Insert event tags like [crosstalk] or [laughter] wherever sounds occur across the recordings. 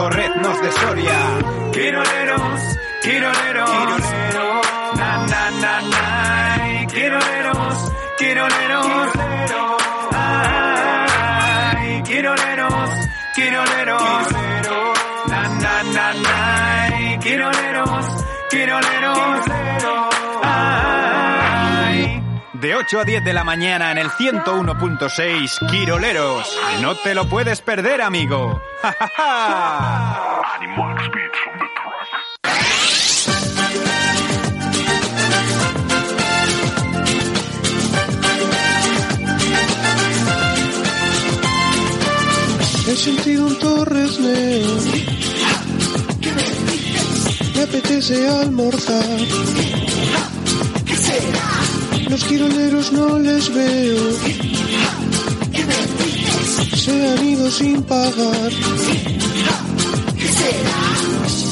torreznos de Soria. Quiroleros, quiroleros, quiroleros, na na na na, quiroleros, quiroleros, ay, quiroleros, quiroleros, na na na na, quiroleros, quiroleros, ay. De 8 a 10 de la mañana en el 101.6 Quiroleros. No te lo puedes perder, amigo. [laughs] ¡Ja, ja, ja! He sentido un Torres Neo. Me apetece almorzar. Los quiroleros no les veo. Se han ido sin pagar.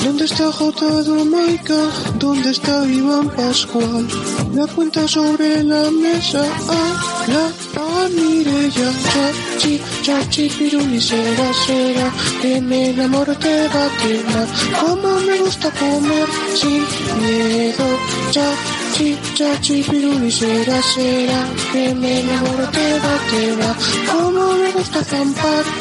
¿Dónde está J. Domaica? ¿Dónde está Iván Pascual? La cuenta sobre la mesa. Ah, la a Mireya. Chachi, chachi, piruli, será, será. Que me enamoro te va a quemar. Como me gusta comer sin miedo. Chachi, chachi, piruli, será, será. Que me enamoro te va a quemar. Como me gusta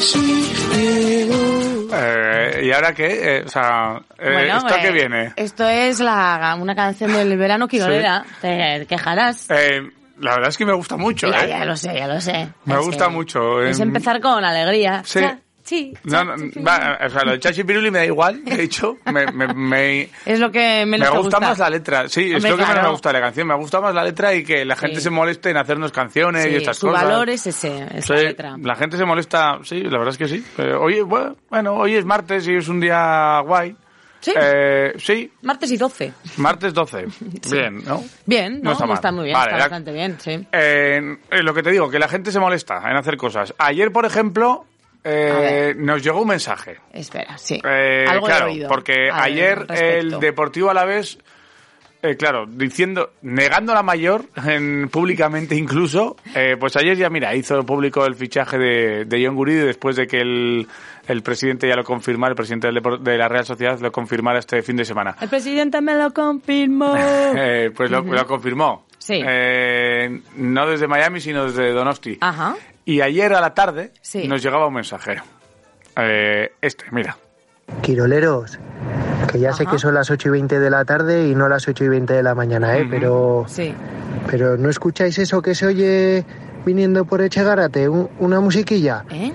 sin miedo. Eh, ¿Y ahora qué? Eh, o sea, eh, Bueno, ¿esto qué viene? Esto es la, una canción del verano quirolera. Te quejarás. Eh, la verdad es que me gusta mucho, ya, ¿eh? ya lo sé, ya lo sé. Me gusta mucho. Es eh. empezar con alegría. Sí. Chi, No, no, va, o sea, lo de Chachi Piruli me da igual, de hecho, me, me, me, [laughs] Es lo que menos me te gusta, más la letra. Sí, es Hombre, lo que menos claro. me gusta de la canción. Me gusta más la letra y que la gente Sí. se moleste en hacernos canciones Sí, y estas su cosas. valor es ese, es Sí, la letra. la gente se molesta, sí, la verdad es que sí. Pero hoy, bueno, bueno, hoy es martes y es un día guay. Sí. Eh, sí, Martes y 12. martes 12. [laughs] Bien, ¿no? Bien, ¿no? No está mal. muy bien, Vale, está ya- bastante bien, sí. Eh, eh, lo que te digo, que la gente se molesta en hacer cosas. Ayer, por ejemplo, eh, nos llegó un mensaje. Espera, sí. Eh, Algo he claro, oído porque ayer el Deportivo Alavés, eh, claro, diciendo, negando la mayor, [laughs] en, públicamente incluso, eh, pues ayer ya, mira, hizo público el fichaje de, de John Guridi después de que el, el presidente ya lo confirmara, el presidente del Depor- de la Real Sociedad lo confirmara este fin de semana. El presidente me lo confirmó. [laughs] Eh, pues lo, lo confirmó. Sí. Eh, no desde Miami, sino desde Donosti. Ajá. Y ayer a la tarde Sí. nos llegaba un mensaje. Eh, este, mira. Quiroleros, que ya sé que son las 8 y 20 de la tarde y no las 8 y 20 de la mañana, ¿eh? Pero, Sí. pero ¿no escucháis eso que se oye viniendo por Echegarate? Un- una musiquilla. ¿Eh?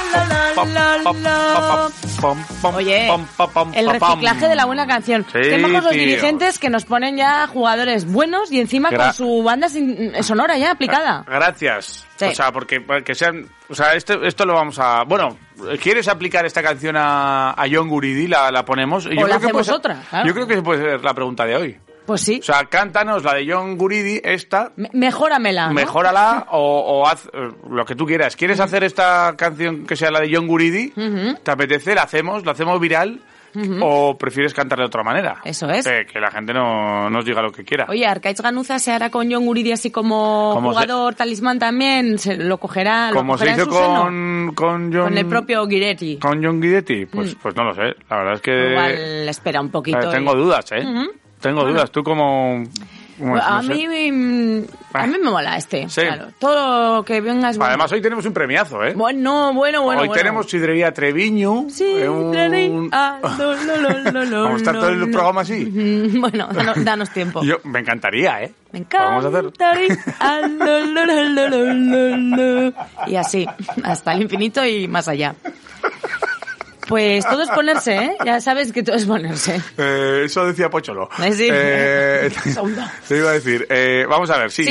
la, la, la, la. Oye, el reciclaje de la buena canción. Sí, Qué majos los dirigentes que nos ponen ya jugadores buenos y encima Gra- con su banda sonora ya aplicada. Gracias. Sí. O sea, porque que sean, o sea, esto, esto lo vamos a, bueno, ¿quieres aplicar esta canción a, a John Guridi? La, la ponemos. Y O la que puede hacemos ser- otra, claro. Yo creo que puede ser la pregunta de hoy. Pues sí, O sea, cántanos la de John Guridi, esta, Me- mejóramela. ¿no? mejórala [laughs] o, o haz eh, lo que tú quieras. ¿Quieres hacer esta canción que sea la de John Guridi? ¿Te apetece? ¿La hacemos? ¿La hacemos viral? ¿O prefieres cantarla de otra manera? Eso es. Que, que la gente no nos diga lo que quiera. Oye, Arcaiz Ganuza se hará con John Guridi así como, Como se- jugador talismán también, se lo cogerá, lo Como se cogerá hizo con, con John... Con el propio Guiretti. ¿Con John Guidetti? Pues, Mm. pues no lo sé. La verdad es que... Igual espera un poquito. eh, tengo y- dudas, ¿eh? Tengo Bueno. dudas. Tú como... Bueno, a, no sé. mí, mm, a mí me mola este. Sí. Claro. Todo lo que venga es bueno. Además, hoy tenemos un premiazo, ¿eh? Bueno, bueno, bueno. hoy bueno. tenemos sidrería Treviño. Sí, eh, un- ah, Vamos a estar todo el programa así. [laughs] Bueno, danos, danos tiempo. Yo, me encantaría, ¿eh? Me Vamos a hacer. Y así, hasta el infinito y más allá. Pues todo es ponerse, ¿eh? Ya sabes que todo es ponerse. Eh, eso decía Pocholo. Eh, sí. Eh, [laughs] te iba a decir. eh, vamos a ver, sí.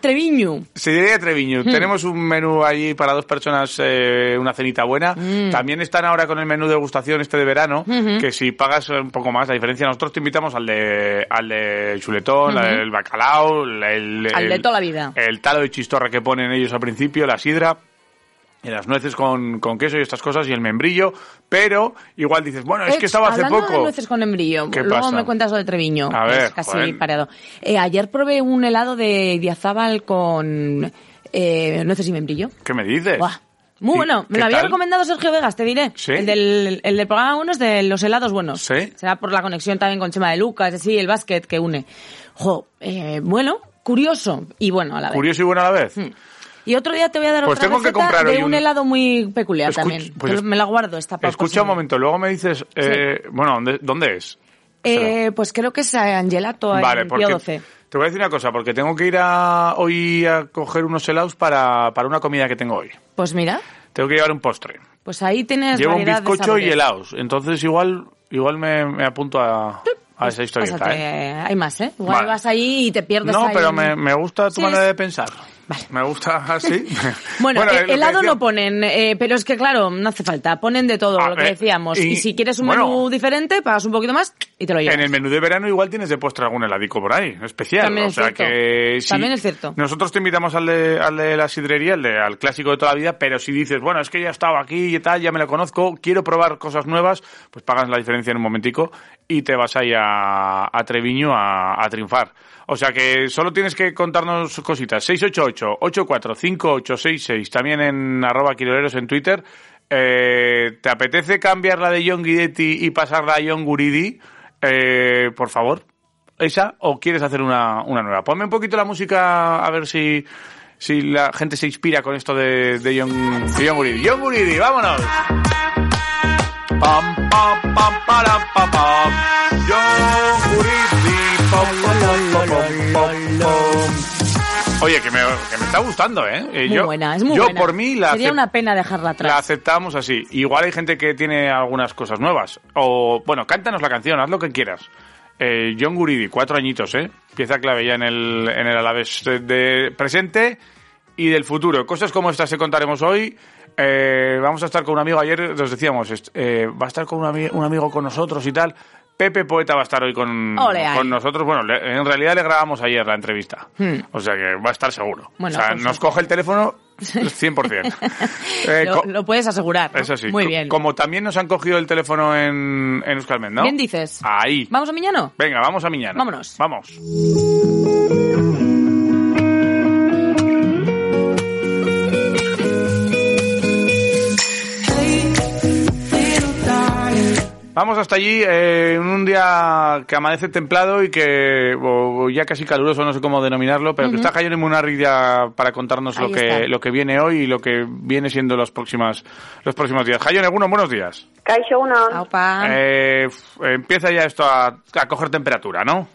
Treviño. Sidrería Treviño. Hmm. Tenemos un menú allí para dos personas, una cenita buena. Hmm. También están ahora con el menú de degustación este de verano, que si pagas un poco más, la diferencia, nosotros te invitamos al de, al de chuletón, bacalao, el, el- Al de toda la vida. El talo de chistorra que ponen ellos al principio, la sidra. Y las nueces con, con queso y estas cosas y el membrillo, pero igual dices, bueno, es que estaba hace hablando de poco. nueces con membrillo. ¿Qué Luego pasa? me cuentas lo de Treviño. A ver, es casi joder. pareado. Eh, ayer probé un helado de Diazábal con eh, nueces y membrillo. ¿Qué me dices? Buah, Muy ¿Y bueno. Me lo había tal? recomendado Sergio Vegas, te diré. ¿Sí? El del, el del programa bueno es de los helados buenos. ¿Sí? Será por la conexión también con Chema de Lucas, así, el básquet que une. Jo, eh, bueno, curioso y bueno a la vez. Curioso y bueno a la vez. Y otro día te voy a dar Pues otra tengo que receta comprar de un, un- helado muy peculiar Escuch- también. pues me la guardo esta para Escucha un momento, luego me dices, eh, bueno, ¿dónde, dónde es? Eh, pues creo que es Angelato Vale, en porque Pío 12. te voy a decir una cosa, porque tengo que ir a, hoy a coger unos helados para, para una comida que tengo hoy. Pues mira, Tengo que llevar un postre. pues ahí tienes Llevo un variedad de bizcocho y helados, entonces igual igual me, me apunto a, a esa historieta, ¿eh? Hay más, ¿eh? Igual Vale. vas ahí y te pierdes No, ahí pero en- me, me gusta tu Sí, manera de pensar. Me gusta así. [laughs] Bueno, es eh, helado no ponen, eh, pero es que claro, no hace falta. Ponen de todo A lo que ver, decíamos. y- Y, si quieres un bueno. menú diferente, pagas un poquito más y te lo llevas. En el menú de verano igual tienes de postre algún heladico por ahí, especial. También o es sea cierto. que. También es cierto. Nosotros te invitamos al de, al de la sidrería, el de, al clásico de toda la vida, pero si dices, bueno, es que ya he estado aquí y tal, ya me lo conozco, quiero probar cosas nuevas, pues pagas la diferencia en un momentico y te vas ahí a, a Treviño a, a triunfar. O sea que solo tienes que contarnos cositas. 688-845866, también en arroba quiroleros en Twitter. Eh, ¿Te apetece cambiar la de John Guidetti y pasarla a John Guridi? Eh, por favor, esa o quieres hacer una, una nueva. Ponme un poquito la música a ver si, si la gente se inspira con esto de, de John, John Guridi. John Guridi, vámonos. Pam, pam, pam, para, pam, pam. Guridi. Oye, que me, que me está gustando, ¿eh? Eh, Muy yo, buena, es muy yo buena. por mí la Sería una pena dejarla la atrás. aceptamos así. Igual hay gente que tiene algunas cosas nuevas. O, bueno, cántanos la canción, haz lo que quieras. Eh, John Guridi, cuatro añitos, ¿eh? Pieza clave ya en el, en el Alavés de, de presente y del futuro. Cosas como estas te contaremos hoy. Eh, vamos a estar con un amigo, ayer nos decíamos, eh, va a estar con un, ami- un amigo con nosotros y tal. Pepe Poeta va a estar hoy con, Ole ahí. con nosotros. Bueno, le- en realidad le grabamos ayer la entrevista. Hmm. O sea que va a estar seguro. Bueno, o sea, pues nos coge el teléfono 100%. [laughs] Eh, lo, puedes asegurar. ¿no? eso sí. Muy bien. Como también nos han cogido el teléfono en, en Euskalmen, ¿no? Bien dices. Ahí. ¿Vamos a Miñano? Venga, vamos a Miñano. Vámonos. Vamos. Vamos hasta allí eh, en un día que amanece templado y que o- o ya casi caluroso, no sé cómo denominarlo, pero que está Jayone Munarri ya para contarnos lo que, está. lo que viene hoy y lo que viene siendo los próximas, los próximos días. Jayone, bueno, buenos días. Kaixo una. Aupa. Eh, empieza ya esto a, a coger temperatura, ¿no?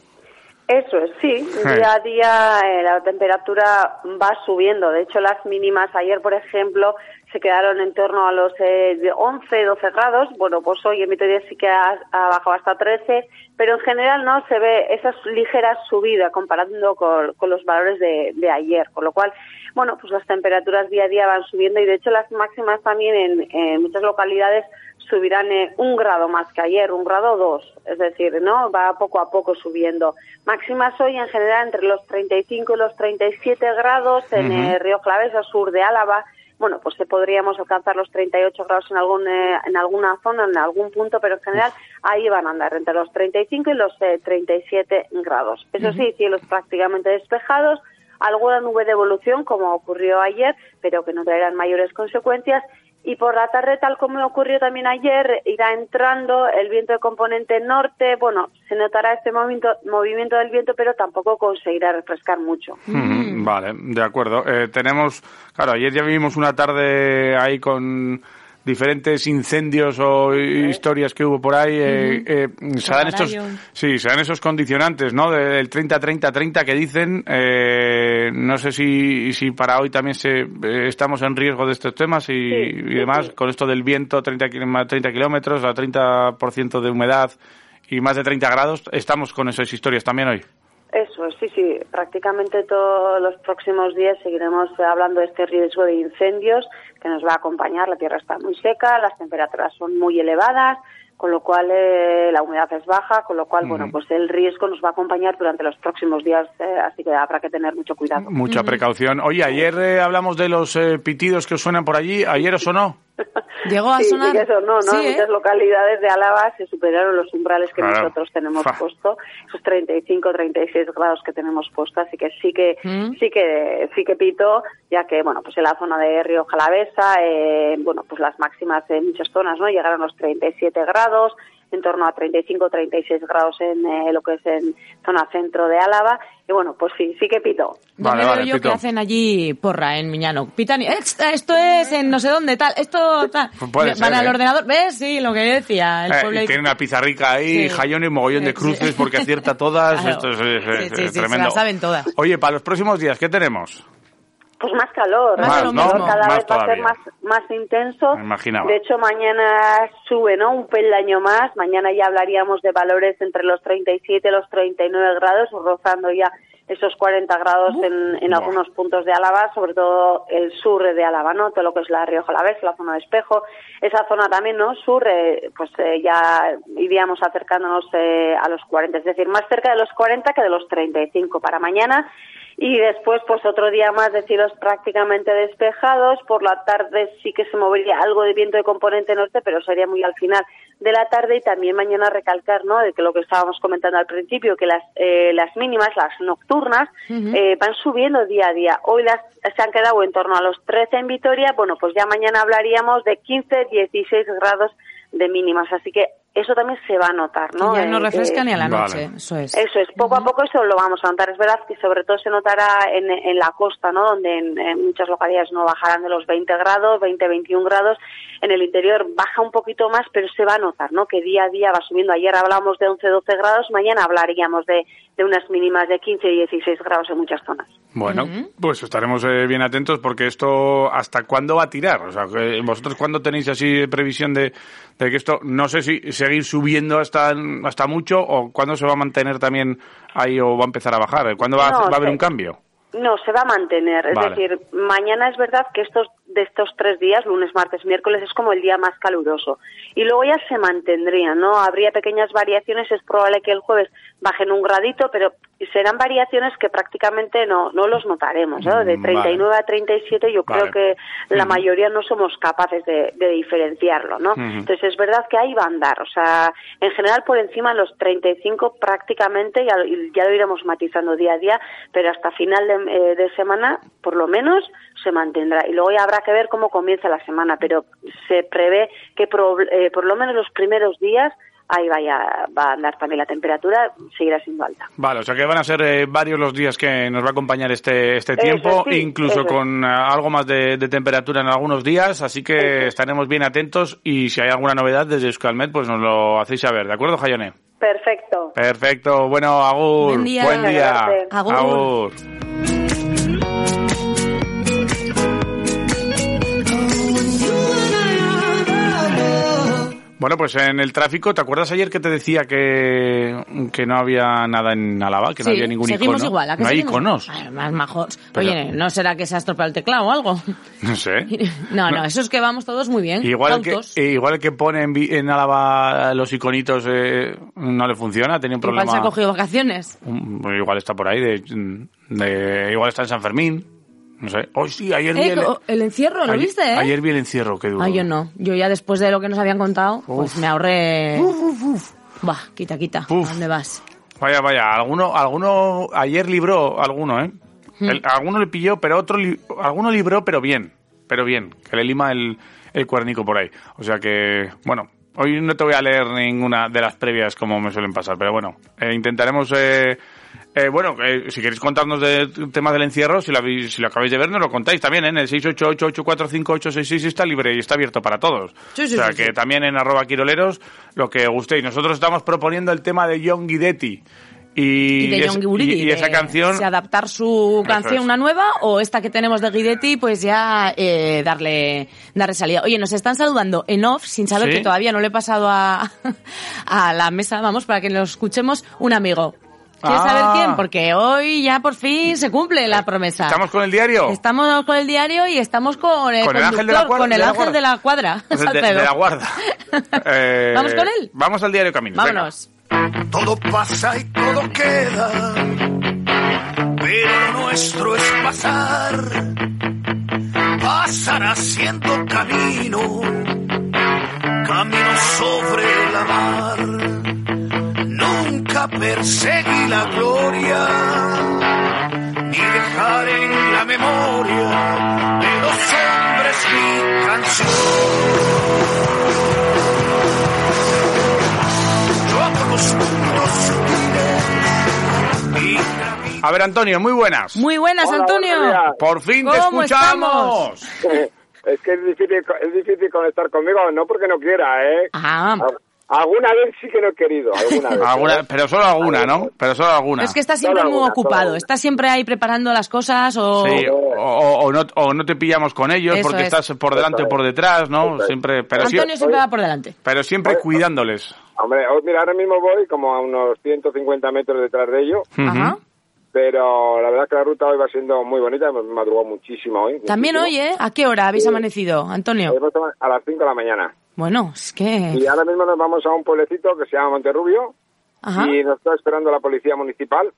Eso es, sí. Día a día eh, la temperatura va subiendo. De hecho, las mínimas ayer, por ejemplo, se quedaron en torno a los eh, de 11, 12 grados. Bueno, pues hoy en Vitoria sí que ha, ha bajado hasta 13, pero en general no se ve esas ligeras subidas comparando con, con los valores de, de ayer. Con lo cual, bueno, pues las temperaturas día a día van subiendo y de hecho las máximas también en, en muchas localidades subirán eh, un grado más que ayer, un grado dos, es decir, no va poco a poco subiendo. Máximas hoy en general entre los 35 y los 37 grados en eh, Río Claves, al sur de Álava. Bueno, pues eh, podríamos alcanzar los 38 grados en algún eh, en alguna zona, en algún punto, pero en general ahí van a andar entre los 35 y los eh, 37 grados. Eso sí, cielos prácticamente despejados, alguna nube de evolución como ocurrió ayer, pero que no traerán mayores consecuencias y por la tarde, tal como ocurrió también ayer, irá entrando el viento de componente norte. Bueno, se notará este movimiento, movimiento del viento, pero tampoco conseguirá refrescar mucho. Mm, Vale, de acuerdo. Eh, tenemos, claro, ayer ya vivimos una tarde ahí con diferentes incendios o historias que hubo por ahí. eh, eh, se dan estos, sí, se dan esos condicionantes, ¿no? Del 30-30-30 que dicen. eh, no sé si, si para hoy también se, eh, estamos en riesgo de estos temas y, demás, sí. con esto del viento, 30, kil- más 30 kilómetros, a 30% de humedad y más de 30 grados. Estamos con esas historias también hoy. Eso, es, sí, sí. Prácticamente todos los próximos días seguiremos hablando de este riesgo de incendios que nos va a acompañar. La tierra está muy seca, las temperaturas son muy elevadas, con lo cual eh, la humedad es baja, con lo cual, bueno, pues el riesgo nos va a acompañar durante los próximos días, eh, así que habrá que tener mucho cuidado. Mucha precaución. Oye, ayer eh, hablamos de los eh, pitidos que os suenan por allí. ¿Ayer os sonó? Llegó a [laughs] Sí, sí sonar. eso no, ¿no? Sí, En ¿eh? muchas localidades de Álava se superaron los umbrales que Claro. nosotros tenemos Fa. puesto, esos 35, 36 grados que tenemos puesto, así que sí que Mm. sí que sí que pito, ya que bueno, pues en la zona de Río Jalavesa, eh, bueno, pues las máximas en muchas zonas, ¿no? Llegaron a los 37 grados, en torno a 35, 36 grados en eh, lo que es en zona centro de Álava, y bueno, pues sí, sí que pito. Vale, vale, yo Pito. que hacen allí porra en Miñano. Pitan y, "Ex- esto es en no sé dónde, tal, esto [laughs] tal. Puede Van ser, al ¿eh? ordenador, ¿ves? Sí, lo que decía el Eh, pueblo. y tiene una pizarrica ahí, Sí. jayón y mogollón de Sí. cruces porque acierta todas. [laughs] Claro. Esto es, es- Sí, es sí, sí, se tremendo. las saben todas. Oye, para los próximos días, ¿qué tenemos? Pues más calor, Más mismo. cada Más vez va a ser más, más intenso. Me imaginaba. De hecho, mañana sube, ¿no? Un peldaño más. Mañana ya hablaríamos de valores entre los 37 y los 39 grados, rozando ya esos 40 grados en, en algunos puntos de Álava, sobre todo el sur de Álava, ¿no? Todo lo que es la Rioja Alavés, la zona de Espejo. Esa zona también, ¿no? Sur, eh, pues eh, ya iríamos acercándonos eh, a los 40, es decir, más cerca de los 40 que de los 35 para mañana. Y después, pues otro día más de cielos prácticamente despejados. Por la tarde sí que se movería algo de viento de componente norte, pero sería muy al final de la tarde. Y también mañana recalcar, ¿no? De que lo que estábamos comentando al principio, que las, eh, las mínimas, las nocturnas, eh, van subiendo día a día. Hoy las se han quedado en torno a los 13 en Vitoria. Bueno, pues ya mañana hablaríamos de 15, 16 grados de mínimas. Así que eso también se va a notar, ¿no? Ya no Eh, refresca ni a la Vale. noche, eso es. eso es, poco a poco eso lo vamos a notar. Es verdad que sobre todo se notará en, en la costa, ¿no? Donde en, en muchas localidades no bajarán de los 20 grados, 20, 21 grados. En el interior baja un poquito más, pero se va a notar, ¿no? Que día a día va subiendo. Ayer hablábamos de 11, 12 grados, mañana hablaríamos de, de unas mínimas de 15 y 16 grados en muchas zonas. Bueno, pues estaremos eh, bien atentos porque esto, ¿hasta cuándo va a tirar? O sea, que vosotros cuándo tenéis así previsión de, de que esto, no sé si seguir subiendo hasta, hasta mucho o cuándo se va a mantener también ahí o va a empezar a bajar? ¿Cuándo va, a, va a haber un cambio? No, se va a mantener. Es Vale. decir, mañana es verdad que estos de estos tres días, lunes, martes, miércoles, es como el día más caluroso. Y luego ya se mantendrían, ¿no? Habría pequeñas variaciones, es probable que el jueves bajen un gradito, pero serán variaciones que prácticamente no, no los notaremos, ¿no? De Mm, 39 a 37 yo Vale. creo que la mayoría no somos capaces de, de diferenciarlo, ¿no? Entonces es verdad que ahí va a andar, o sea, en general por encima de los 35 prácticamente, ya, ya lo iremos matizando día a día, pero hasta final de, eh, de semana, por lo menos, se mantendrá. Y luego ya habrá que ver cómo comienza la semana, pero se prevé que por, eh, por lo menos los primeros días ahí vaya, va a andar también la temperatura, seguirá siendo alta. Vale, o sea que van a ser eh, varios los días que nos va a acompañar este, este Eso tiempo, sí, incluso eso. con eh, algo más de, de temperatura en algunos días, así que Eso. estaremos bien atentos y si hay alguna novedad desde Euskalmet, pues nos lo hacéis saber, ¿de acuerdo, Jayone? Perfecto. Perfecto, bueno, Agur. Buen día. Buen día. Gracias. Agur. Agur. Bueno, pues en el tráfico, ¿te acuerdas ayer que te decía que, que no había nada en Álava? Que no había ningún seguimos icono. igual, ¿a que no hay seguimos? iconos. Ay, más majos. Pero- Oye, ¿no será que se ha estropeado el teclado o algo? [laughs] No sé. [laughs] No, no, eso es que vamos todos muy bien. Igual que, eh, igual que pone en, en Álava los iconitos eh, no le funciona, tenía un Igual problema. se ha cogido vacaciones. Igual está por ahí, de, de- igual está en San Fermín. No sé. Hoy sí, ayer vi Eh, el, co- el encierro, ¿lo ayer, viste, eh? ayer vi el encierro, qué duro. Ah, yo no. Yo ya después de lo que nos habían contado, pues me ahorré... Quita, quita. Uf. ¿A dónde vas? Vaya, vaya, alguno, alguno, ayer libró alguno, ¿eh? Hmm. El- alguno le pilló, pero otro, li- alguno libró, pero bien, pero bien, que le lima el, el cuernico por ahí. O sea que, bueno, hoy no te voy a leer ninguna de las previas como me suelen pasar, pero bueno, eh, intentaremos... Eh, eh, bueno, eh, si queréis contarnos del tema del encierro, si lo, habéis- si lo acabáis de ver, nos lo contáis también ¿eh? en el 688-845-866 está libre y está abierto para todos. Sí, sí, o sea sí, que también en arroba quiroleros, lo que gustéis. Nosotros estamos proponiendo el tema de John Guidetti. Y, Y de John y- y esa canción... si adaptar su canción es. una nueva o esta que tenemos de Guidetti, pues ya eh, darle darle salida. Oye, nos están saludando en off, sin saber ¿Sí? que todavía no le he pasado a, [laughs] a la mesa, vamos, para que lo escuchemos, un amigo. ¿Quieres Ah. saber quién? Porque hoy ya por fin se cumple la promesa. ¿Estamos con el diario? Estamos con el diario y estamos con el, Con el ángel de la cuadra- con el de la ángel guarda. de la cuadra. [laughs] Pues el de, [laughs] de la guarda. [laughs] Eh, ¿Vamos con él? Vamos al diario Camino. venga. Vámonos. Todo pasa y todo queda, pero lo nuestro es pasar, pasar haciendo camino, camino sobre la mar. Nunca perseguí la gloria, ni dejar en la memoria de los hombres mi canción. Yo amo los mundos sutiles y camino A ver, Antonio, muy buenas. Muy buenas, Hola, Antonio. Por fin te ¿Cómo escuchamos. [laughs] es que es difícil, es difícil conectar conmigo, no porque no quiera, ¿eh? Ah, Alguna vez sí que no he querido, alguna vez. Alguna- ¿eh? pero solo alguna, ¿no? Pero solo alguna. es que está siempre Solo muy alguna, ocupado. Está siempre ahí preparando las cosas o... Sí, o, o- o no, o no te pillamos con ellos Eso porque es. estás por delante o por detrás, ¿no? Es. Siempre, pero, sí- Antonio siempre va por delante. pero siempre cuidándoles. Hombre, mira, ahora mismo voy como a unos 150 metros detrás de ellos, Ajá. pero la verdad que la ruta hoy va siendo muy bonita, hemos madrugado muchísimo hoy. También muchísimo. hoy, ¿eh? ¿A qué hora habéis amanecido, Antonio? A las 5 de la mañana. Bueno, es que... Y ahora mismo nos vamos a un pueblecito que se llama Monterrubio Ajá. y nos está esperando la policía municipal.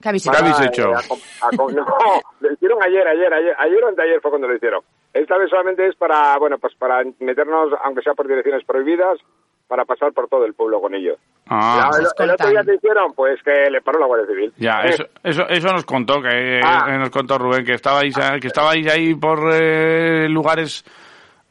¿Qué habéis ¿Qué hecho? habéis Para, hecho? eh, a a [laughs] no, lo hicieron ayer, ayer, ayer, ayer o anteayer fue cuando lo hicieron. Esta vez solamente es para, bueno, pues para meternos, aunque sea por direcciones prohibidas, para pasar por todo el pueblo con ellos. Ah, Ya, el, otro día que hicieron, pues que le paró la Guardia Civil. ya, Eh, eso, eso, eso nos contó, que Ah. eh, nos contó Rubén, que estabais, a- que estabais ahí por eh, lugares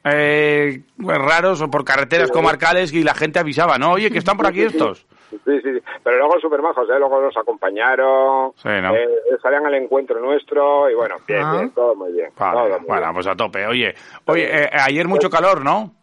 eh, raros o por carreteras Sí. comarcales y la gente avisaba, ¿no? Oye, que están por aquí estos. [laughs] Sí, sí, sí. Pero luego súper majos, ¿eh? Luego nos acompañaron, Sí, ¿no? eh, salían al encuentro nuestro y bueno, bien, Ah. bien, todo muy bien. Vale, todo muy bueno, bien. pues a tope. Oye, oye, eh, ayer mucho calor, ¿no?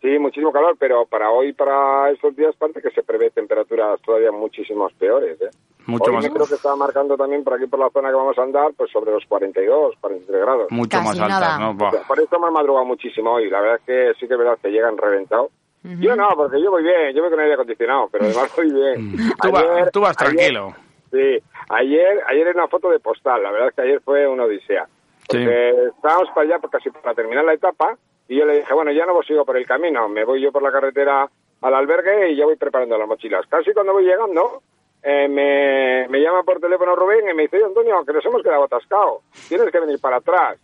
Sí, muchísimo calor, pero para hoy, para estos días, parece que se prevé temperaturas todavía muchísimos peores, ¿eh? Mucho Hoy más, me creo que estaba marcando también por aquí, por la zona que vamos a andar, pues sobre los 42, 43 grados. mucho Casi más altas. ¿no? Buah. Por eso hemos madrugado muchísimo hoy. La verdad es que sí que es verdad que llegan reventados. Yo no, porque yo voy bien, yo voy con aire acondicionado, pero además voy bien. [laughs] Tú, va- tú vas ayer- tranquilo. sí, ayer, ayer era una foto de postal, la verdad es que ayer fue una odisea. Sí. Porque estábamos para allá, casi para terminar la etapa, y yo le dije, bueno, ya no vos sigo por el camino, me voy yo por la carretera al albergue y ya voy preparando las mochilas. Casi cuando voy llegando, eh, me, me llama por teléfono Rubén y me dice, Antonio, que nos hemos quedado atascados, tienes que venir para atrás.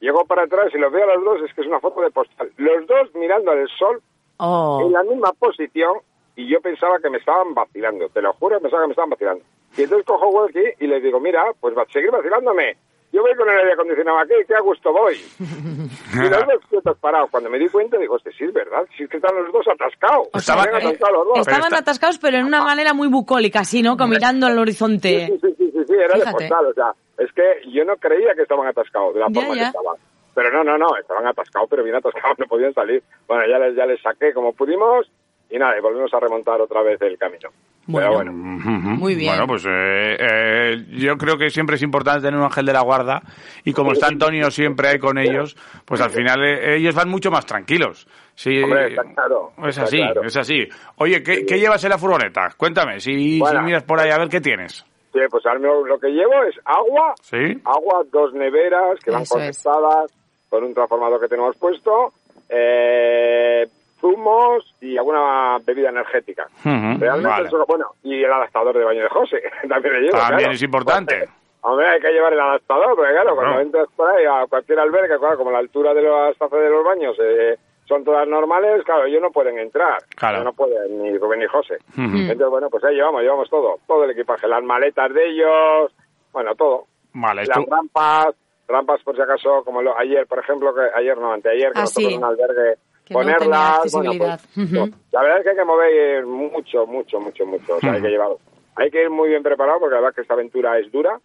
Llego para atrás y los veo a los dos, es que es una foto de postal. Los dos mirando al sol Oh. en la misma posición y yo pensaba que me estaban vacilando, te lo juro, pensaba que me estaban vacilando. Y entonces cojo Walkie y les digo, mira, pues va a seguir vacilándome. Yo voy con el aire acondicionado aquí, que a gusto voy. [laughs] y los dos quietos parados. Cuando me di cuenta, digo, hostia, sí es verdad, sí es que están los dos atascados. O sea, Están eh, atascados los dos. estaban está- atascados, pero en una manera muy bucólica, así, ¿no? Como mirando al horizonte. sí, sí, sí, sí, sí, era Fíjate. de postal, o sea, es que yo no creía que estaban atascados de la Ya, forma ya. que estaban. Pero no, no, no, estaban atascados, pero bien atascados, [laughs] no podían salir. Bueno, ya les, ya les saqué como pudimos y nada, y volvimos a remontar otra vez el camino. Bueno. Bueno. Muy bien. Bueno, pues eh, eh, yo creo que siempre es importante tener un ángel de la guarda y como está Antonio siempre ahí con ellos, pues al final eh, ellos van mucho más tranquilos. Sí, Hombre, está claro, Es está así, claro. es así. Oye, ¿qué, qué llevas en la furgoneta? Cuéntame, si, Bueno. si miras por ahí a ver qué tienes. Sí, pues ahora mismo lo que llevo es agua, ¿Sí? agua, dos neveras que van Eso es. conectadas con un transformador que tenemos puesto, eh, zumos y alguna bebida energética. Ujú, Realmente vale. eso, bueno, y el adaptador de baño de José, [laughs] también le llevo. También claro. es importante. Porque, Hombre, hay que llevar el adaptador, porque claro, cuando entras por ahí a cualquier albergue, claro, como la altura de las tazas de los baños eh, son todas normales, claro, ellos no pueden entrar. Claro. No pueden, ni Rubén ni José. Ujú. Entonces, bueno, pues ahí llevamos, llevamos todo, todo el equipaje, las maletas de ellos, bueno, todo. Vale, Las rampas, rampas por si acaso, como lo- ayer, por ejemplo, que ayer no, anteayer, que Ah, nos tocó sí. en un albergue, Que no ponerlas, bueno, pues, la verdad es que hay que mover mucho, mucho, mucho, mucho, o sea, hay que llevar, hay que ir muy bien preparado porque la verdad es que esta aventura es dura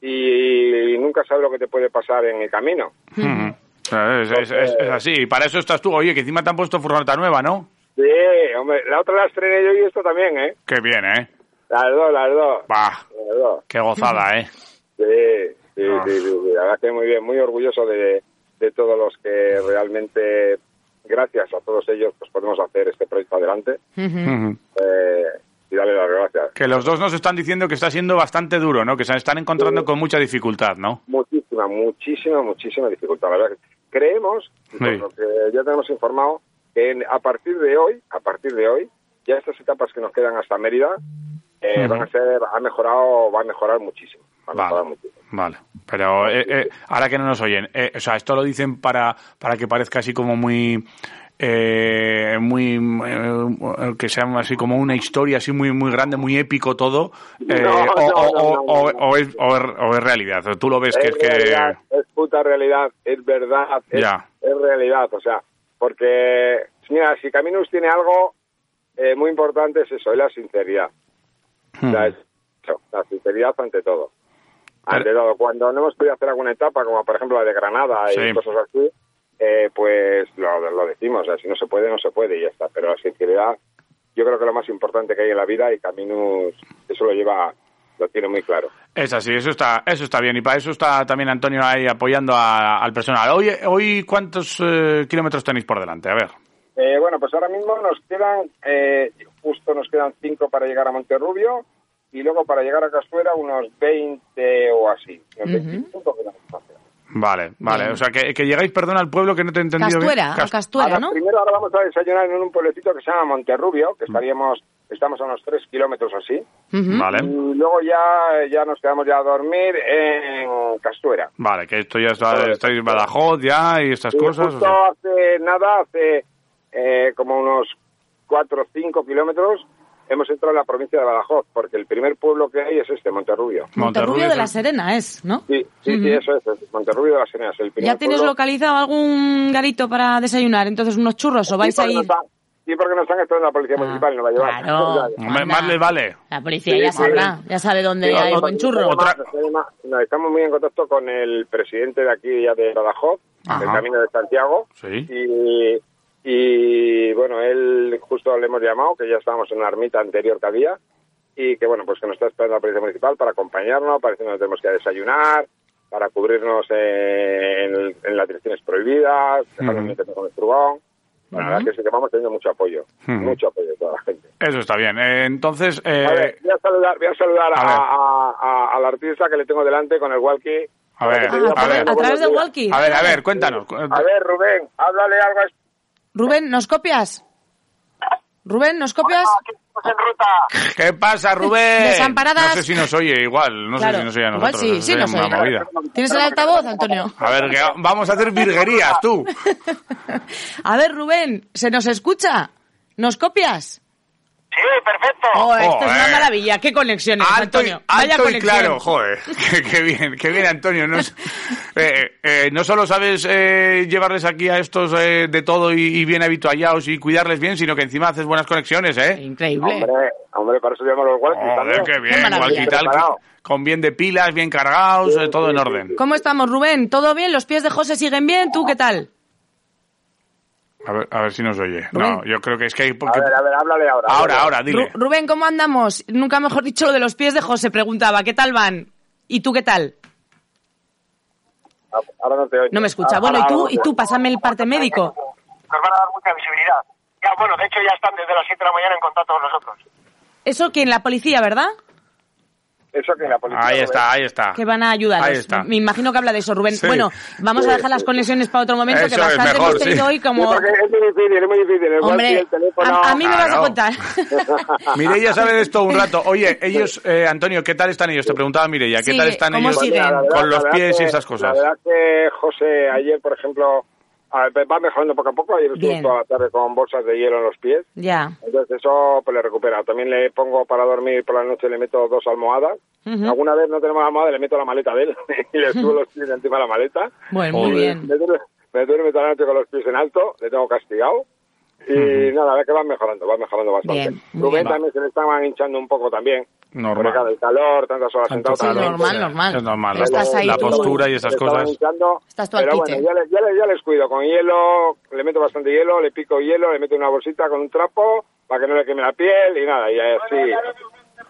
y, nunca sabes lo que te puede pasar en el camino. Es, es- es- es así. Y para eso estás tú. Oye, que encima te han puesto furgoneta nueva, ¿no? Sí, hombre, la otra la estrené yo y esto también, ¿eh? Qué bien, ¿eh? Las dos, las dos. Bah, Las dos. qué gozada, ¿eh? Sí, sí, Ah. sí, sí, sí, la verdad que muy bien, muy orgulloso de, de todos los que realmente, gracias a todos ellos, pues podemos hacer este proyecto adelante eh, y darle las gracias. Que los dos nos están diciendo que está siendo bastante duro, ¿no? Que se están encontrando con mucha dificultad, ¿no? Muchísima, muchísima, muchísima dificultad. La verdad que creemos, por Sí. lo que ya tenemos informado, que en- a partir de hoy, a partir de hoy, ya estas etapas que nos quedan hasta Mérida, eh, van a ser, ha mejorado, va a mejorar muchísimo. Va a mejorar muchísimo. vale. Pero eh, eh, ahora que no nos oyen, eh, o sea, esto lo dicen para, para que parezca así como muy... eh, muy eh, que sea así como una historia así muy muy grande muy épico todo o, es, realidad tú lo ves que es que es puta realidad, es verdad, es, Ya. es realidad, o sea, porque, mira, si Caminus tiene algo eh, muy importante es eso, es la sinceridad. O sea, es eso, la sinceridad ante todo. Pero- todo, cuando no hemos podido hacer alguna etapa, como por ejemplo la de Granada y cosas así, eh, pues lo, lo decimos, o sea, si no se puede, no se puede y ya está. Pero la sinceridad, yo creo que lo más importante que hay en la vida y Caminus eso lo lleva, lo tiene muy claro. Es así, eso está, eso está bien. Y para eso está también Antonio ahí apoyando a- al personal. Hoy, hoy ¿cuántos eh, kilómetros tenéis por delante? A ver. Eh, bueno, pues ahora mismo nos quedan, eh, justo nos quedan cinco para llegar a Monterrubio y luego para llegar a Castuera unos 20 o así. Unos 25 kilómetros. Vale, vale. Bien. O sea, que, que llegáis, perdón, al pueblo que no te he entendido Castuera, bien. o Cas- Castuera, Ahora, ¿no? Primero ahora vamos a desayunar en un pueblecito que se llama Monterrubio, que estaríamos, estamos a unos 3 kilómetros así. Ujú. Vale, Y luego ya, ya nos quedamos ya a dormir en Castuera. vale, que esto ya está, estáis en Badajoz ya y estas Y cosas. o justo sea. hace nada, hace eh, como unos 4 o 5 kilómetros, hemos entrado en la provincia de Badajoz, porque el primer pueblo que hay es este, Monterrubio. Monterrubio de es la Serena es, ¿no? Sí, sí, sí, eso es, es Monterrubio de las Serenas. El primer ¿Ya tienes pueblo. localizado algún garito para desayunar? Entonces, unos churros o vais Sí, a porque ir... Sí, porque nos han esperando la policía municipal y nos va a llevar. Ah, Claro. [laughs] Anda. más les vale. La policía Sí, ya sí. sabrá, ya sabe dónde Sí, hay no, buen churro. Otra- Además, no, estamos muy en contacto con el presidente de aquí ya de Badajoz, Ajá. del Camino de Santiago. Sí. Y, y bueno, él justo le hemos llamado, que ya estábamos en una ermita anterior que había, y que bueno, pues que nos está esperando la policía municipal para acompañarnos, parece que nos tenemos que desayunar, para cubrirnos en, en las direcciones prohibidas, dejarnos Ujú. meternos con el furgón. Bueno, La verdad que sí que vamos teniendo mucho apoyo, mucho apoyo de toda la gente. Eso está bien. Eh, entonces, eh, A ver, voy a saludar, voy a, saludar a a, ver. a- a- al artista que le tengo delante con el walkie. A ver, Para que Ah, a, ver. a través días. walkie. a ver, a ver, cuéntanos. A ver, Rubén, háblale algo a Rubén, ¿nos copias? Rubén, ¿nos copias? en ruta. ¿Qué pasa, Rubén? Desamparadas. No sé si nos oye igual, no Claro. sé si nos oye a Igual nosotros. sí, eso sí sería nos oye. ¿Tienes el altavoz, Antonio? A ver, que vamos a hacer virguerías, tú. [laughs] A ver, Rubén, ¿se nos escucha? ¿Nos copias? Sí, perfecto. Oh, esto es una maravilla. ¿Qué conexiones, Alto y, Antonio? Vaya alto y conexión. claro, joder. [laughs] Qué, qué bien, qué bien, Antonio. No, es- eh, eh, no solo sabes eh, llevarles aquí a estos eh, de todo y, y bien habituallados y cuidarles bien, sino que encima haces buenas conexiones, ¿eh? Increíble. Hombre, hombre, para eso llamo los walkies qué bien, tal, Preparado. con bien de pilas, bien cargados, eh, todo en orden. ¿Cómo estamos, Rubén? ¿Todo bien? ¿Los pies de José siguen bien? ¿Tú qué tal? A ver, a ver si nos oye. No, yo creo que es que hay... A porque- ver, a ver, háblale ahora. Ahora, ahora, dile. Ru- Rubén, ¿cómo andamos? Nunca mejor dicho lo de los pies de José. Preguntaba, ¿qué tal van? ¿Y tú qué tal? Ahora no te oigo. No me escucha. Ahora- Bueno, ¿y tú? ahora- ¿Y tú? Pásame el parte médico. nos van a dar mucha visibilidad. Ya, bueno, de hecho ya están desde las 7 de la mañana en contacto con nosotros. Eso quién, la policía, ¿verdad? Eso que la policía... Ahí está, ahí está. Que van a está. Me imagino que habla de eso, Rubén. Sí. Bueno, vamos a dejar las conexiones para otro momento, Eso que es bastante mejor, hemos tenido sí. hoy como... Es muy difícil, es muy difícil. Hombre, el teléfono... a, a mí me vas a contar. [laughs] Mireia sabe de esto un rato. Oye, ellos, eh, Antonio, ¿qué tal están ellos? Te preguntaba Mireia, ¿qué Sí, tal están ¿cómo ellos siguen? Con los pies y esas cosas? La verdad que José ayer, por ejemplo, va mejorando poco a poco. Ayer estuvo Bien. toda la tarde con bolsas de hielo en los pies. Ya. Entonces eso pues le recupera. También le pongo para dormir por la noche, le meto dos almohadas. Alguna vez no tenemos almohada, le meto la maleta de él [laughs] y le subo los pies encima de la maleta. Bueno, muy bien. Me duerme, me duerme toda la noche con los pies en alto, le tengo castigado. Y nada, a ver que van mejorando, van mejorando bastante. Bien, Rubén bien. también se le estaban hinchando un poco también. Normal. Porque el calor, tantas horas sentado. Sí, calor, también, normal, normal. Es normal. Estás ahí la postura y esas cosas. hinchando. Estás tú al pero quite. bueno, ya, le- ya, le- ya les cuido con hielo, le meto bastante hielo, le pico hielo, le meto una bolsita con un trapo para que no le queme la piel y nada, y así.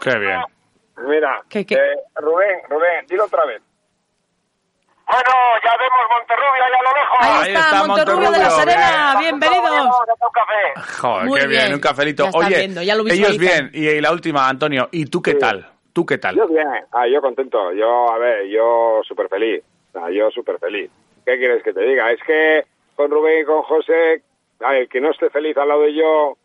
Qué bien. Mira, ¿Qué, qué? eh, Rubén, Rubén, dilo otra vez. Bueno, ya vemos Monterrubia, ya lo lejos. Ahí, Ahí está, está Monterrubio de la Monterrubio, Serena. bien. Bienvenidos. Date un café. Joder, Muy qué bien, bien. un cafelito. Ya Oye, viendo, ya lo ellos bien. Y, y la última, Antonio, ¿y tú qué Sí. tal? ¿Tú qué tal? Yo bien, ah, yo contento, yo, a ver, yo súper feliz, Ah, yo súper feliz. ¿Qué quieres que te diga? Es que con Rubén y con José, a ver, que no esté feliz al lado de yo,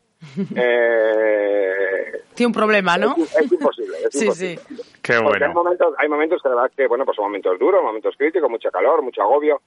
eh, Tiene un problema, ¿no? es, es imposible. Es Sí, imposible. sí. Qué hay bueno. momentos, hay momentos que la verdad que, bueno, pues son momentos duros, momentos críticos, mucho calor, mucho agobio,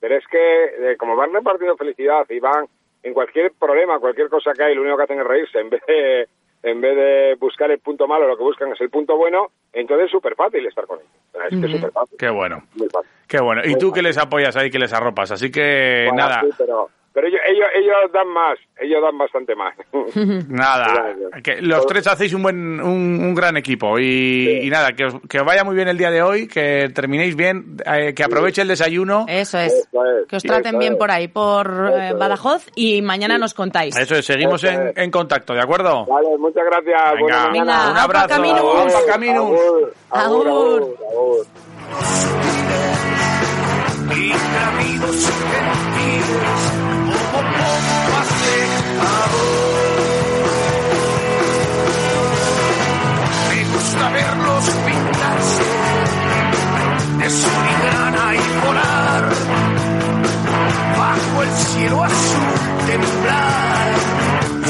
pero es que eh, como van repartiendo felicidad y van en cualquier problema, cualquier cosa que hay, lo único que hacen es reírse, en vez de, en vez de buscar el punto malo, lo que buscan es el punto bueno, entonces es súper fácil estar con ellos. Es súper fácil. Qué bueno. Muy fácil. Qué bueno. Y tú que les apoyas ahí, que les arropas. Así que Bueno, nada, sí, pero pero ellos, ellos, ellos dan más, ellos dan bastante más. [laughs] nada. Que los tres hacéis un buen, un, un gran equipo. Y, Sí. y nada, que os, que os vaya muy bien el día de hoy, que terminéis bien, eh, que aproveche el desayuno. Eso es. Eso es, Que os traten eso bien es. por ahí, por eh. Badajoz, y mañana nos contáis. Eso es, seguimos Eso en, es. en contacto, ¿de acuerdo? Vale, muchas gracias. Venga. Venga, un abrazo. Caminus. Apa Caminus. Agur, agur, Agur. agur, agur. Y grana y volar bajo el cielo azul temblar,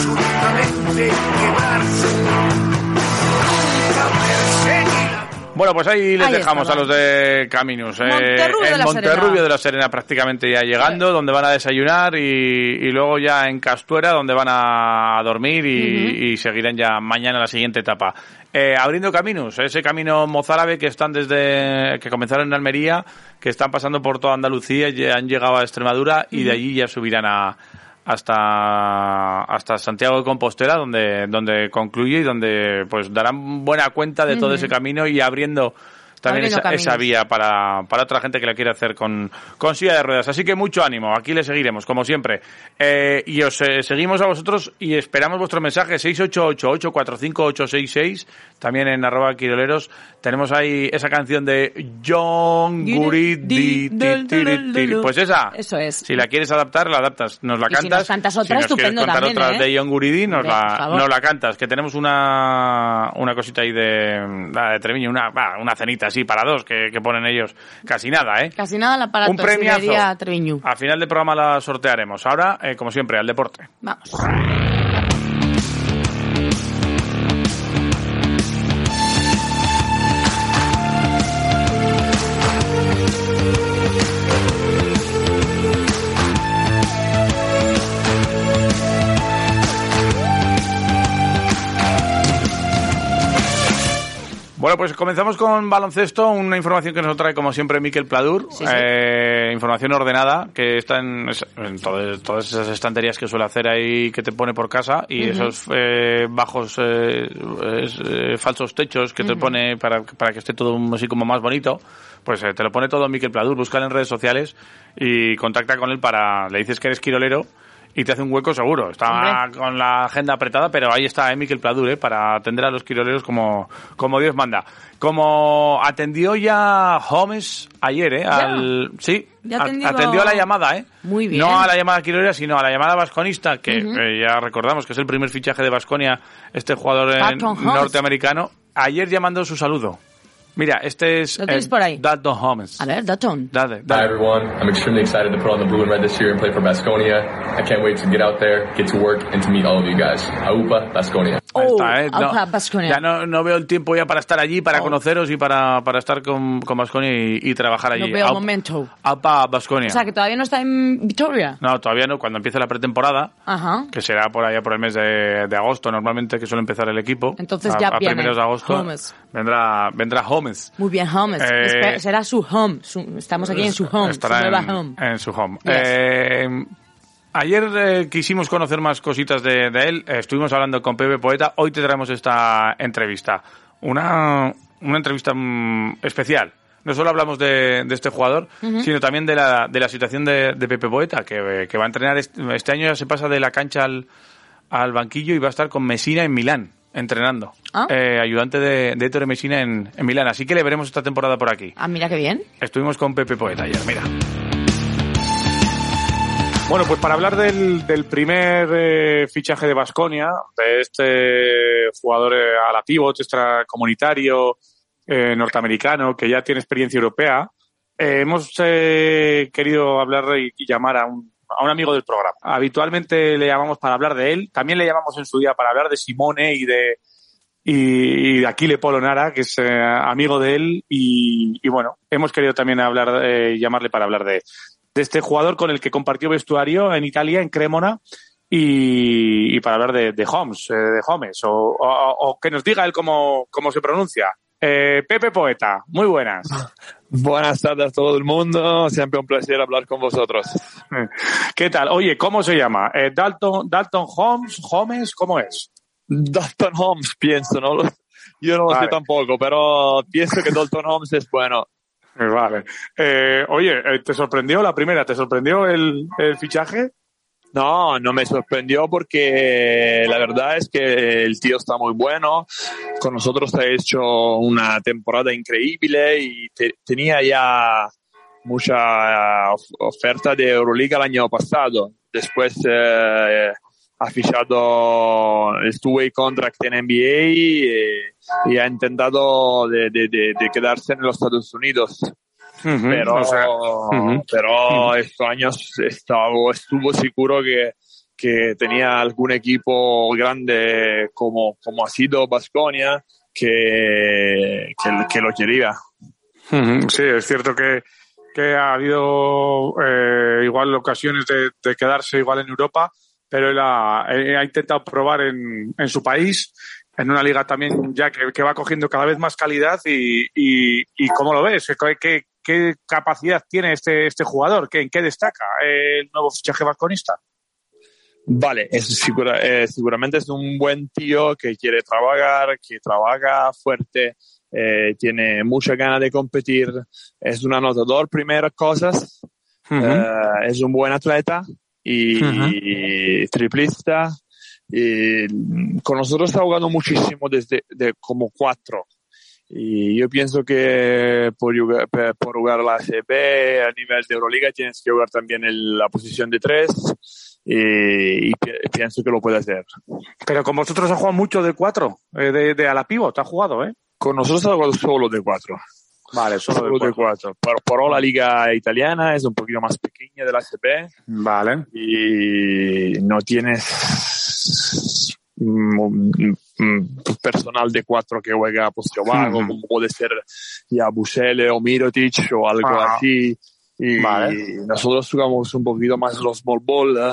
súbitamente quemarse. Bueno, pues ahí les Ahí dejamos estaba. a los de Caminos. eh, Monterrubio de en la Monterrubio de la Serena prácticamente ya llegando, donde van a desayunar y, y luego ya en Castuera, donde van a dormir y, y seguirán ya mañana la siguiente etapa. Eh, abriendo caminos, ese camino mozárabe que están desde que comenzaron en Almería, que están pasando por toda Andalucía, y han llegado a Extremadura y de allí ya subirán a hasta hasta Santiago de Compostela donde donde concluye y donde pues darán buena cuenta de todo ese camino y abriendo también esa, esa vía para, para otra gente que la quiere hacer con, con silla de ruedas. Así que mucho ánimo, aquí le seguiremos, como siempre. Eh, y os eh, seguimos a vosotros y esperamos vuestro mensaje 688-845-866, también en arroba quiroleros. Tenemos ahí esa canción de John Guridi. Pues esa. Eso es. Si la quieres adaptar, la adaptas. Nos la Y si cantas. nos cantas otra, nos quieres estupendo contar también, otra ¿eh? de John Guridi, nos, la, nos la cantas. Que tenemos una, una cosita ahí de, de Treviño, una, una cenita así para dos que, que ponen ellos. Casi nada, ¿eh? Casi nada el aparato. Un premiazo. A final del programa la sortearemos. Ahora, eh, como siempre, al deporte. Vamos. Bueno, pues comenzamos con baloncesto, una información que nos trae como siempre Miquel Pladur, Sí, sí. eh, información ordenada que está en, en todas, todas esas estanterías que suele hacer ahí que te pone por casa y esos eh, bajos eh, eh, falsos techos que te pone para, para que esté todo así como más bonito, pues eh, te lo pone todo Miquel Pladur, búscalo en redes sociales y contacta con él para, le dices que eres quirolero y te hace un hueco seguro. Está Hombre. con la agenda apretada, pero ahí está eh, Miquel Pladur, eh, para atender a los quiroleros como, como Dios manda. Como atendió ya Holmes ayer, ¿eh? Al, sí, Ya atendió a la llamada, ¿eh? Muy bien. No a la llamada quirolera, sino a la llamada vasconista, que eh, ya recordamos que es el primer fichaje de Vasconia, este jugador norteamericano. Ayer llamando su saludo. Mira, este es ¿Lo tienes eh, por ahí? Dalton Holmes. A ver, Dalton. Dale, Hi dale. everyone. I'm extremely excited to put on the blue and red this year and play for Basconia. I can't wait to get out there, get to work, and to meet all of you guys. Aupa, Basconia. Oh, está, ¿eh? No, Aupa, Baskonia. ya no, no veo el tiempo ya para estar allí, para Oh. conoceros y para, para estar con, con Baskonia y, y trabajar allí. No veo Au- momento. Aupa, Baskonia. O sea, que todavía no está en Victoria. No, todavía no. Cuando empiece la pretemporada, Ajá. que será por allá por el mes de, de agosto, normalmente que suele empezar el equipo. Entonces a, ya a viene primeros de agosto Holmes. vendrá vendrá Holmes. Muy bien, Holmes. Eh, será su home. Su- estamos aquí en su home, Estará su nueva en, home. en su home. Yes. Eh, ayer eh, quisimos conocer más cositas de, de él. Eh, estuvimos hablando con Pepe Poeta. Hoy te traemos esta entrevista. Una, una entrevista mm, especial. No solo hablamos de, de este jugador, sino también de la, de la situación de, de Pepe Poeta, que, que va a entrenar este, este año, ya se pasa de la cancha al, al banquillo y va a estar con Mesina en Milán, entrenando. Ah. Eh, ayudante de, de Ettore Mesina en, en Milán. Así que le veremos esta temporada por aquí. Ah, mira qué bien. Estuvimos con Pepe Poeta ayer, mira. Bueno, pues para hablar del, del primer eh, fichaje de Basconia, de este jugador eh, a la pivot extracomunitario eh, norteamericano que ya tiene experiencia europea, eh, hemos eh, querido hablar y llamar a un, a un amigo del programa. Habitualmente le llamamos para hablar de él, también le llamamos en su día para hablar de Simone y de y, y de Aquile Polonara, que es eh, amigo de él, y, y bueno, hemos querido también hablar, eh, llamarle para hablar de, de este jugador con el que compartió vestuario en Italia, en Cremona, y, y para hablar de, de Holmes, eh, de Holmes, o, o- o que nos diga él cómo, cómo se pronuncia. Eh, Pepe Poeta, muy buenas. [laughs] Buenas tardes a todo el mundo, siempre un placer hablar con vosotros. ¿Qué tal? Oye, ¿cómo se llama? Eh, Dalton, Dalton Holmes, Holmes, ¿cómo es? Dalton Holmes, pienso, ¿no? Yo no lo Vale. sé tampoco, pero pienso que Dalton Holmes es bueno. Eh, Vale. Eh, oye, ¿te sorprendió la primera? ¿Te sorprendió el, el fichaje? No, no me sorprendió porque la verdad es que el tío está muy bueno. Con nosotros ha hecho una temporada increíble y te- tenía ya mucha eh, of- oferta de Euroliga el año pasado. Después eh, ha fichado el two-way contract en NBA y, y ha intentado de quedarse en los Estados Unidos pero, o sea, ujú. pero estos años estaba, estuvo seguro que, que tenía algún equipo grande como, como ha sido Basconia que, que, que lo quería. Sí, es cierto que, que ha habido eh, igual ocasiones de, de quedarse igual en Europa, pero él ha, él ha intentado probar en, en su país, en una liga también ya que, que va cogiendo cada vez más calidad y, y, y ¿cómo lo ves? ¿Qué, qué, qué capacidad tiene este, este jugador? ¿Qué, ¿En qué destaca el nuevo fichaje vasconista? Vale, es segura- eh, seguramente es un buen tío que quiere trabajar, que trabaja fuerte, eh, tiene mucha ganas de competir, es un anotador, primeras cosas, eh, es un buen atleta y, y triplista. Y con nosotros está jugando muchísimo desde de, como cuatro. Y yo pienso que por jugar, por jugar la ACB a nivel de Euroliga tienes que jugar también en la posición de tres y, y pi- pienso que lo puede hacer. Pero con vosotros ha jugado mucho de cuatro, eh, de, de a la pivot, ha jugado, ¿eh? Con nosotros ha jugado solo de cuatro. Vale, solo, de cuatro. Por, por la liga italiana es un poquito más pequeña de la ACB Vale. y no tienes mm, personal de cuatro que juega bajo, Ujú. como puede ser ya Busele o Mirotic o algo Ajá. así. Y Vale. nosotros jugamos un poquito más los small ball. ¿eh?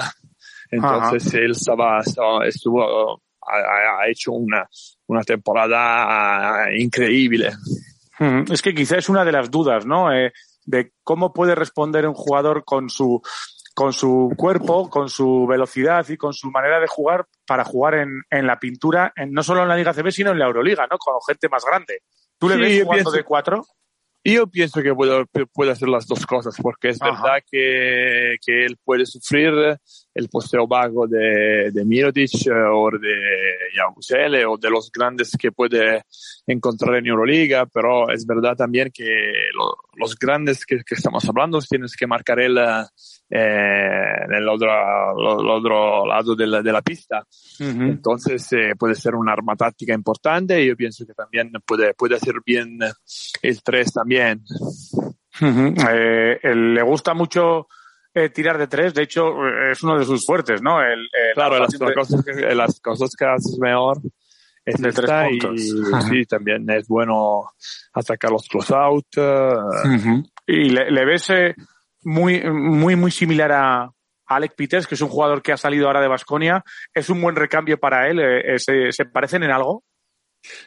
Entonces él estaba, estaba- estuvo, ha, ha- hecho una, una temporada ah, increíble. Mm, Es que quizá es una de las dudas, ¿no? Eh, de cómo puede responder un jugador con su con su cuerpo, con su velocidad y con su manera de jugar para jugar en, en la pintura, en, no solo en la Liga CB, sino en la Euroliga, ¿no? Con gente más grande. ¿Tú le Sí, ves jugando pienso- de cuatro? Yo pienso que puede, puede hacer las dos cosas, porque es Ajá. verdad que, que él puede sufrir el posteo bajo de, de Mirotic eh, o de Yabusele o de los grandes que puede encontrar en Euroliga, pero es verdad también que lo- los grandes que, que estamos hablando tienes que marcar el, eh, en el otro, lo- el otro lado de la, de la pista. Entonces eh, puede ser una arma táctica importante y yo pienso que también puede, puede hacer bien el 3 también. Eh, le gusta mucho eh, tirar de tres, de hecho eh, es uno de sus fuertes, ¿no? El, eh, Claro, la las, de- cosas que, las cosas que haces mejor es De tres y puntos. Ajá. sí, también es bueno atacar los close-out. eh, Ujú. Y le, le ves eh, muy, muy, muy similar a Alec Peters, que es un jugador que ha salido ahora de Basconia. ¿Es un buen recambio para él? Eh, eh, ¿Se, se parecen en algo?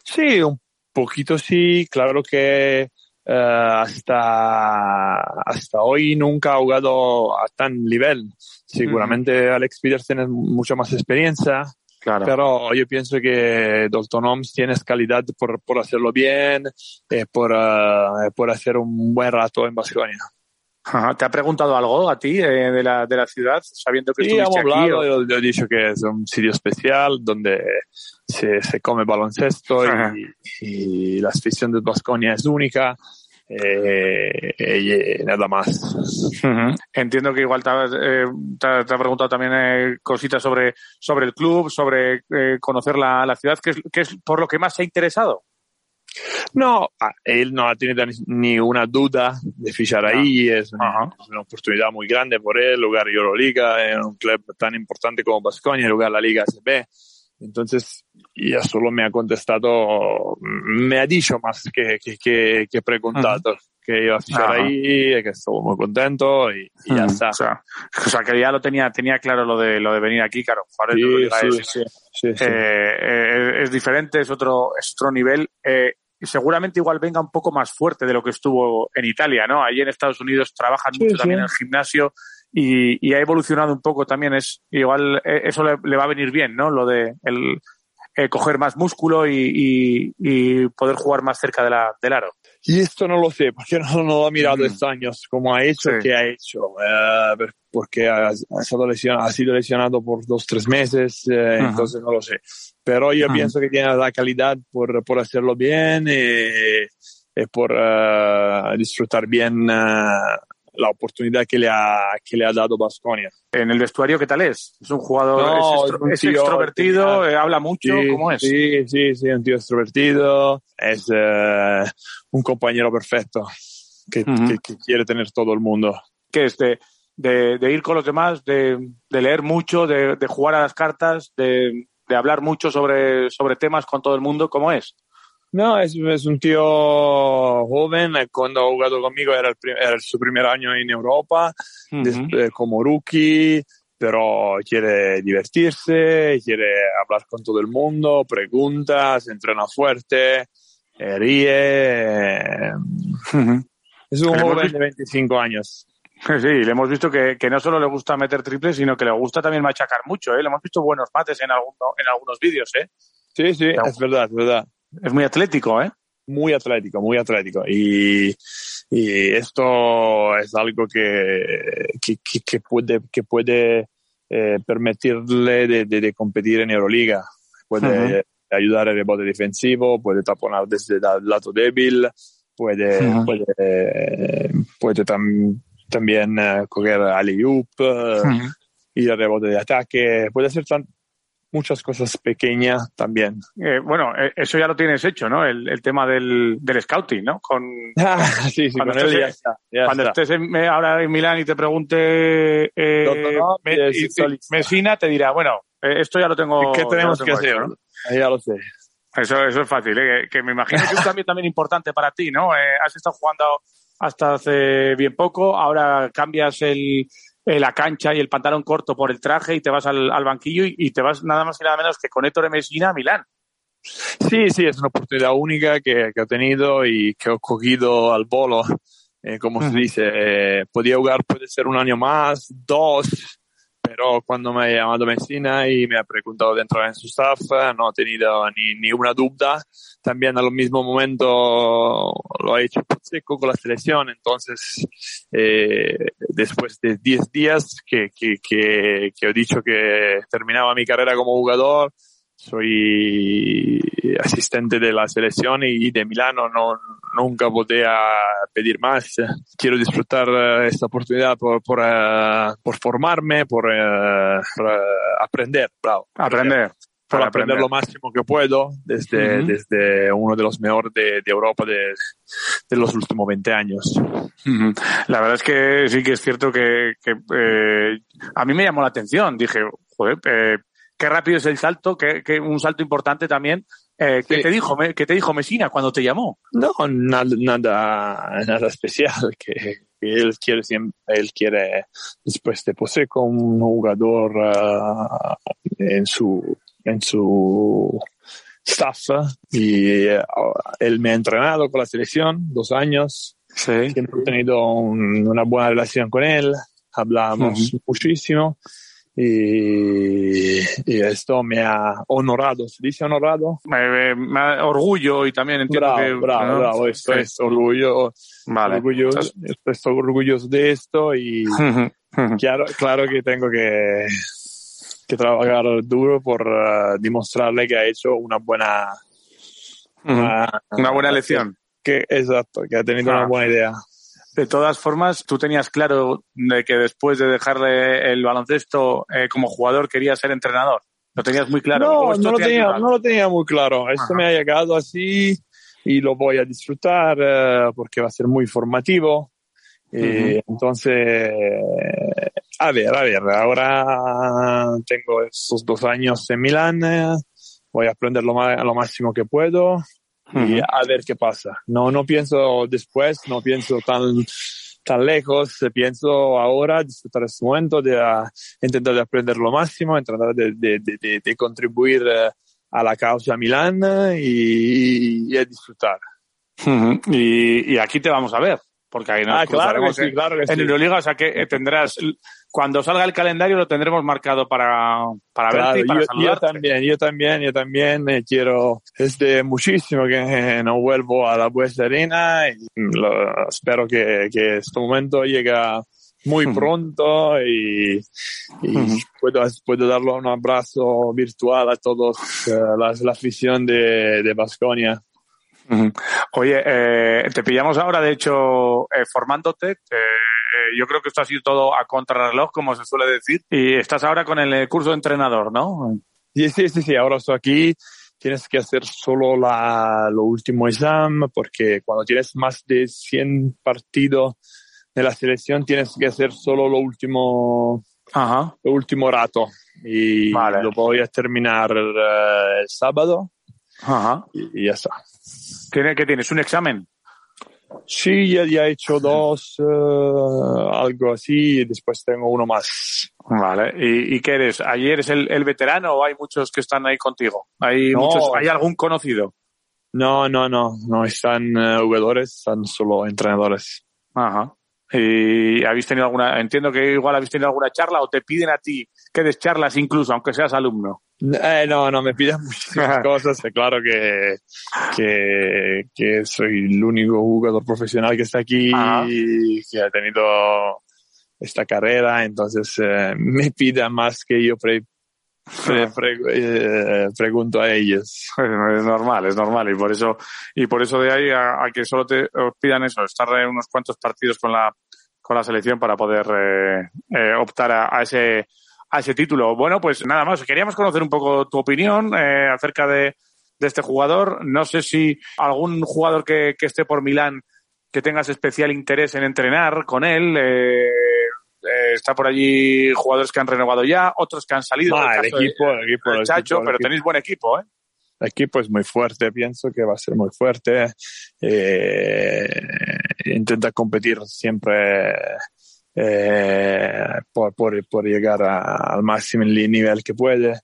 Sí, un poquito sí, claro que eh, hasta, hasta hoy nunca ha jugado a tan nivel. Seguramente Alex Peters tiene mucha más experiencia, Claro. pero yo pienso que Dalton Holmes tiene calidad por, por hacerlo bien, eh, por, eh, por hacer un buen rato en. Ajá. ¿Te ha preguntado algo a ti eh, de, la, de la ciudad, sabiendo que Sí, hemos estuviste aquí? hablado, o- yo, he dicho que es un sitio especial donde se, se come baloncesto y la afición de Basconia es única eh, y nada más. Ujú. Entiendo que igual te, eh, te te ha preguntado también eh, cositas sobre, sobre el club, sobre eh, conocer la, la ciudad, que es, que es por lo que más se ha interesado. No, ah, él no ha tenido ni, una duda de fichar ahí, es una, es una oportunidad muy grande por él, jugar Euroliga en un club tan importante como Basconia, jugar la Liga SB. Entonces, ya solo me ha contestado, me ha dicho más que, que, que, que preguntado que iba a fichar Ajá. ahí, que estuvo muy contento y, y ya Mm, está. O sea, o sea, que ya lo tenía, tenía claro lo de, lo de venir aquí, claro. Sí, sí, es, sí, eh, eh, es diferente, es otro, es otro nivel. Eh, y seguramente igual venga un poco más fuerte de lo que estuvo en Italia, ¿no? Allí en Estados Unidos trabajan mucho también en el gimnasio y, y ha evolucionado un poco también. Es igual eh, eso le, le va a venir bien, ¿no? Lo de el eh, coger más músculo y, y- y poder jugar más cerca de la, del aro. Y esto no lo sé, porque no, no lo he mirado Mm. estos años, cómo ha hecho, Sí. qué ha hecho, eh, porque ha, ha estado lesionado, ha sido lesionado por dos, tres meses, eh, entonces no lo sé. Pero yo Ajá. pienso que tiene la calidad por, por hacerlo bien y, y por eh, disfrutar bien eh, la oportunidad que le ha, que le ha dado Basconia. En el vestuario, ¿qué tal es? Es un jugador, No, es, es extro- un es tío extrovertido, genial. eh, habla mucho, Sí, ¿cómo es? Sí, sí, sí, un tío extrovertido, es eh, un compañero perfecto que, Ujú. que- que quiere tener todo el mundo. que es de, de, de ir con los demás, de, de leer mucho, de, jugar a las cartas, de, de hablar mucho sobre, sobre temas con todo el mundo, ¿cómo es? No, es, es un tío joven. eh, Cuando ha jugado conmigo era, el prim- era su primer año en Europa, des- eh, como rookie, pero quiere divertirse, quiere hablar con todo el mundo, pregunta, se entrena fuerte, eh, ríe. Es un joven de 25 años. [laughs] Sí, le hemos visto que, que no solo le gusta meter triples, sino que le gusta también machacar mucho, ¿eh? Le hemos visto buenos mates en, alguno, en algunos vídeos, ¿eh? Sí, sí, es verdad, es verdad. Es muy atlético, ¿eh? Muy atlético, muy atlético. Y, y esto es algo que, que, que- puede, que puede eh, permitirle de, de- de competir en Euroliga. Puede ayudar el rebote defensivo, puede taponar desde el lado débil, puede, puede, puede tam- también eh, coger alley-oop, eh, Ujú. ir al rebote de ataque, puede hacer tan- muchas cosas pequeñas también. Eh, bueno, eh, eso ya lo tienes hecho, ¿no? El, el tema del, del scouting, ¿no? Con, [laughs] Ah, sí, sí, Cuando con él estés ya está. ya cuando está. estés en- eh, ahora en Milán y te pregunte eh, Doctor, Me- y- y sexualista. Messina, te dirá, bueno, esto ya lo tengo. ¿Qué tenemos que hacer? ¿no? Ya lo sé. Eso, eso es fácil, ¿eh? que, me imagino que es un [laughs] cambio también importante para ti, ¿no? Has estado jugando hasta hace bien poco, ahora cambias el, eh, la cancha y el pantalón corto por el traje y te vas al, al banquillo y, y te vas nada más y nada menos que con Ettore Messina a Milán. Sí, sí, es una oportunidad única que, que he tenido y que he cogido al bolo. Eh, como se dice, eh, podía jugar, puede ser un año más, dos, pero cuando me ha llamado Messina y me ha preguntado de entrar en su staff, no he tenido ni, ni una duda. También al mismo momento lo ha hecho seco con la selección, entonces eh, después de 10 días que, que, que, que he dicho que terminaba mi carrera como jugador, soy asistente de la selección y de Milano, no, nunca podía pedir más. Quiero disfrutar eh, esta oportunidad por, por, eh, por formarme, por, eh, por, aprender, bravo. Aprender. Para aprender aprender. lo máximo que puedo desde, desde uno de los mejores de, de Europa de, de los últimos 20 años. La verdad es que sí que es cierto que, que, eh, a mí me llamó la atención. Dije, joder, eh, qué rápido es el salto, que, que un salto importante también. Eh, ¿qué, Sí. te dijo, Me- ¿Qué te dijo Mesina cuando te llamó? No, nada, nada, nada especial, que, que él quiere siempre, él quiere después de Poseco un jugador ah, en su, en su staff y eh, él me ha entrenado con la selección dos años, Sí. siempre he tenido un- una buena relación con él, hablamos muchísimo y, y esto me ha honorado, ¿se dice honorado? Me, me- da orgullo y también entiendo bravo, que... bravo, ¿no? bravo, esto Sí. es orgullo, Vale. orgulloso, estoy orgulloso de esto y claro, claro que tengo que, que trabajar duro por eh, demostrarle que ha hecho una buena, una, Una buena lección. que, exacto, que ha tenido Ah. una buena idea. De todas formas, tú tenías claro de que después de dejarle el baloncesto eh, como jugador querías ser entrenador. Lo tenías muy claro. ¿O No, no lo, te tenía, ayudado? no lo tenía muy claro. Esto Ajá. me ha llegado así y lo voy a disfrutar eh, porque va a ser muy formativo. Y Entonces, a ver, a ver, ahora tengo estos dos años en Milán, voy a aprender lo, lo máximo que puedo y Ujú. a ver qué pasa. No, no pienso después, no pienso tan, tan lejos, eh, pienso ahora disfrutar este momento, de ah, intentar de aprender lo máximo, tratar de, de, de, de- contribuir eh, a la causa Milán eh, y, y a disfrutar. Y, y aquí te vamos a ver, porque ahí nos Ah, claro sí, en- claro que en sí. Euroliga, o sea que eh, tendrás, cuando salga el calendario lo tendremos marcado para, para Claro, verte y para yo, yo también, yo también, yo también eh, quiero, desde muchísimo que eh, no vuelvo a la Bues de Arena y lo- espero que, que este momento llegue muy Ujú. pronto y, y Ujú. puedo, puedo darle un abrazo virtual a todos eh, las- la afición de, de Baskonia. Oye, eh, te pillamos ahora, de hecho, eh, formándote. eh, eh, yo creo que esto ha sido todo a contrarreloj, como se suele decir. Y estás ahora con el eh, curso de entrenador, ¿no? Sí, sí, sí, sí, ahora estoy aquí. Tienes que hacer solo la, lo último examen porque cuando tienes más de 100 partidos de la selección tienes que hacer solo lo último, Ajá. lo último rato. Y Vale. lo voy a terminar eh, el sábado Ajá. y, y ya está. ¿Tiene, ¿Qué tienes? ¿Un examen? Sí, ya, ya he hecho dos, eh, algo así, y después tengo uno más. Vale. ¿Y, y qué eres? ¿Ayer eres el, el veterano o hay muchos que están ahí contigo? ¿Hay, No. muchos, ¿hay algún conocido? No, no, no, no están eh, jugadores, están solo entrenadores. Ajá. ¿Y habéis tenido alguna, entiendo que igual habéis tenido alguna charla o te piden a ti que des charlas incluso, aunque seas alumno? Eh, no, no, me piden muchísimas [laughs] cosas. Es claro que, que, que soy el único jugador profesional que está aquí Ajá. y que ha tenido esta carrera, entonces eh, me piden más que yo pre- pre- [laughs] pre- eh, pregunto a ellos. Es normal, es normal. Y por eso, y por eso de ahí a, a que solo te os pidan eso, estar en unos cuantos partidos con la, con la selección para poder eh, eh, optar a, a ese, a ese título. Bueno, pues nada más. Queríamos conocer un poco tu opinión eh, acerca de, de este jugador. No sé si algún jugador que, que esté por Milán que tengas especial interés en entrenar con él. eh, eh, está por allí jugadores que han renovado ya, otros que han salido. Ah, el el caso de- equipo, el equipo, el Chacho, equipo, pero tenéis buen equipo, ¿eh? El equipo es muy fuerte, pienso que va a ser muy fuerte. Intenta competir siempre eh, por, por, por llegar a- al máximo nivel que puede.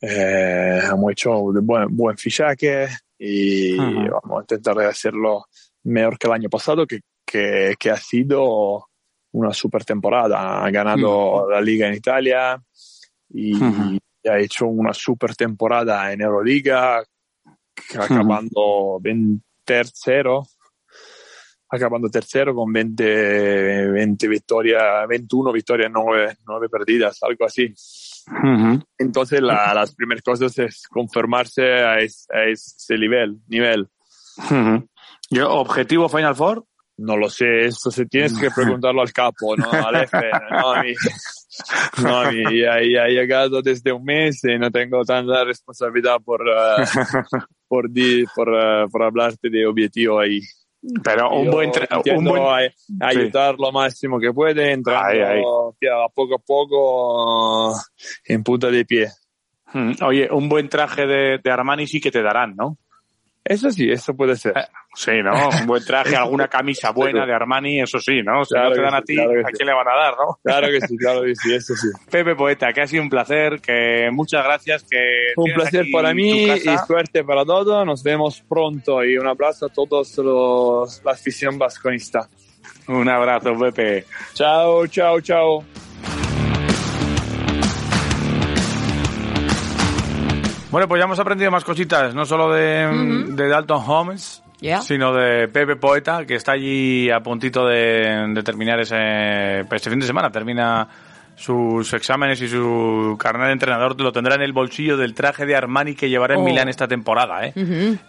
Eh, hemos hecho un buen, buen fichaje y vamos a intentar hacerlo mejor que el año pasado, que, que, que ha sido una super temporada. Ha ganado la Liga en Italia y Ujú. ha hecho una super temporada en Euroliga, acabando en tercero, acabando tercero con 20, 20 victorias, 21 victorias, 9, 9 perdidas, algo así. Ujú. Entonces la- las primeras cosas es conformarse a, es- a ese nivel, nivel. Ujú. Yo, ¿Objetivo Final Four? No lo sé, eso se tienes que preguntarlo al capo, no al F, no a mí. No a mí, ya, ya he llegado desde un mes y no tengo tanta responsabilidad por, eh, [laughs] por, di- por, eh, por hablarte de objetivo ahí. Pero un buen, un buen a- ayudar lo máximo que puede, entrando ya poco a poco en punta de pie. Mm, Oye, un buen traje de, de Armani sí que te darán, ¿no? Eso sí, eso puede ser. Sí, ¿no? Un buen traje, alguna camisa buena de Armani, eso sí, ¿no? Si Claro no te dan a sí, ti, claro ¿a sí. quién le van a dar, no? Claro que sí, claro que sí, eso sí. [laughs] Pepe Poeta, que ha sido un placer, que muchas gracias, que Un placer aquí para mí y suerte para todos. Nos vemos pronto y un abrazo a todos los, la afición vasconista. Un abrazo, Pepe. Chao, chao, chao. Bueno, pues ya hemos aprendido más cositas, no solo de, de Dalton Holmes, Ya. sino de Pepe Poeta, que está allí a puntito de, de terminar ese, este fin de semana. Termina sus exámenes y su carnet de entrenador lo tendrá en el bolsillo del traje de Armani que llevará en Oh. Milán esta temporada, ¿eh?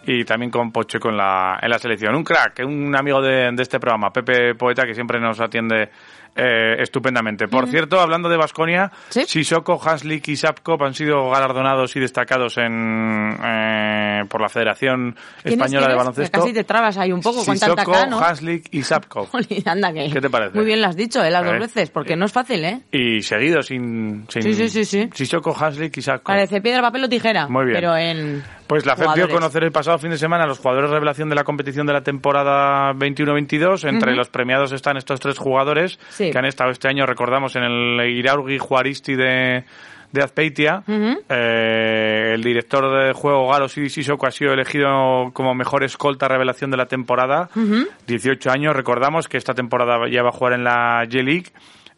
Y también con Pocheco en la, en la selección. Un crack, un amigo de, de este programa, Pepe Poeta, que siempre nos atiende eh, estupendamente. Por cierto, hablando de Basconia, Sissoko, Haslik y Sapkop han sido galardonados y destacados en, eh, por la Federación ¿Quiénes, Española de? Baloncesto. Casi te trabas ahí un poco con tanta Sissoko, ¿no? Haslik y Sapkop. [laughs] Jolín, anda que... ¿Qué te parece? Muy bien lo has dicho, ¿eh? Las Eh. dos veces, porque no es fácil, ¿eh? Y seguido, sin... sin Sí, sí, sí, sí. Sissoko, Haslik y Sapkop. Parece piedra, papel o tijera. Muy bien. Pero en... Pues la FED dio a conocer el pasado fin de semana a los jugadores revelación de la competición de la temporada 21-22. Entre los premiados están estos tres jugadores Sí. que han estado este año, recordamos, en el Iraurgi Juaristi de, de Azpeitia. Eh, el director de juego Galo Sissoko ha sido elegido como mejor escolta revelación de la temporada. Ujú. 18 años, recordamos que esta temporada ya va a jugar en la G-League.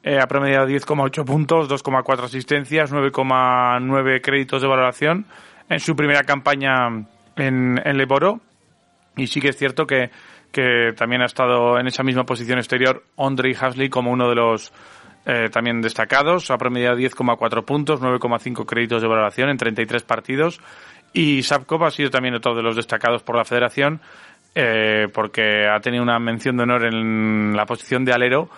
Eh, ha promediado 10,8 puntos, 2,4 asistencias, 9,9 créditos de valoración en su primera campaña en, en Leboro. Y sí que es cierto que, que también ha estado en esa misma posición exterior Ondrej Hasley como uno de los eh, también destacados. Ha promediado 10,4 puntos, 9,5 créditos de valoración en 33 partidos. Y Sapkov ha sido también otro de los destacados por la federación eh, porque ha tenido una mención de honor en la posición de alero.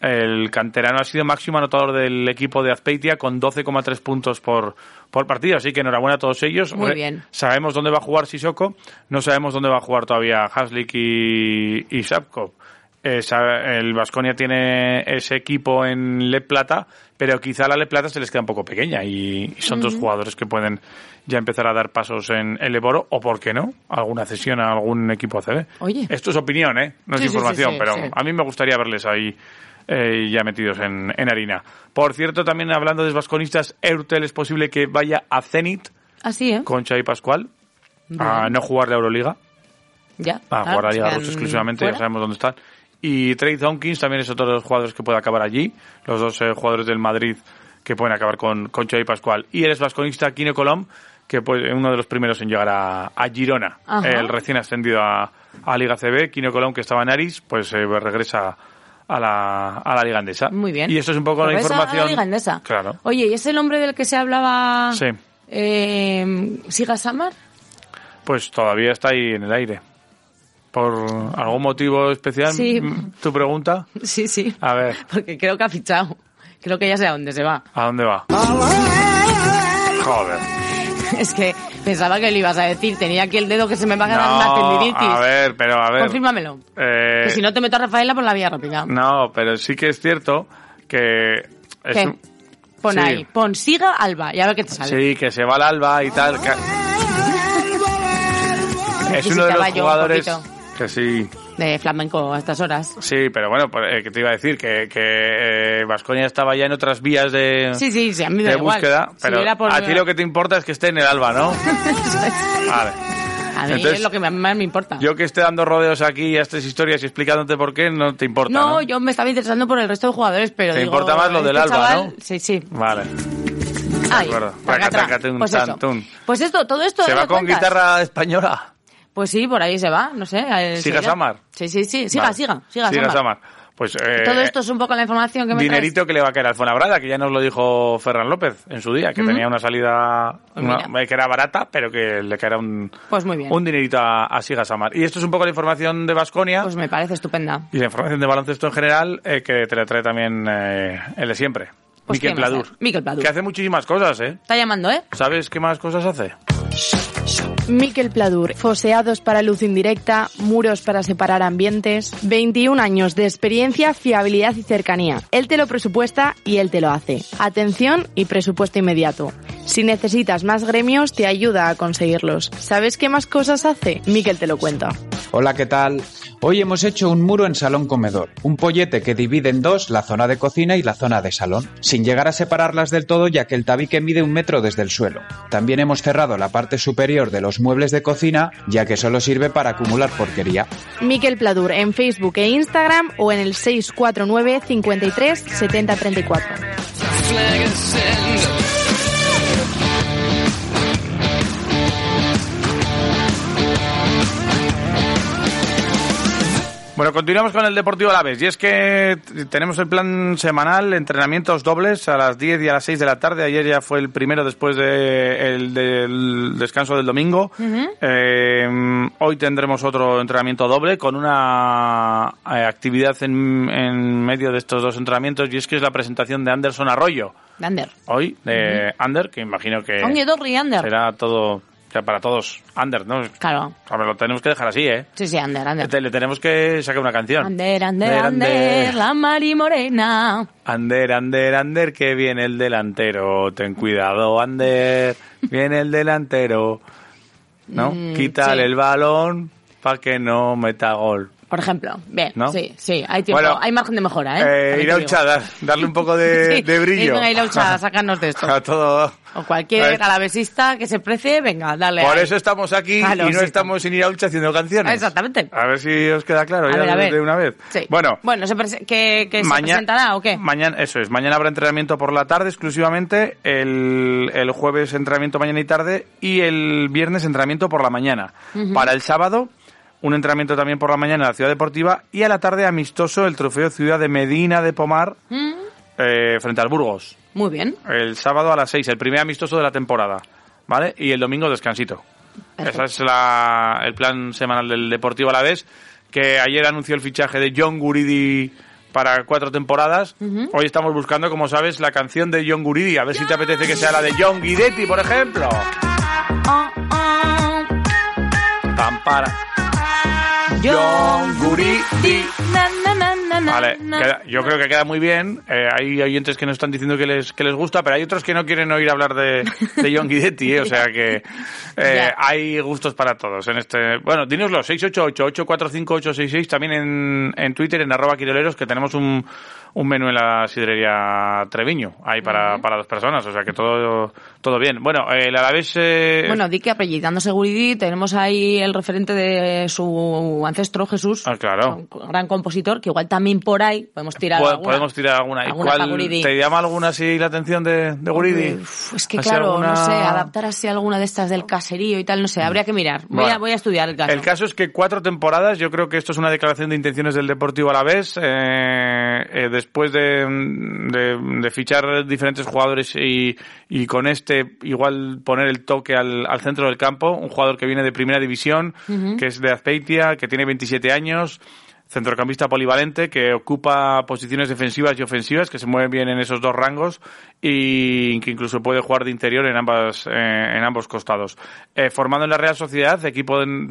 El canterano ha sido máximo anotador del equipo de Azpeitia con 12,3 puntos por, por partido, así que enhorabuena a todos ellos. Muy bien. Sabemos dónde va a jugar Sissoko, no sabemos dónde va a jugar todavía Haslik y, y Sapkov. Eh, el Vasconia tiene ese equipo en Le Plata, pero quizá la Le Plata se les queda un poco pequeña y, y son dos jugadores que pueden ya empezar a dar pasos en el Eboro o, por qué no, alguna cesión a algún equipo ACB. Oye. Esto es opinión, ¿eh? No es Sí, sí, sí, información, sí, pero a mí me gustaría verles ahí eh, ya metidos en, en harina. Por cierto, también hablando de vasconistas, Eurtel es posible que vaya a Zenit Así, ¿eh? Pascual a no jugar la Euroliga, Ya. a jugar la Liga Rusa exclusivamente, fuera. ya sabemos dónde están. Y Trey Tompkins también es otro de los jugadores que puede acabar allí, los dos eh, jugadores del Madrid que pueden acabar con, con Xavi Pascual. Y eres vasconista, Kino Colom, que pues uno de los primeros en llegar a, a Girona, Ajá. el recién ascendido a, a Liga CB, Kino Colom, que estaba en Aris, pues eh, regresa a la, a la Liga Andesa. Muy bien. Y eso es un poco la Regresa a información. la Liga Endesa. Claro. Oye, ¿y es el hombre del que se hablaba? Sí. Eh, ¿Siga Samar? Pues todavía está ahí en el aire. ¿Por algún motivo especial? Sí. Mm, ¿Tu pregunta? Sí, sí. A ver, Porque creo que ha fichado. Creo que ya sé a dónde se va. ¿a dónde va? Joder. [laughs] Es que pensaba que le ibas a decir. Tenía aquí el dedo que se me va a una No, tendinitis. a ver, pero a ver. Confírmamelo. Eh, Que si no te meto a Rafaela por la vía rápida. no, pero sí que es cierto que... Es ¿Qué? un- Pon sí. ahí. Pon Siga Alba. Y a ver qué te sale. Sí, que se va al alba y tal. que- es uno de los un jugadores... Que sí, De flamenco a estas horas. sí, pero bueno, pues, eh, que te iba a decir que, que Vasconia estaba ya en otras vías de, Sí, sí, sí, a mí me de da igual. búsqueda, Si pero por- a ti lo que te importa es que esté en el alba, ¿no? [laughs] Vale. A mí Entonces, es lo que más me importa. Yo que esté dando rodeos aquí a estas historias y explicándote por qué, no te importa, ¿no? no, yo me estaba interesando por el resto de jugadores, pero Te digo, importa más lo del este Alba, chaval- ¿no? Sí, sí. Vale. Ay, tun, Pues tan, eso. Pues esto, todo esto... ¿Se ¿eh? va ¿Me con cuentas? guitarra española? Pues sí, por ahí se va, no sé. eh, ¿Siga. Samar? Sí, sí, sí. Siga, Vale. siga, siga, Siga Samar. Samar. Pues eh, Todo esto es un poco la información que me dinerito que le va a caer al Fuenlabrada, que ya nos lo dijo Ferran López en su día, que tenía una salida una- que era barata, pero que le caerá un. Pues muy bien. un dinerito a, a Siga Samar. Y esto es un poco la información de Vasconia Pues me parece estupenda. y la información de baloncesto en general, eh, que te la trae también eh, el de siempre. Pues Miquel ¿quién va a Pladur. Miquel Pladur. Que hace muchísimas cosas, ¿eh? Está llamando, ¿eh? ¿Sabes qué más cosas hace? Miquel Pladur, foseados para luz indirecta, muros para separar ambientes, 21 años de experiencia, fiabilidad y cercanía. Él te lo presupuesta y él te lo hace. Atención y presupuesto inmediato. Si necesitas más gremios, te ayuda a conseguirlos. ¿Sabes qué más cosas hace? Miquel te lo cuenta. Hola, ¿qué tal? Hoy hemos hecho un muro en salón comedor, un pollete que divide en dos la zona de cocina y la zona de salón, sin llegar a separarlas del todo ya que el tabique mide un metro desde el suelo. También hemos cerrado la parte superior de los muebles de cocina ya que solo sirve para acumular porquería. Miquel Pladur en Facebook e Instagram o en el 649 53 70 34. Bueno, continuamos con el Deportivo Alavés. Y es que tenemos el plan semanal, entrenamientos dobles a las 10 y a las 6 de la tarde. Ayer ya fue el primero después de el- del descanso del domingo. Eh, hoy tendremos otro entrenamiento doble con una eh, actividad en, en medio de estos dos entrenamientos y es que es la presentación de Anderson Arroyo. Dander. Hoy, de Ander, que imagino que Ander. será todo, o sea, para todos Ander, ¿no? Claro. A ver, lo tenemos que dejar así, ¿eh? Sí, sí, Ander, Ander. Te- Le tenemos que sacar una canción. Ander, Ander, Ander. la Mari Morena. Ander, Ander, Ander, que viene el delantero. Ten cuidado, Ander, viene el delantero. ¿No? Mm, Quítale sí. el balón para que no meta gol. Por ejemplo. Bien, ¿No? sí, sí. Hay tiempo, Bueno, hay margen de mejora, ¿eh? Eh, Iraucha, digo. dar- darle un poco de, [laughs] Sí, de brillo. Venga, Iraucha, [laughs] sacarnos de esto. A todo. O cualquier alavesista que se precie, venga, dale. Por ahí. eso estamos aquí Claro, y no sí. estamos sin Iraucha haciendo canciones. Exactamente. A ver si os queda claro A ya ver, a de- ver. una vez. Sí. Bueno, Bueno, ¿se ¿que, que se Maña- presentará o qué? Mañana, eso es, mañana habrá entrenamiento por la tarde exclusivamente, el, el jueves entrenamiento mañana y tarde y el viernes entrenamiento por la mañana. Para el sábado, un entrenamiento también por la mañana en la Ciudad Deportiva y a la tarde amistoso el trofeo Ciudad de Medina de Pomar Mm, eh, frente al Burgos. Muy bien. El sábado a las 6, el primer amistoso de la temporada, ¿vale? Y el domingo descansito. Ese es la- el plan semanal del Deportivo Alavés, que ayer anunció el fichaje de John Guridi para cuatro temporadas. Hoy estamos buscando, como sabes, la canción de John Guridi. A ver si te apetece que sea la de John Guidetti, por ejemplo. Guridi. Na, na, Vale, queda- yo creo que queda muy bien. Eh, hay oyentes que nos están diciendo que les, que les gusta, pero hay otros que no quieren oír hablar de, de John Guidetti, ¿eh? o [laughs] sea que eh, hay gustos para todos en este. Bueno, dinoslo, 688-845-866, también en, en Twitter, en arroba quiroleros, que tenemos un, un menú en la sidrería Treviño, ahí para, para dos personas, o sea que todo, todo bien. Bueno, el Alavés... eh, Bueno, di que apellidándose Guridi, tenemos ahí el referente de su ancestro Jesús, ah, claro. un gran compositor, que igual también por ahí podemos tirar alguna. Podemos tirar alguna. ¿Y alguna cuál-. ¿Te llama alguna así la atención de, de Guridi? Uf, Es que ¿Así claro, alguna- no sé, adaptar así alguna de estas del caserío y tal, no sé, habría que mirar. Voy, Bueno. a, voy a estudiar el caso. El caso es que cuatro temporadas, yo creo que esto es una declaración de intenciones del Deportivo Alavés, eh, eh, después de, de, de fichar diferentes jugadores y, y con este igual poner el toque al, al centro del campo, un jugador que viene de primera división, que es de Azpeitia, que tiene 27 años, centrocampista polivalente, que ocupa posiciones defensivas y ofensivas, que se mueve bien en esos dos rangos y que incluso puede jugar de interior en ambas eh, en ambos costados. Eh, formado en la Real Sociedad, equipo del,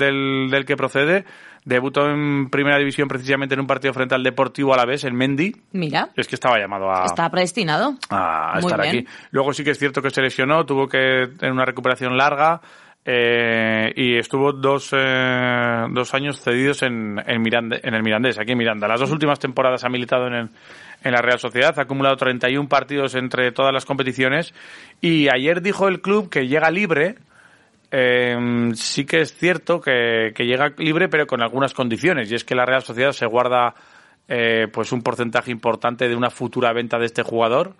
del que procede, debutó en primera división precisamente en un partido frente al Deportivo Alavés, en Mendy. Mira, Es que estaba llamado a, está predestinado. a Muy estar bien. aquí. Luego sí que es cierto que se lesionó, tuvo que tener una recuperación larga eh, y estuvo dos, eh, dos años cedidos en, en, Mirande- en el Mirandés, aquí en Miranda. Las dos últimas temporadas ha militado en, el- en la Real Sociedad, ha acumulado 31 partidos entre todas las competiciones y ayer dijo el club que llega libre eh, sí que es cierto que, que llega libre, pero con algunas condiciones. Y es que la Real Sociedad se guarda eh, pues un porcentaje importante de una futura venta de este jugador.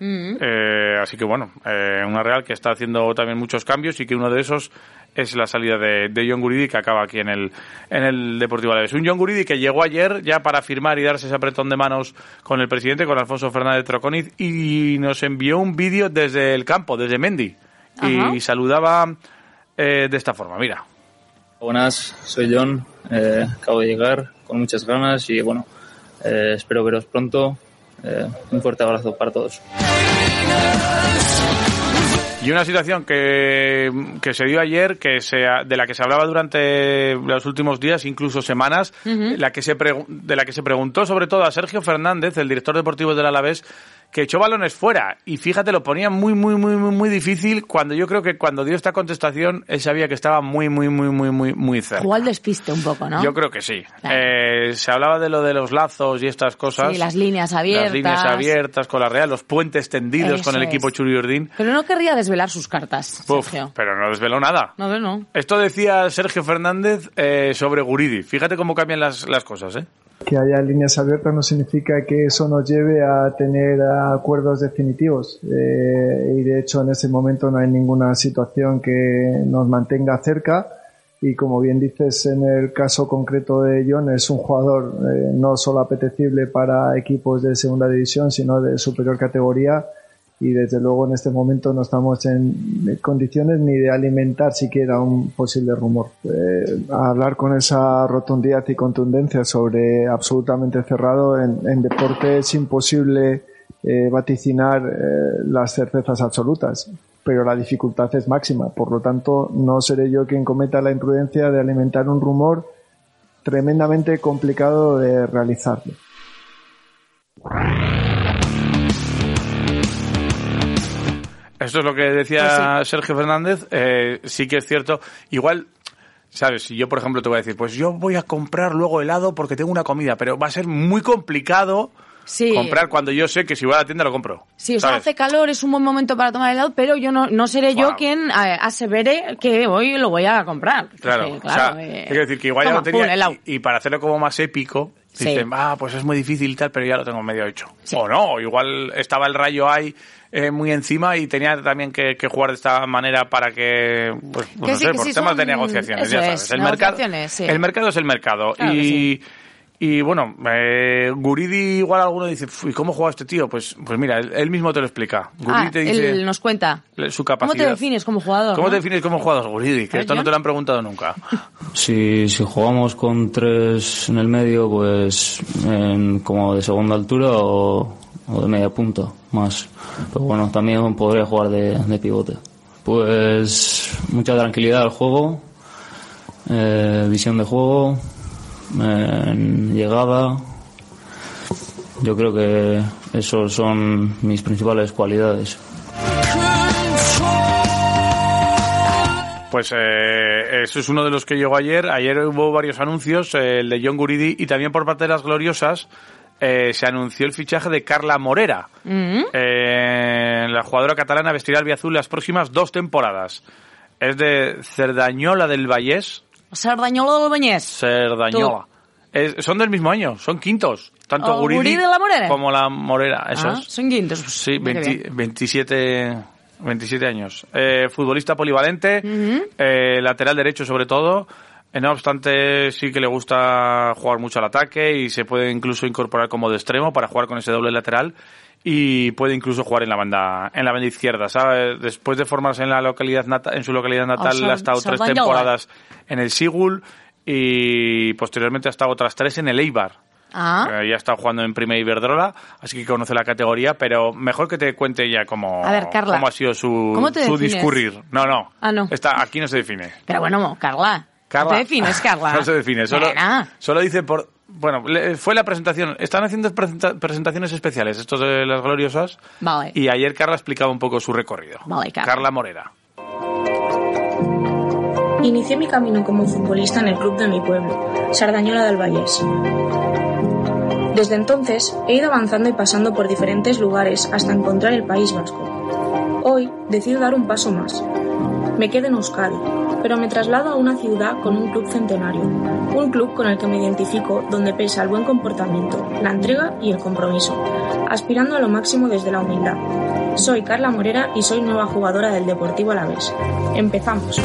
Mm. Eh, así que bueno, eh, una Real que está haciendo también muchos cambios y que uno de esos es la salida de, de John Guridi que acaba aquí en el, en el Deportivo Alavés. Un John Guridi que llegó ayer ya para firmar y darse ese apretón de manos con el presidente, con Alfonso Fernández Troconiz, y nos envió un vídeo desde el campo, desde Mendy, y saludaba eh, de esta forma, mira. Buenas, soy John, eh, acabo de llegar con muchas ganas y bueno, eh, espero veros pronto. Eh, un fuerte abrazo para todos. Y una situación que, que se dio ayer, que se, de la que se hablaba durante los últimos días, incluso semanas, la que se de la que se preguntó sobre todo a Sergio Fernández, el director deportivo del Alavés, que echó balones fuera. Y fíjate, lo ponía muy, muy, muy, muy, muy difícil cuando yo creo que cuando dio esta contestación, él sabía que estaba muy, muy, muy, muy, muy, muy cerca. Jugó al despiste un poco, ¿no? Yo creo que sí. Eh, se hablaba de lo de los lazos y estas cosas. Sí, las líneas abiertas. Las líneas abiertas con la Real, los puentes tendidos Eso con el equipo Churi Ordín. Pero no querría desvelar sus cartas, Uf, Sergio. pero no desveló nada. No, no. Esto decía Sergio Fernández eh, sobre Guridi. Fíjate cómo cambian las, las cosas, ¿eh? Que haya líneas abiertas no significa que eso nos lleve a tener acuerdos definitivos. Eh, y de hecho en ese momento no hay ninguna situación que nos mantenga cerca. Y como bien dices, en el caso concreto de John, es un jugador eh, no solo apetecible para equipos de segunda división, sino de superior categoría. Y desde luego en este momento no estamos en condiciones ni de alimentar siquiera un posible rumor. Eh, hablar con esa rotundidad y contundencia sobre absolutamente cerrado en, deporte es imposible eh, vaticinar eh, las certezas absolutas, pero la dificultad es máxima. Por lo tanto, no seré yo quien cometa la imprudencia de alimentar un rumor tremendamente complicado de realizarlo. Esto es lo que decía Sergio Fernández. Eh, sí que es cierto. Igual, ¿sabes? Si yo, por ejemplo, te voy a decir, pues yo voy a comprar luego helado porque tengo una comida, pero va a ser muy complicado Sí. comprar cuando yo sé que si voy a la tienda lo compro. Sí, o sea, hace calor, es un buen momento para tomar helado, pero yo no, no seré yo quien eh, asevere que hoy lo voy a comprar. Claro, Porque, o sea, eh, quiero decir que igual ya toma, lo tenía pum, helado. y, y para hacerlo como más épico, Sí. dicen, ah, pues es muy difícil y tal, pero ya lo tengo medio hecho. O no, igual estaba el rayo ahí eh, muy encima y tenía también que, que jugar de esta manera para que, pues, Que no sí, sé, que por sí, temas de son- negociaciones, eso ya sabes. es, el, mercado, negociaciones, sí. el mercado es el mercado. Claro y. y bueno, eh, Guridi igual alguno dice, ¿y cómo juega este tío? Pues, pues mira, él, él mismo te lo explica. Guridi Ah, te dice él nos cuenta. su ¿Cómo capacidad. te defines como jugador? ¿Cómo no? te defines como jugador, Guridi? Que esto no te lo han preguntado nunca. [laughs] Si, si jugamos con tres en el medio, pues en- como de segunda altura o, o de media punta, más. Pero bueno, también podría jugar de, de pivote. Pues mucha tranquilidad al juego, eh, visión de juego, eh, llegada. Yo creo que esos son mis principales cualidades. Pues eh, eso es uno de los que llegó ayer. Ayer hubo varios anuncios, eh, el de John Guridi y también por parte de las gloriosas eh, se anunció el fichaje de Carla Morera. Mm. Eh, la jugadora catalana vestirá el azul las próximas dos temporadas. Es de Cerdañola del Vallés. Sardañola del Bañés. Cerdañola. Es- son del mismo año, son quintos. Tanto Oh, Guridi, Guridi y la Morera. como la Morera. Ah, es. son guindos. Pues, Sí, mira qué 20 bien. 27, 27 años. Eh, futbolista polivalente, eh, lateral derecho sobre todo. Eh, no obstante, sí que le gusta jugar mucho al ataque y se puede incluso incorporar como de extremo para jugar con ese doble lateral y puede incluso jugar en la banda en la banda izquierda, ¿sabe? Después de formarse en la localidad nata- en su localidad natal, Sar- ha estado tres temporadas en el Sigul y posteriormente ha estado otras tres en el Eibar. Ah, Eh, ya está jugando en Primera Iberdrola, así que conoce la categoría, pero mejor que te cuente ella cómo, A ver, Carla, cómo ha sido su, ¿cómo te su discurrir. No, no. Ah, no. Está, aquí no se define. pero bueno, Carla. Carla. ¿Te defines, Carla? [laughs] No se define, solo, solo dice por... Bueno, fue la presentación. Están haciendo presenta- presentaciones especiales, estos de las gloriosas, Vale. y ayer Carla explicaba un poco su recorrido. Vale, Carla. Carla Morera. Inicié mi camino como futbolista en el club de mi pueblo, Sardañola del Vallés. Desde entonces he ido avanzando y pasando por diferentes lugares hasta encontrar el País Vasco. Hoy decido dar un paso más. me quedo en Euskadi, pero me traslado a una ciudad con un club centenario, un club con el que me identifico donde pesa el buen comportamiento, la entrega y el compromiso, aspirando a lo máximo desde la humildad. Soy Carla Morera y soy nueva jugadora del Deportivo Alavés. Empezamos.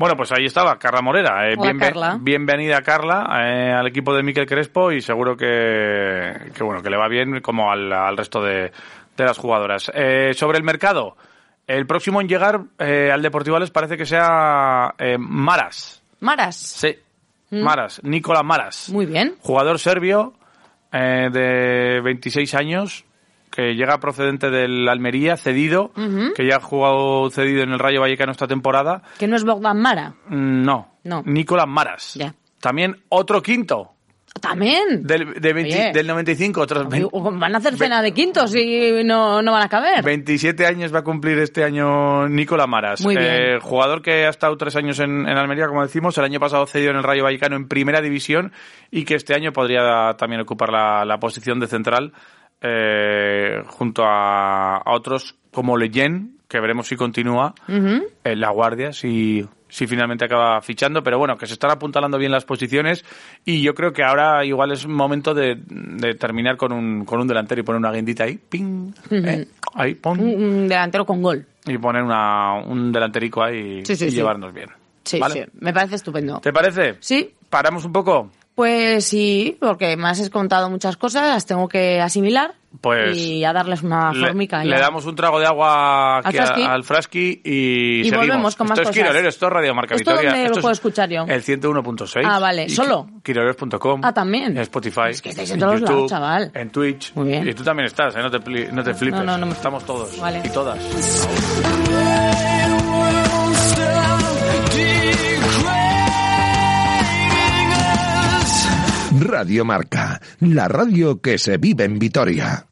Bueno, pues ahí estaba, Carla Morera. Eh, Hola, bienve- Carla. Bienvenida, Carla, eh, al equipo de Miquel Crespo y seguro que, que, bueno, que le va bien como al, al resto de, de las jugadoras. Eh, sobre el mercado, el próximo en llegar eh, al Deportivo les parece que sea eh, Maras. Maras. Sí, Mm. Maras, Nicola Maras. Muy bien. Jugador serbio eh, de 26 años que llega procedente del Almería, cedido, que ya ha jugado cedido en el Rayo Vallecano esta temporada. Que no es Bogdan Mara. Mm, No. No. Nicolás Maras. También otro quinto. También. Del, de 20 Oye. del 95. Otros vein- Van a hacer cena de quintos y no, no van a caber. 27 años va a cumplir este año Nicolás Maras. Muy bien. Eh, jugador que ha estado tres años en, en Almería, como decimos. El año pasado cedido en el Rayo Vallecano en primera división y que este año podría también ocupar la, la posición de central eh, junto a, a otros como Leyen, que veremos si continúa. Ujú. en la guardia si, si finalmente acaba fichando, pero bueno, que se están apuntalando bien las posiciones y yo creo que ahora igual es momento de, de terminar con un, con un delantero y poner una guindita ahí, ping, eh, ahí, pon, Un, un delantero con gol. y poner una, un delanterico ahí Sí, sí, y sí. llevarnos bien. Sí, ¿Vale? sí. Me parece estupendo. ¿Te parece? Sí. ¿Paramos un poco? Pues sí, porque me has contado muchas cosas, las tengo que asimilar Pues y a darles una le, formica. le ya. damos un trago de agua aquí Al frasqui. a- al frasqui y, Y seguimos. volvemos con más esto es cosas. Quirolero, esto es Radio Marca ¿Esto Vitoria. dónde lo Esto puedo es escuchar yo? El 101.6. Ah, vale. ¿Solo? Quiroleros.com. Ah, también. En Spotify. Es que estáis en todos lados, chaval. En Twitch. Muy bien. Y tú también estás, ¿eh? No te, no te flipes. No, no, no me- Estamos todos. Vale. Y todas. Radio Marca, la radio que se vive en Vitoria.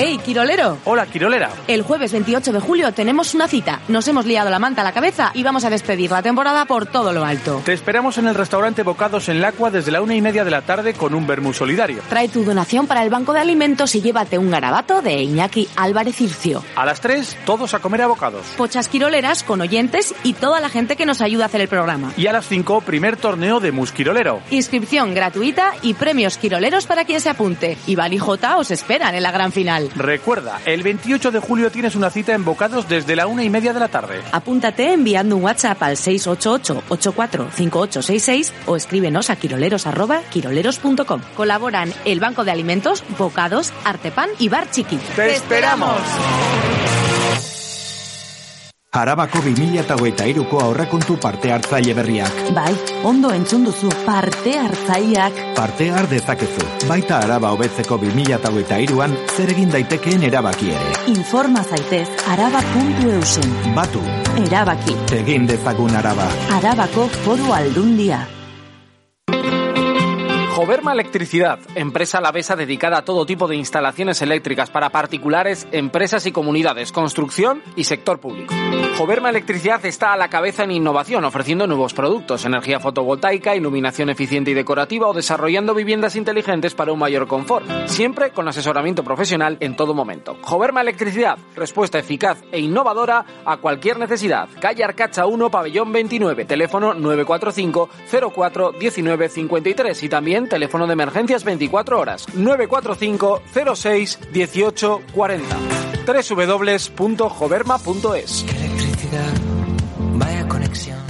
¡Ey, Quirolero! Hola, Quirolera. El jueves 28 de julio tenemos una cita. Nos hemos liado la manta a la cabeza y vamos a despedir la temporada por todo lo alto. Te esperamos en el restaurante Bocados en Lacua desde la una y media de la tarde con un vermú solidario. Trae tu donación para el Banco de Alimentos y llévate un garabato de Iñaki Álvarez Ircio. A las 3, todos a comer a bocados. Pochas quiroleras con oyentes y toda la gente que nos ayuda a hacer el programa. Y a las 5, primer torneo de Musquirolero. Inscripción gratuita y premios quiroleros para quien se apunte. Y Jota os esperan en la gran final. Recuerda, el 28 de julio tienes una cita en Bocados desde la una y media de la tarde. Apúntate enviando un WhatsApp al 688-845866 o escríbenos a quiroleros.quiroleros.com. Colaboran el Banco de Alimentos, Bocados, Artepan y Bar Chiqui. ¡Te esperamos! Arabako 2023ko aurrekontu parte hartzaile berriak. Bai, ondo entzun duzu parte hartzaileak. Parte har dezakezu. Baita araba hobetzeko 2023an zer egin daitekeen erabaki ere. Informa zaitez araba.eusen. Batu, Erabaki. egin dezagun araba. Arabako foru aldundia. Joverma Electricidad, empresa alavesa dedicada a todo tipo de instalaciones eléctricas para particulares, empresas y comunidades, construcción y sector público. Joverma Electricidad está a la cabeza en innovación, ofreciendo nuevos productos, energía fotovoltaica, iluminación eficiente y decorativa o desarrollando viviendas inteligentes para un mayor confort, siempre con asesoramiento profesional en todo momento. Joverma Electricidad, respuesta eficaz e innovadora a cualquier necesidad. Calle Arcacha 1, pabellón 29, teléfono 945 04 19 53 y también teléfono de emergencias 24 horas 945 06 18 40 www.joverma.es Vaya conexión.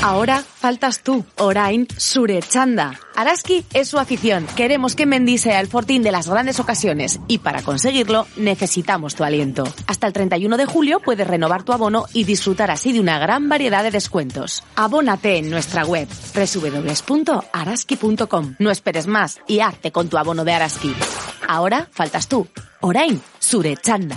Ahora faltas tú, Orain Surechanda. Araski es su afición. Queremos que Mendy sea el fortín de las grandes ocasiones y para conseguirlo necesitamos tu aliento. Hasta el 31 de julio puedes renovar tu abono y disfrutar así de una gran variedad de descuentos. Abónate en nuestra web www.araski.com. No esperes más y hazte con tu abono de Araski. Ahora faltas tú, Orain Surechanda.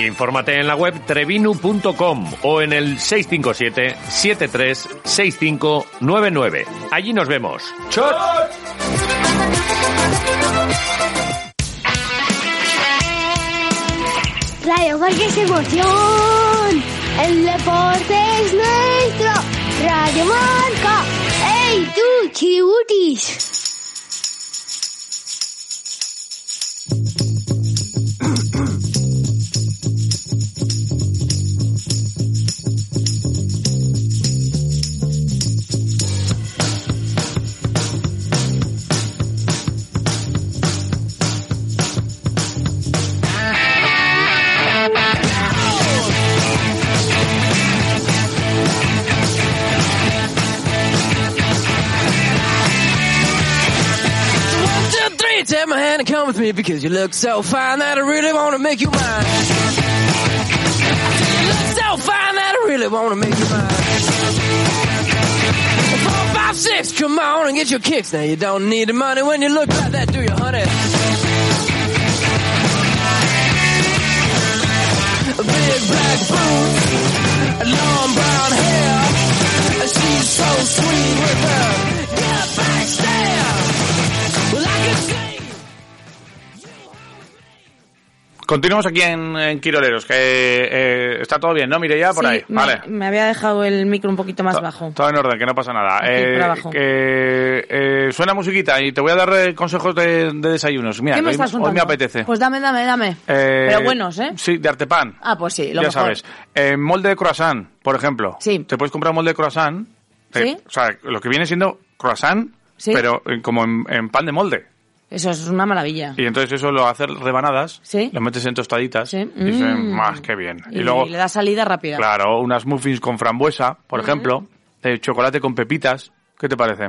Infórmate en la web trevinu.com o en el 657-736599. Allí nos vemos. ¡Chot! Radio Marca es emoción. El deporte es nuestro. Radio Marca. ¡Ey, tú, chibutis! With me because you look so fine that I really want to make you mine. You look so fine that I really want to make you mine. Four, five, six, come on and get your kicks. Now you don't need the money when you look like that, do you, honey? Big black boots, long brown hair. She's so sweet with her get back Continuamos aquí en, en Quiroleros, que eh, está todo bien, ¿no? Mire ya por Sí, ahí. me, Vale. me había dejado el micro un poquito más bajo. Todo en orden, que no pasa nada. Aquí, Eh, eh, suena musiquita y te voy a dar eh, consejos de, de desayunos. Mira, ¿Qué me hoy, estás hoy me apetece. Pues dame, dame, dame. Eh, Pero buenos, ¿eh? Sí, de Artepan. Ah, pues sí, lo ya mejor. sabes. Molde de croissant, por ejemplo. Sí. Te puedes comprar un molde de croissant. Sí. O sea, lo que viene siendo croissant, Sí. pero como en, en pan de molde. Eso es una maravilla. Y entonces eso lo haces rebanadas, Sí. lo metes en tostaditas y Mm. suena más que bien. Y, Y, luego, le da salida rápida. claro, unas muffins con frambuesa, por ejemplo, de chocolate con pepitas. ¿Qué te parece?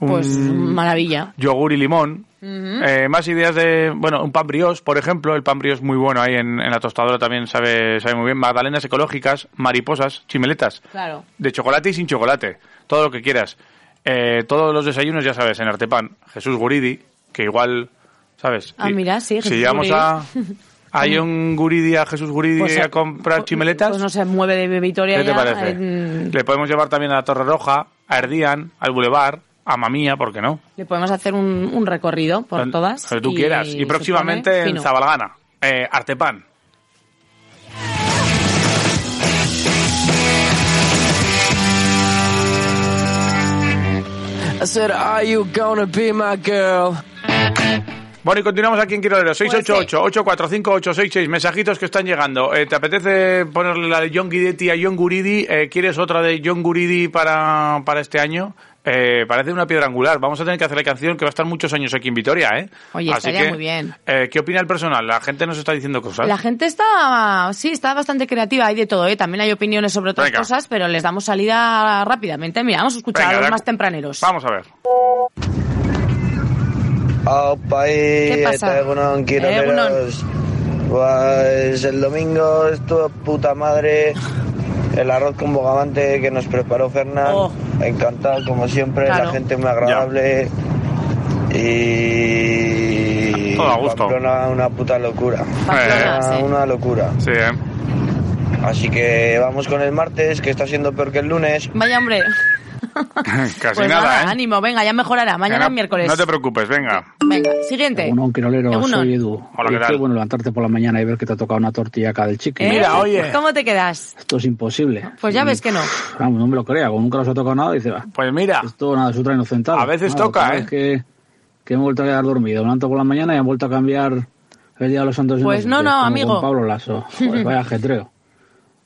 Un Pues maravilla. yogur y limón. Eh, más ideas de, bueno, un pan brioche, por ejemplo. El pan brioche es muy bueno ahí en, en la tostadora también sabe, sabe muy bien. Magdalenas ecológicas, mariposas, chimeletas. Claro. De chocolate y sin chocolate. Todo lo que quieras. Eh, todos los desayunos, ya sabes, en Artepan. Jesús Guridi, que igual, ¿sabes? Ah, Y- mira, sí, Si Jesús llevamos Guridi. a, [laughs] a John Guridi, a Jesús Guridi Pues, a comprar chimeletas, Pues no se mueve de Vitoria ¿qué te ya. parece? Le podemos llevar también a la Torre Roja, a Erdian, al Boulevard, a Mamía, ¿por qué no? Le podemos hacer un, un recorrido por todas. donde tú quieras. Y próximamente en. Zabalgana. Eh, Artepan. I said, Are you gonna be my girl? Bueno, y continuamos aquí en Quirolero. 688-845-866. Mensajitos que están llegando. Eh, ¿Te apetece ponerle la de John Guidetti a John Guridi? Eh, ¿Quieres otra de John Guridi para, para este año? Eh, parece una piedra angular. Vamos a tener que hacer la canción que va a estar muchos años aquí en Vitoria, ¿eh? Oye, Así estaría que, muy bien. eh, ¿Qué opina el personal? La gente nos está diciendo cosas. La gente está, sí, está bastante creativa, hay de todo, ¿eh? También hay opiniones sobre otras Venga. cosas, pero les damos salida rápidamente. Mira, vamos a escuchar Venga, a los más tempraneros. Vamos a ver. Opa, ¿Qué pasa? Egunon. Pues el domingo estuvo puta madre. El arroz con bogavante que nos preparó Fernán. Encantado, como siempre. Claro. La gente muy agradable. Y. Todo a gusto. Pamplona, una puta locura. Pamplona, Una- sí. Una locura. Sí, ¿eh? Así que vamos con el martes, que está siendo peor que el lunes. Vaya hombre. [laughs] Casi Pues nada, ¿eh? ánimo, venga, ya mejorará. Mañana es miércoles. No te preocupes, venga. Venga, siguiente. Egunon, Quirolero, Egunon. soy Edu. Hola, ¿qué Oye, tal? bueno levantarte por la mañana y ver que te ha tocado una tortilla acá del chiqui. ¿Eh? ¿Cómo te quedas? Esto es imposible. Pues ya ves que no. Vamos, no me lo crea, como nunca nos ha tocado nada, dice, va. Pues mira. Esto nada, es otra inocentada. A veces Nada, toca, ¿eh? vez Que, que me he vuelto a quedar dormido. Me levanto por la mañana y han vuelto a cambiar el Día de los Santos Pues no, no, amigo. Con Pablo Lasso. Joder, vaya [laughs] ajetreo.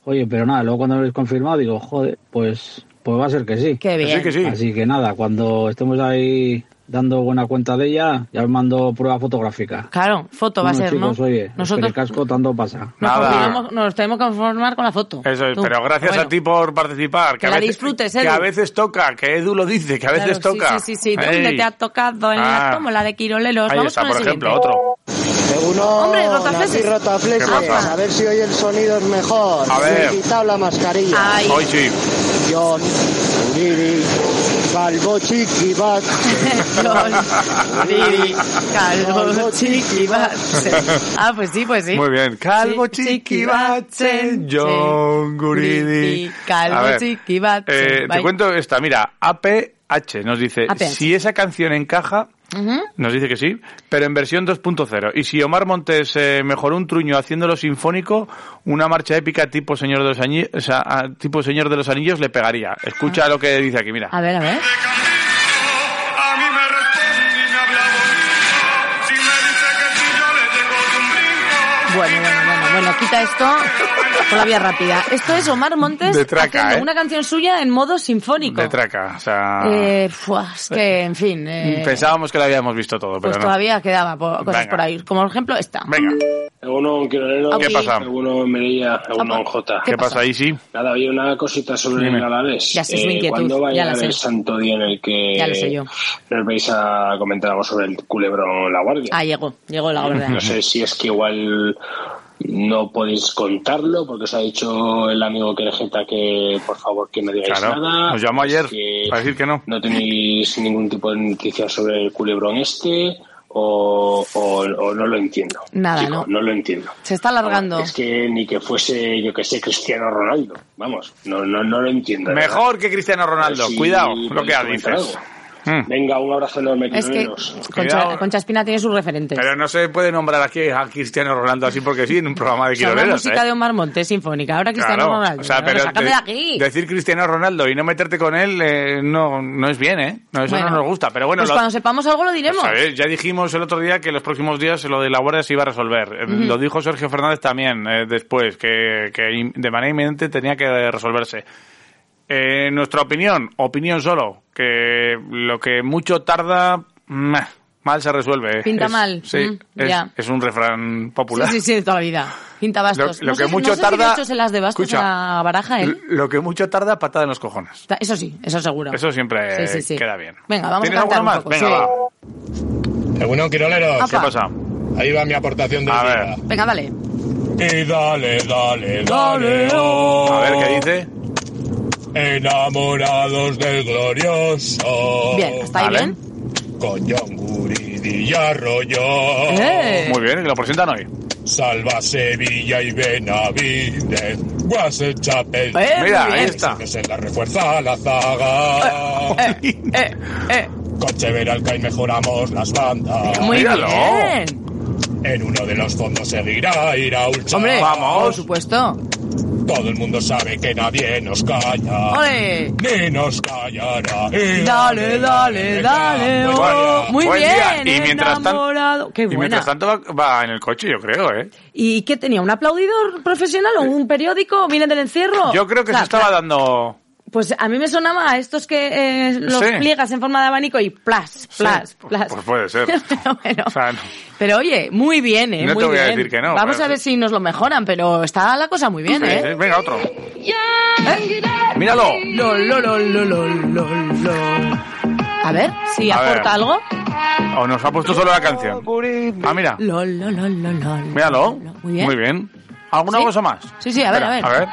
Oye, pero nada, luego cuando lo habéis confirmado digo, joder, pues, pues va a ser que sí. Qué bien. sí, que sí. Así que nada, cuando estemos ahí dando buena cuenta de ella, ya os mando prueba fotográfica. Claro, foto va a ser, chicos, ¿no? oye, Nosotros el casco tanto pasa. nos, Nada. nos tenemos que conformar con la foto. Eso es, Tú. pero gracias Bueno. a ti por participar. Que a la veces, disfrutes, Que Edu. a veces toca, que Edu lo dice, que a veces Claro, sí, toca. Sí, sí, sí. ¿Dónde Ey. te ha tocado? En Ah. la tómbola de Quiroleros. Ahí Vamos está, con el por ejemplo, otro. Uno, Hombre, rotafleses. rotafleses. A ver si hoy el sonido es mejor. A ver. Me he quitado la mascarilla. Ay. Hoy sí. John, Uriri, Calvo Chiquibat. John, Diri, Calvo, Chiquibatse. Ah, pues sí, pues sí. Muy bien. Calvo Chi- Chiquibatse, John Guridi. Calvo, Chiquibatse. eh, te cuento esta, mira, APH nos dice, APH. si esa canción encaja, Nos dice que sí, pero en versión 2.0. Y si Omar Montes eh, mejoró un truño haciéndolo sinfónico, una marcha épica tipo Señor de los Anillos, tipo Señor de los Anillos le pegaría. Escucha lo que dice aquí, mira. A ver, a ver. Bueno, bueno, bueno, bueno, quita esto por la vía rápida. Esto es Omar Montes De traca, haciendo ¿eh? una canción suya en modo sinfónico. De traca, o sea... Eh, fuah, es que, en fin, eh, Pensábamos que lo habíamos visto todo, pues pero no. todavía quedaba po- cosas Venga. por ahí. Como por ejemplo esta. Venga. Alguno ¿Qué pasa? Alguno Melilla, alguno Jota. ¿Qué pasa ahí, sí? Nada, había una cosita sobre Dime. el Alavés. Ya sé, es mi Eh, inquietud, ¿Cuándo va a llegar el santo día en el que Ya lo sé yo. nos vais a comentar algo sobre el culebrón La Guardia? Ah, llegó, llegó la verdad. No sé si es que igual no podéis contarlo porque os ha dicho el amigo Querejeta que por favor que no digáis Claro, nada. nos llamó ayer que para decir que no. No tenéis ningún tipo de noticias sobre el culebrón este o, o, o no lo entiendo. Nada, Chico, ¿no? No lo entiendo. Se está alargando. Es que ni que fuese, yo que sé, Cristiano Ronaldo. Vamos, no, no, no lo entiendo. verdad. Mejor que Cristiano Ronaldo. Si Cuidado, lo que dices. algo. Hmm. Venga, un abrazo enorme, Es que Quiroleros. Concha. Concha Espina tiene sus referentes. Pero no se puede nombrar aquí a Cristiano Ronaldo así porque sí en un programa de Son la quiroleros, música ¿eh? de Omar Montes sinfónica. Ahora Cristiano Claro, Ronaldo. O sea, Pero de- de aquí. decir Cristiano Ronaldo y no meterte con él eh, no, no es bien, ¿eh? No, eso Bueno. no nos gusta. Pero bueno, pues lo- cuando sepamos algo lo diremos. Pues, ver, ya dijimos el otro día que los próximos días lo de la Guardia se iba a resolver. Eh. Lo dijo Sergio Fernández también eh, después, que, que de manera inminente tenía que resolverse. Eh, nuestra opinión, opinión solo, que lo que mucho tarda, meh, mal se resuelve. Pinta Es- mal. Sí, Mm, es, ya. es un refrán popular. Sí, sí, sí, de toda la vida. Pinta bastos. Lo- lo no sé, que mucho no sé si tarda- de hecho se las de bastos Escucha. a la baraja, ¿eh? Lo que mucho tarda, patada en los cojones. Eso sí, eso seguro. Eso siempre Sí, sí, sí. queda bien. Venga, vamos a ¿Tienes cantar alguno un más? poco. Venga, sí. va. Alguno Quiroleros. ¿Qué pasa? Ahí va mi aportación del A día. ver. Venga, dale. Y dale, dale, dale. Dale, oh. A ver, ¿qué dice? Enamorados del glorioso. Bien, ¿está ahí Vale. bien? Con John Guridi y Arroyo. Eh. Muy bien, que lo presentan hoy. Salva Sevilla y Benavides. Guase Chapel. Eh, Mira, ahí está. Que se la refuerza la zaga. Eh, eh, eh. Con Cheveralca y mejoramos las bandas. Muy Míralo. bien. En uno de los fondos seguirá Iraulcha. Hombre, Vamos. por supuesto. Todo el mundo sabe que nadie nos calla. ¡Ole! Ni nos callará. Y Dale, dale, dale. Oh. Muy Buen bien. día. Y mientras tan- enamorado. Qué Y buena. mientras tanto va, va en el coche, yo creo, ¿eh? ¿Y qué tenía? ¿Un aplaudidor profesional o un periódico? ¿Viene del encierro? Yo creo que se Claro, estaba claro. dando... Pues a mí me sonaba a estos que eh, los Sí. pliegas en forma de abanico y plas, plas, Sí, plas. Pues puede ser. [laughs] pero, bueno. O sea, no- Pero oye, muy bien, ¿eh? No te voy a decir que no, Vamos pero a ver sí. si nos lo mejoran, pero está la cosa muy bien, Sí, ¿eh? sí, Venga, otro. Míralo. Lo, lo, lo, lo, lo, lo, lo. A ver, si A aporta ver. algo. O nos ha puesto solo la canción. Ah, mira. Lo, lo, lo, lo, lo, lo. Míralo. Muy bien. Muy bien. ¿Alguna ¿Sí? cosa más? Sí, sí, a ver, Espera, a ver. A ver.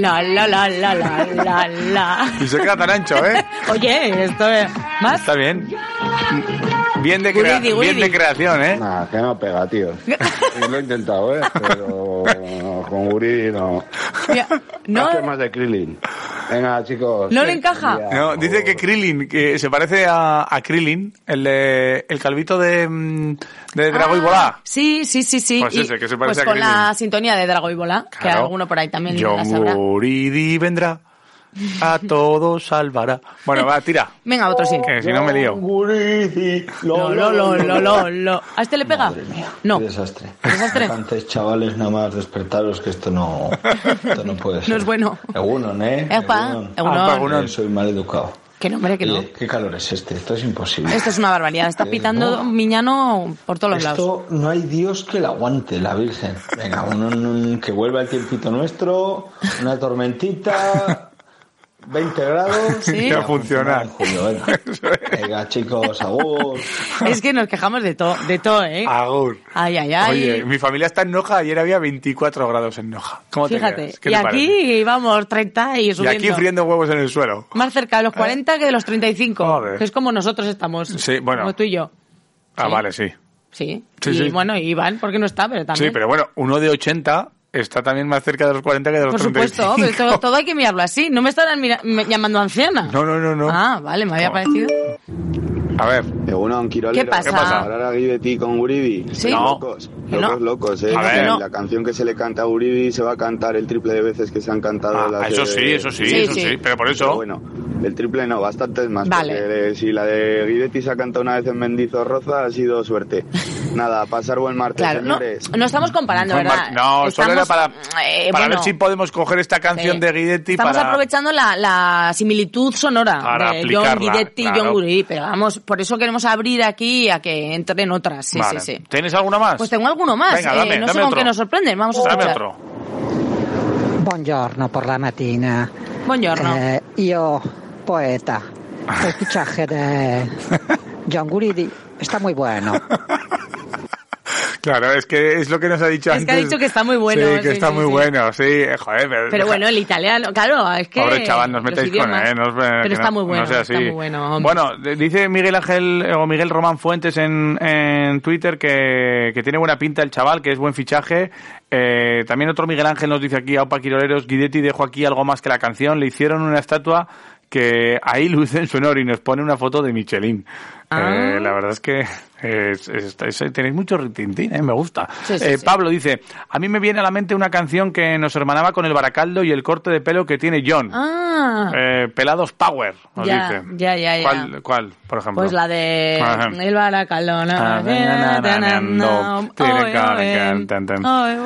La, la, la, la, la, la, la. Y se queda tan ancho, ¿eh? [laughs] Oye, esto es... ¿Más? Está bien. Bien de, crea- Guridi, bien guridi. de creación, ¿eh? Nah, que no pega, tío. [laughs] Lo he intentado, ¿eh? Pero con Uri no. No, Hace más de Krillin. Venga, chicos. ¿No le encaja? No, dice que Krillin, que se parece a, a Krillin, el, de- el calvito de, de Drago y Volá. Sí, sí, sí, sí. Pues Y, ese, que se parece pues a con Krillin. la sintonía de Drago y Bola, que alguno por ahí también la sabrá. Yonguridi vendrá, a todos salvará. Bueno, va, tira. Venga, otro sí. Que si no me lío. Lo, lo, lo, lo, lo, lo. ¿A este le pega? No. Qué desastre. Desastre. Cantéis, chavales, nada más despertaros, que esto no, esto no puede [laughs] ser. No es bueno. Egunon, ¿eh? Epa, Egunon. egunon. Ah, Egunon. Eh, Soy mal educado. Que no, hombre, que no. ¿Qué calor es este? Esto es imposible. Esto es una barbaridad. Está pitando Miñano por todos los lados. Esto no hay Dios que la aguante, la Virgen. Venga, uno, un- que vuelva el tiempito nuestro, una tormentita, 20 grados. [laughs] Sí. Ya funciona. en julio, venga. [laughs] Venga, chicos, agur. Es que nos quejamos de todo, de todo, ¿eh? Agur. Ay, ay, ay. Oye, mi familia está en Noja, ayer había 24 grados en Noja. ¿Cómo te Fíjate. ¿Qué Y te aquí parece? vamos 30 y Y subiendo. aquí friendo huevos en el suelo. Más cerca de los 40 que de los 35. Joder. Que es como nosotros estamos. Sí, bueno. Como tú y yo. Ah, Sí. vale, sí. Sí. Sí, y sí. bueno, y Iván, porque no está, pero también. Sí, pero bueno, uno de 80 está también más cerca de los 40 que de los Por supuesto, 35. pero todo, todo hay que mirarlo así. No me estarán mira- me- llamando anciana. No, no, no, no. Ah, vale, me había No. parecido. A ver. ¿Qué pasa? ¿Qué pasa? Ahora a Guidetti con Guridi. Sí. No. Locos, no. locos, locos, eh. A ver. La canción que se le canta a Guridi se va a cantar el triple de veces que se han cantado Ah, las eso de- sí, eso sí, Sí, eso sí. sí, pero por eso... Pero bueno, el triple no, bastantes más. Vale. Porque si la de Guidetti se ha cantado una vez en Mendizorroza, ha sido suerte. [laughs] Nada, pasar buen martes, Claro, no, señores. no estamos comparando, ¿verdad? mar- No, solo era Estamos, para, eh, para bueno, ver si podemos coger esta canción sí. de Guidetti Estamos para... aprovechando la, la similitud sonora Para de John Guidetti y claro. John Guridi, pero vamos, por eso queremos abrir aquí a que entren otras. Sí, Vale. sí, sí. ¿Tienes alguna más? Pues tengo alguno más. Venga, eh, dame, no dame sé con otro. qué nos sorprenden. Vamos a Dame escuchar. otro. Buongiorno per la mattina. Buongiorno. Eh, io, poeta, [laughs] fichaje de John Guridi está muy bueno. [laughs] Claro, es que es lo que nos ha dicho Es antes. que ha dicho que está muy bueno, Sí, que sí, está sí, muy sí. bueno, sí. Joder, pero, Pero bueno, el italiano, claro, es que. Pobre chaval, nos metéis con él. eh, Pero está no- muy bueno, no sea así. está muy bueno. hombre. Bueno, dice Miguel Ángel eh, o Miguel Román Fuentes en, en Twitter que, que tiene buena pinta el chaval, que es buen fichaje. Eh, también otro Miguel Ángel nos dice aquí, Aupa Quiroleros, Guidetti dejó aquí algo más que la canción. Le hicieron una estatua que ahí [laughs] luce en su honor y nos pone una foto de Michelin. Ah. Eh, la verdad es que es- es- es- tenéis mucho ritintín, eh, me gusta. Sí, sí, Eh, sí. Pablo dice, a mí me viene a la mente una canción que nos hermanaba con el baracaldo y el corte de pelo que tiene John. Ah, Eh, Pelados Power, nos ya, dice. ya, ya, ya. ¿Cuál, cuál, por ejemplo? Pues la de Ajá. El. Ah. Ay,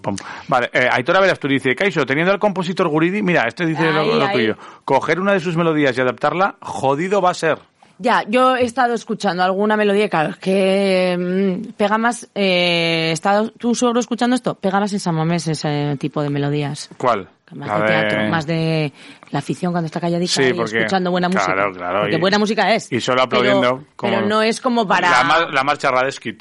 pum. Vale, eh, Aitor Averas, tú dice, Kaiso, teniendo al compositor Guridi, mira, este dice lo, Ahí, lo ahí. tuyo, coger una de sus melodías y adaptarla, jodido va a ser. Ya, yo he estado escuchando alguna melodía, que mm, pega más, eh, ¿estás tú solo escuchando esto? Pega más en San Mamés ese tipo de melodías. ¿Cuál? Más La de de- teatro, más de la afición cuando está calladita Sí, y porque- escuchando buena música. claro, claro, Porque y- buena música es. y solo aplaudiendo, Pero, como- pero no es como para... La, mar- la marcha Radesky.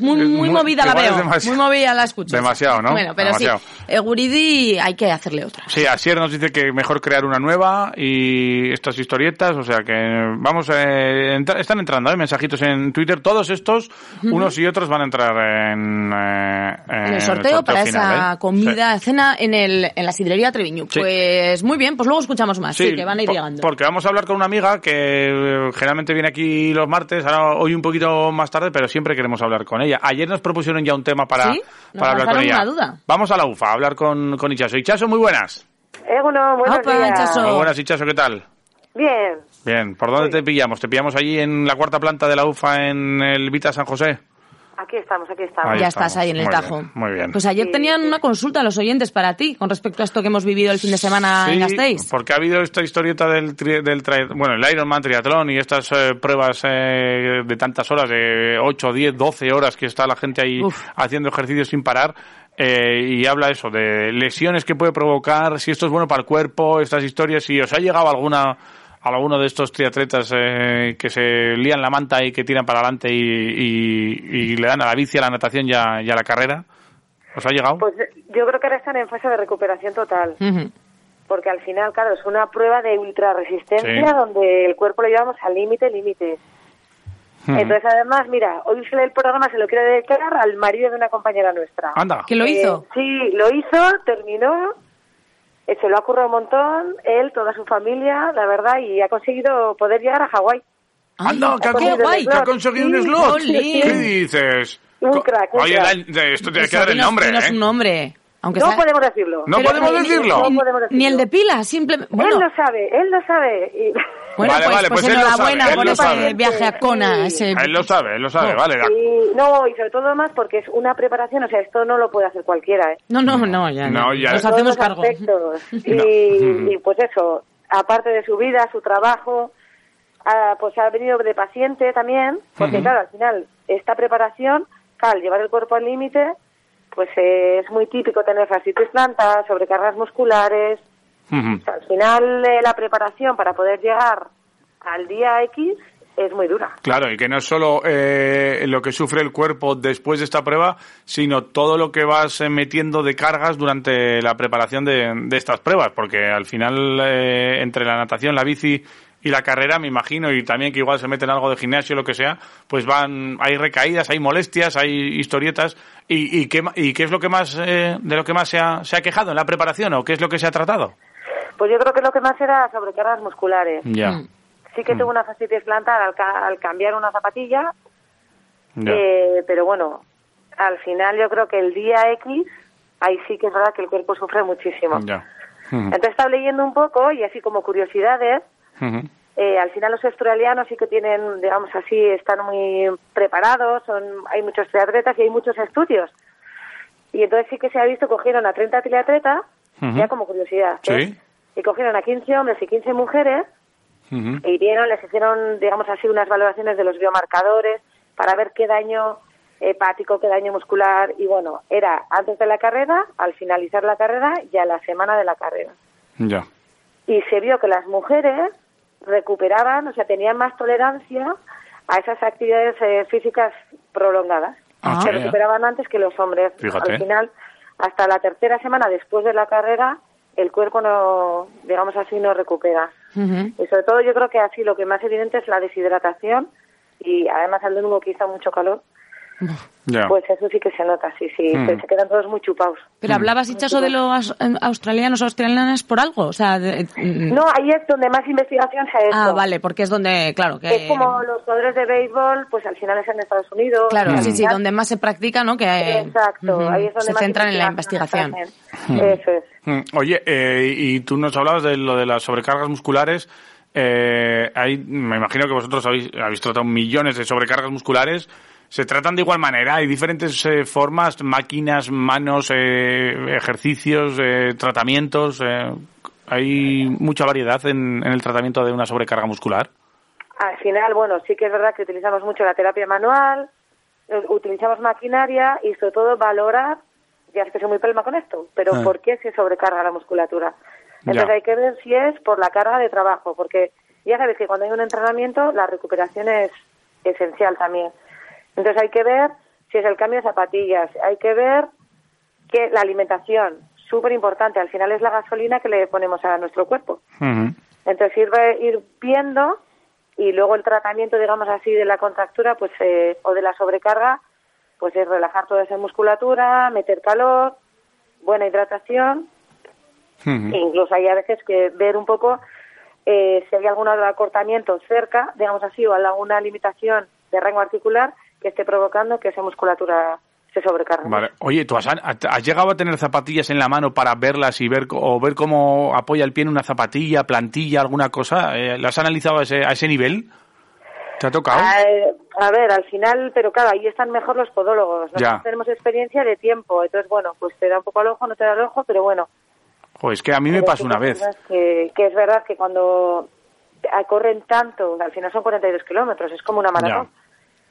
Muy, muy, movida la veo, muy movida la escucho. Demasiado, ¿no? Bueno, pero Demasiado. sí, el Guridi hay que hacerle otra. Sí, Asier nos dice que mejor crear una nueva y estas historietas, o sea que vamos, eh, entra- están entrando ¿eh? mensajitos en Twitter, todos estos, unos y otros van a entrar en, eh, En el sorteo, para final, esa ¿eh? comida, cena en, el, en la sidrería Treviño. Sí. Pues muy bien, pues luego escuchamos más, sí, que van a ir por- llegando. Porque vamos a hablar con una amiga que eh, generalmente viene aquí los martes, ahora hoy un poquito más tarde, pero siempre queremos hablar con ella. Ayer nos propusieron ya un tema para, ¿Sí? Nos para hablar con ella. una duda. Vamos a la UFA a hablar con, con Ichaso. Ichaso, muy buenas. Eguno, buenos Opa, días. Ichaso. Muy buenas, Ichaso, ¿qué tal? Bien, Bien, ¿por dónde te pillamos? ¿Te pillamos allí en la cuarta planta de la UFA en el Vita San José? Aquí estamos, aquí estamos. Ahí ya estamos. estás ahí en el Muy tajo. bien, muy bien. Pues ayer tenían una consulta los oyentes para ti con respecto a esto que hemos vivido el fin de semana en Sí, Gasteiz. porque ha habido esta historieta del, tri- del tri- bueno, el Ironman triatlón y estas eh, pruebas eh, de tantas horas, de 8, 10, 12 horas que está la gente ahí Uf. haciendo ejercicio sin parar. eh, y habla eso, de lesiones que puede provocar, si esto es bueno para el cuerpo, estas historias, si os ha llegado alguna alguno de estos triatletas eh, que se lían la manta y que tiran para adelante y, y- y le dan a la bici, a la natación y a, y a la carrera. ¿Os ha llegado? Pues yo creo que ahora están en fase de recuperación total. Porque al final, claro, es una prueba de ultrarresistencia Sí. donde el cuerpo lo llevamos al límite, límite. Entonces, además, mira, hoy el programa se lo quiero dedicar al marido de una compañera nuestra. Anda. ¿Que lo Eh, hizo? sí, lo hizo, terminó se lo ha currado un montón, él, toda su familia, la verdad, y ha conseguido poder llegar a Hawái. Anda, que ha, con- el que ha conseguido un Sí, slot. jolín. ¿Qué dices? Un crack, un Oye, crack. la- esto tiene que dar el nombre, ¿eh? un nombre. Aunque No sea- podemos decirlo. ¿No Pero podemos ni- decirlo? Ni, No podemos ni el de pila, simplemente. Bueno, él lo sabe, él lo sabe. y- [laughs] bueno Vale, pues, vale, pues pues él lo enhorabuena por lo ese sabe. viaje a Kona. Ese... Él lo sabe, él lo sabe, No. vale. y- no, y sobre todo más porque es una preparación, o sea, esto no lo puede hacer cualquiera, ¿eh? No, no, no, ya. No, ya. Nos hacemos cargo. aspectos. Y, No. [laughs] y, pues eso, aparte de su vida, su trabajo, ah, pues ha venido de paciente también, porque Ujú. claro, al final, esta preparación, al llevar el cuerpo al límite, pues eh, es muy típico tener fascitis plantar, sobrecargas musculares. Ujú. O sea, al final, eh, la preparación para poder llegar al día X es muy dura. Claro, y que no es solo eh, lo que sufre el cuerpo después de esta prueba, sino todo lo que vas eh, metiendo de cargas durante la preparación de, de estas pruebas, porque al final eh, entre la natación, la bici y la carrera, me imagino, y también que igual se meten algo de gimnasio, lo que sea, pues van, hay recaídas, hay molestias, hay historietas, y, y, qué, ma- y qué es lo que más, eh, de lo que más se ha, se ha quejado en la preparación, o qué es lo que se ha tratado. Pues yo creo que lo que más era sobrecargas musculares. Ya, Sí que Mm. tuvo una fascitis plantar al, ca- al cambiar una zapatilla. Eh, pero bueno, al final yo creo que el día X, ahí sí que es verdad que el cuerpo sufre muchísimo. ya. Entonces estaba leyendo un poco y así como curiosidades. Eh, al final los australianos sí que tienen, digamos así, están muy preparados, son, hay muchos triatletas y hay muchos estudios. Y entonces sí que se ha visto, cogieron a 30 triatletas, ya como curiosidad, ¿eh? Sí. y cogieron a 15 hombres y 15 mujeres Ujú. y vieron, les hicieron, digamos así, unas valoraciones de los biomarcadores para ver qué daño hepático, qué daño muscular, y bueno, era antes de la carrera, al finalizar la carrera y a la semana de la carrera. Ya. Y se vio que las mujeres recuperaban, o sea, tenían más tolerancia a esas actividades eh, físicas prolongadas. Ah, se recuperaban antes que los hombres. Fíjate. Al final, hasta la tercera semana después de la carrera, el cuerpo no, digamos así, no recupera. Y sobre todo yo creo que así lo que más evidente es la deshidratación y además al domingo que hizo mucho calor, Ya. pues eso sí que se nota, sí, sí, Mm. se, se quedan todos muy chupados. Pero hablabas, Hichazo, de los australianos o australianas por algo. O sea, de- mm. No, ahí es donde más investigación se ha hecho. Ah, vale, porque es donde, claro, que... Es como los jugadores de béisbol, pues al final es en Estados Unidos. Claro, sí, sí, donde más se practica, ¿no? Que, Exacto, ahí es donde se más centran en la investigación investigación. Mm. Eso es. Mm, Oye, eh, y tú nos hablabas de lo de las sobrecargas musculares. Eh, hay, me imagino que vosotros habéis, habéis tratado millones de sobrecargas musculares. ¿Se tratan de igual manera? ¿Hay diferentes eh, formas, máquinas, manos, eh, ejercicios, eh, tratamientos? eh, ¿Hay mucha variedad en, en el tratamiento de una sobrecarga muscular? Al final, bueno, sí que es verdad que utilizamos mucho la terapia manual, eh, utilizamos maquinaria y sobre todo valorar, ya es que soy muy pelma con esto, pero Ah. ¿por qué se sobrecarga la musculatura? Entonces Ya. hay que ver si es por la carga de trabajo, porque ya sabes que cuando hay un entrenamiento la recuperación es esencial también. Entonces hay que ver si es el cambio de zapatillas, hay que ver que la alimentación, súper importante, al final es la gasolina que le ponemos a nuestro cuerpo. Entonces sirve ir viendo y luego el tratamiento, digamos así, de la contractura pues eh, o de la sobrecarga, pues es relajar toda esa musculatura, meter calor, buena hidratación, e incluso hay a veces que ver un poco eh, si hay algún acortamiento cerca, digamos así, o alguna limitación de rango articular que esté provocando que esa musculatura se sobrecargue. Vale. Oye, ¿tú has, has llegado a tener zapatillas en la mano para verlas y ver o ver cómo apoya el pie en una zapatilla, plantilla, alguna cosa? Eh, ¿Las has analizado a ese, a ese nivel? ¿Te ha tocado? Ah, eh, a ver, al final, pero claro, ahí están mejor los podólogos. Nosotros Ya. tenemos experiencia de tiempo, entonces, bueno, pues te da un poco al ojo, no te da al ojo, pero bueno. Joder, es que a mí me pasó una vez. que es verdad que cuando ah, corren tanto, al final son 42 kilómetros, es como una maratón.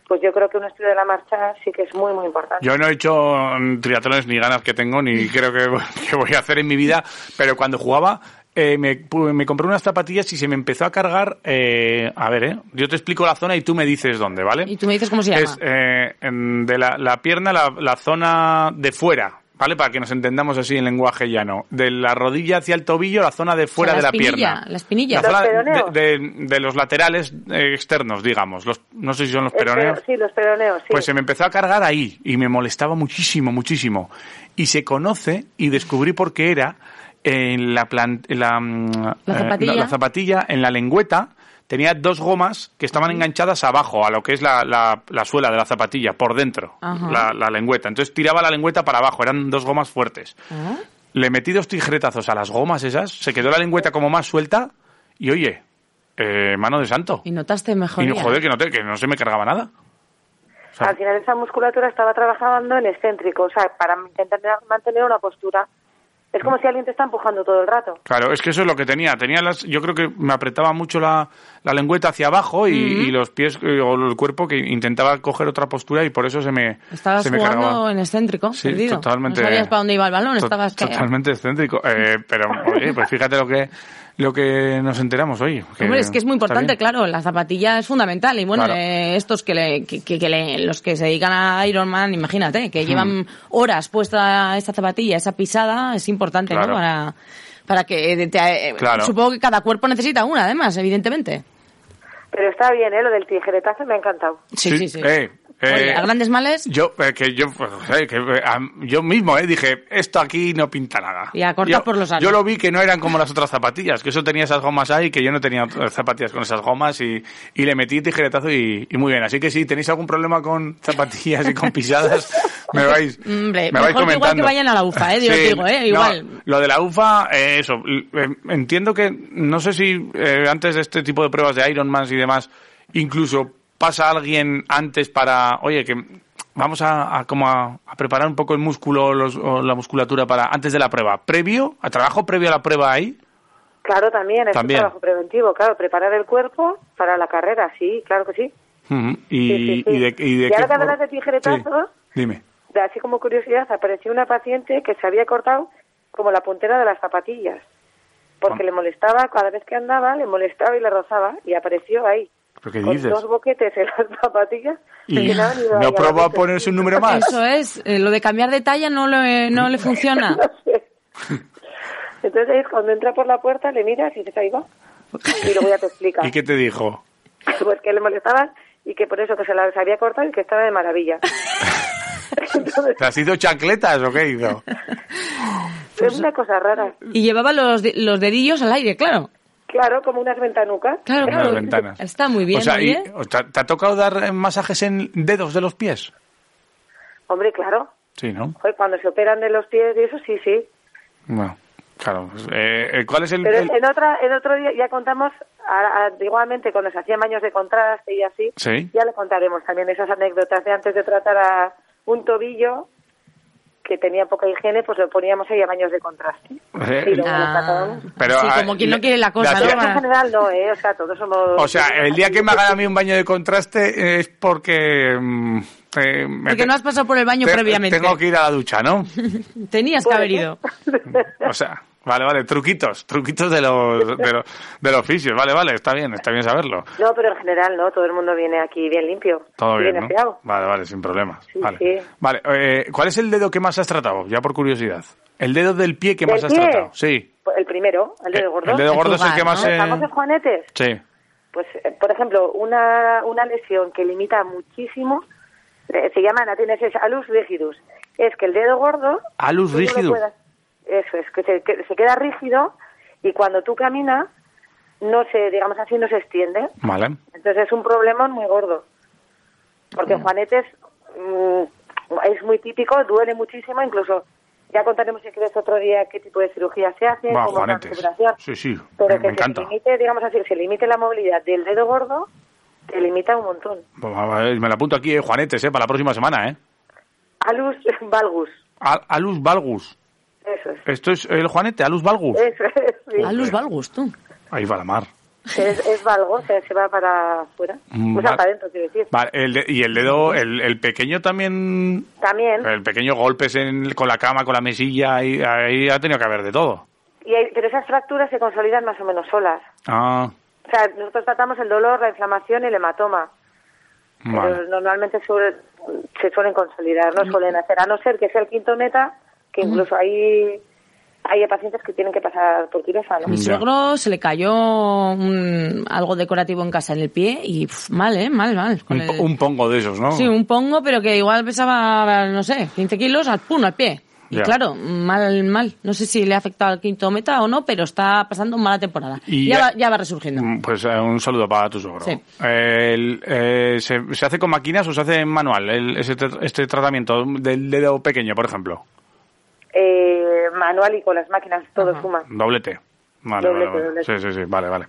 Pues yo creo que un estudio de la marcha sí que es muy, muy importante. Yo no he hecho mm, triatlones ni ganas que tengo, ni [laughs] creo que, que voy a hacer en mi vida, pero cuando jugaba eh, me, pu- me compré unas zapatillas y se me empezó a cargar, eh, a ver, eh, yo te explico la zona y tú me dices dónde, ¿vale? Y tú me dices cómo se llama. Es eh, en- de la, la pierna, la, la zona de fuera, ¿vale? Para que nos entendamos así en lenguaje llano. De la rodilla hacia el tobillo, la zona de fuera O sea, de la pierna. La espinilla. La zona de, de- de los laterales eh, externos, digamos. Los, no sé si son los peroneos. Sí, los peroneos, sí. Pues se me empezó a cargar ahí y me molestaba muchísimo, muchísimo. Y se conoce y descubrí por qué era en la, plan- en la, mm, eh, la zapatilla, en la lengüeta, tenía dos gomas que estaban enganchadas abajo, a lo que es la, la- la suela de la zapatilla, por dentro, la, la lengüeta. Entonces tiraba la lengüeta para abajo, eran dos gomas fuertes. Ah. Le metí dos tijeretazos a las gomas esas, se quedó la lengüeta como más suelta y oye, eh, mano de santo. Y notaste Y mejoría. joder, que no, te- que no se me cargaba nada. Al final esa musculatura estaba trabajando en excéntrico, o sea, para intentar mantener una postura. Es como si alguien te está empujando todo el rato. Claro, es que eso es lo que tenía. Tenía las, yo creo que me apretaba mucho la, la lengüeta hacia abajo y, y los pies eh, o el cuerpo que intentaba coger otra postura y por eso se me, Estabas se me jugando cargaba. en excéntrico, Sí, perdido. totalmente. No sabías para dónde iba el balón, To- estabas que- totalmente excéntrico. Eh, pero, oye, pues fíjate lo que lo que nos enteramos hoy. Hombre, es que es muy importante, claro, la zapatilla es fundamental. Y bueno, Claro. eh, estos que, le, que, que- que le- los que se dedican a Ironman, imagínate, que llevan horas puesta esta zapatilla, esa pisada, es importante, Claro. ¿no? Para, para que te- eh, Claro. supongo que cada cuerpo necesita una, además, evidentemente. Pero está bien, ¿eh? Lo del tijeretazo me ha encantado. Sí, sí, sí. Eh, eh, Oye, a grandes males Yo, eh, que yo, pues, eh, que, eh, yo mismo eh, dije, esto aquí no pinta nada. y a cortar Yo, por los sanos. yo lo vi que no eran como las otras zapatillas, que eso tenía esas gomas ahí, que yo no tenía otras zapatillas con esas gomas y, y le metí tijeretazo y, y muy bien. Así que si tenéis algún problema con zapatillas y con pisadas, [laughs] me vais, Hombre, me vais mejor que igual comentando. que vayan a la UFA, ¿eh? Yo Sí, digo, ¿eh? no, Igual. lo de la UFA, eh, eso. l- eh, entiendo que, no sé si eh, antes de este tipo de pruebas de Ironman y demás, incluso pasa alguien antes para, oye, que vamos a, a como a, a preparar un poco el músculo o los- o la musculatura para antes de la prueba. ¿Previo? ¿A trabajo previo a la prueba ahí? Claro, también, es También. un trabajo preventivo, claro, preparar el cuerpo para la carrera, sí, claro que sí. Ujú. y, Sí, sí, sí. y de, y de Y qué ahora que hablas de tijeretazos, Dime. de así como curiosidad, apareció una paciente que se había cortado como la puntera de las zapatillas. Porque le molestaba, cada vez que andaba, le molestaba y le rozaba, y apareció ahí. ¿Pero qué con dices? dos boquetes en las zapatillas. ¿Y nada, no probó a ponerse un número más? Eso es, eh, lo de cambiar de talla no le, no le [laughs] funciona. Entonces ahí es cuando entra por la puerta, le miras y dices, ahí va. Y luego ya te explica. [laughs] ¿Y qué te dijo? [laughs] Pues que le molestaban y que por eso que se las había cortado y que estaba de maravilla. ¿Te has ido chancletas o qué hizo? es una cosa rara. Y llevaba los, de- los dedillos al aire, claro. Claro, como unas ventanucas. Claro, Unas claro. ventanas. Está muy bien, o sea, y- oye. o ¿te, te ha tocado dar masajes en dedos de los pies? Hombre, claro. Sí, ¿no? Joder, cuando se operan de los pies y eso, sí, sí. Bueno, claro. pues, eh, eh, ¿Cuál es el...? Pero el- en otra en otro día ya contamos, a- a- igualmente cuando se hacían baños de contraste y así, Sí. ya le contaremos también esas anécdotas de antes de tratar a un tobillo que tenía poca higiene, pues lo poníamos ahí a baños de contraste. Eh, Y luego lo Ah. Pero, sí, ah, como quien no quiere la cosa, ¿no? en general no, ¿eh? O sea, todos somos... O sea, el día que me hagan a mí un baño de contraste eh, es porque... mm, eh, me Porque no has pasado por el baño te- previamente. Tengo que ir a la ducha, ¿no? [laughs] Tenías que haber ido. O sea, vale, vale, truquitos, truquitos de los, [laughs] de los, del oficio, vale, vale, está bien, está bien saberlo. No, pero en general no, todo el mundo viene aquí bien limpio. Todo bien, ¿no? aseado. Vale, vale, sin problemas. Sí, vale, sí. vale eh, ¿cuál es el dedo que más has tratado? Ya por curiosidad. ¿El dedo del pie que más ¿Del has pie? tratado? Sí. Pues El primero, el dedo Eh, gordo. el dedo gordo es el que más, ¿Los eh, famosos juanetes? Sí. Pues, eh, por ejemplo, una, una lesión que limita muchísimo eh, se llama anatenesis alus rigidus. Es que el dedo gordo... Alus no puedas- Eso es, que se, que se queda rígido y cuando tú caminas, no se, digamos así, no se extiende. Vale. Entonces es un problema muy gordo. Porque juanetes mm, es muy típico, duele muchísimo, incluso ya contaremos si quieres otro día qué tipo de cirugía se hace, Va, cómo la. Sí, sí, Pero me, que me se encanta. limite, digamos así, se limite la movilidad del dedo gordo, te limita un montón. Pues, Me lo apunto aquí, eh, Juanetes, eh, para la próxima semana, ¿eh? Alus valgus, Al- Alus valgus. Eso es. Esto es el Juanete, Alus valgus. Eso es, sí. Alus valgus, tú. Ahí va la mar. Es, es valgo, o sea, se va para afuera. Mm, O sea, para adentro, quiero decir. Vale, el de- y el dedo, el, el pequeño también, También. el pequeño golpes en, con la cama, con la mesilla, ahí, ahí ha tenido que haber de todo. Y hay- pero esas fracturas se consolidan más o menos solas. Ah, O sea, nosotros tratamos el dolor, la inflamación y el hematoma. vale. Pero normalmente suele- se suelen consolidar, no suelen hacer, a no ser que sea el quinto meta, que incluso hay, hay pacientes que tienen que pasar por quirófano. Mi suegro se le cayó un- algo decorativo en casa en el pie y pf, mal, ¿eh? Mal, mal. Con Un, po- el- un pongo de esos, ¿no? Sí, un pongo, pero que igual pesaba, no sé, 15 kilos, al pum, al pie. Y Ya. claro, mal, mal. No sé si le ha afectado al quinto meta o no, pero está pasando mala temporada. Y ya, ya- va, ya va resurgiendo. Pues eh, un saludo para tu suegro. Sí. Eh, el- eh, ¿se, se hace con máquinas o se hace en manual el- ese este tratamiento del dedo pequeño, por ejemplo? Eh, manual y con las máquinas todo suma. Doblete. Vale, Doblete, vale, vale. Sí, sí, sí, vale, vale.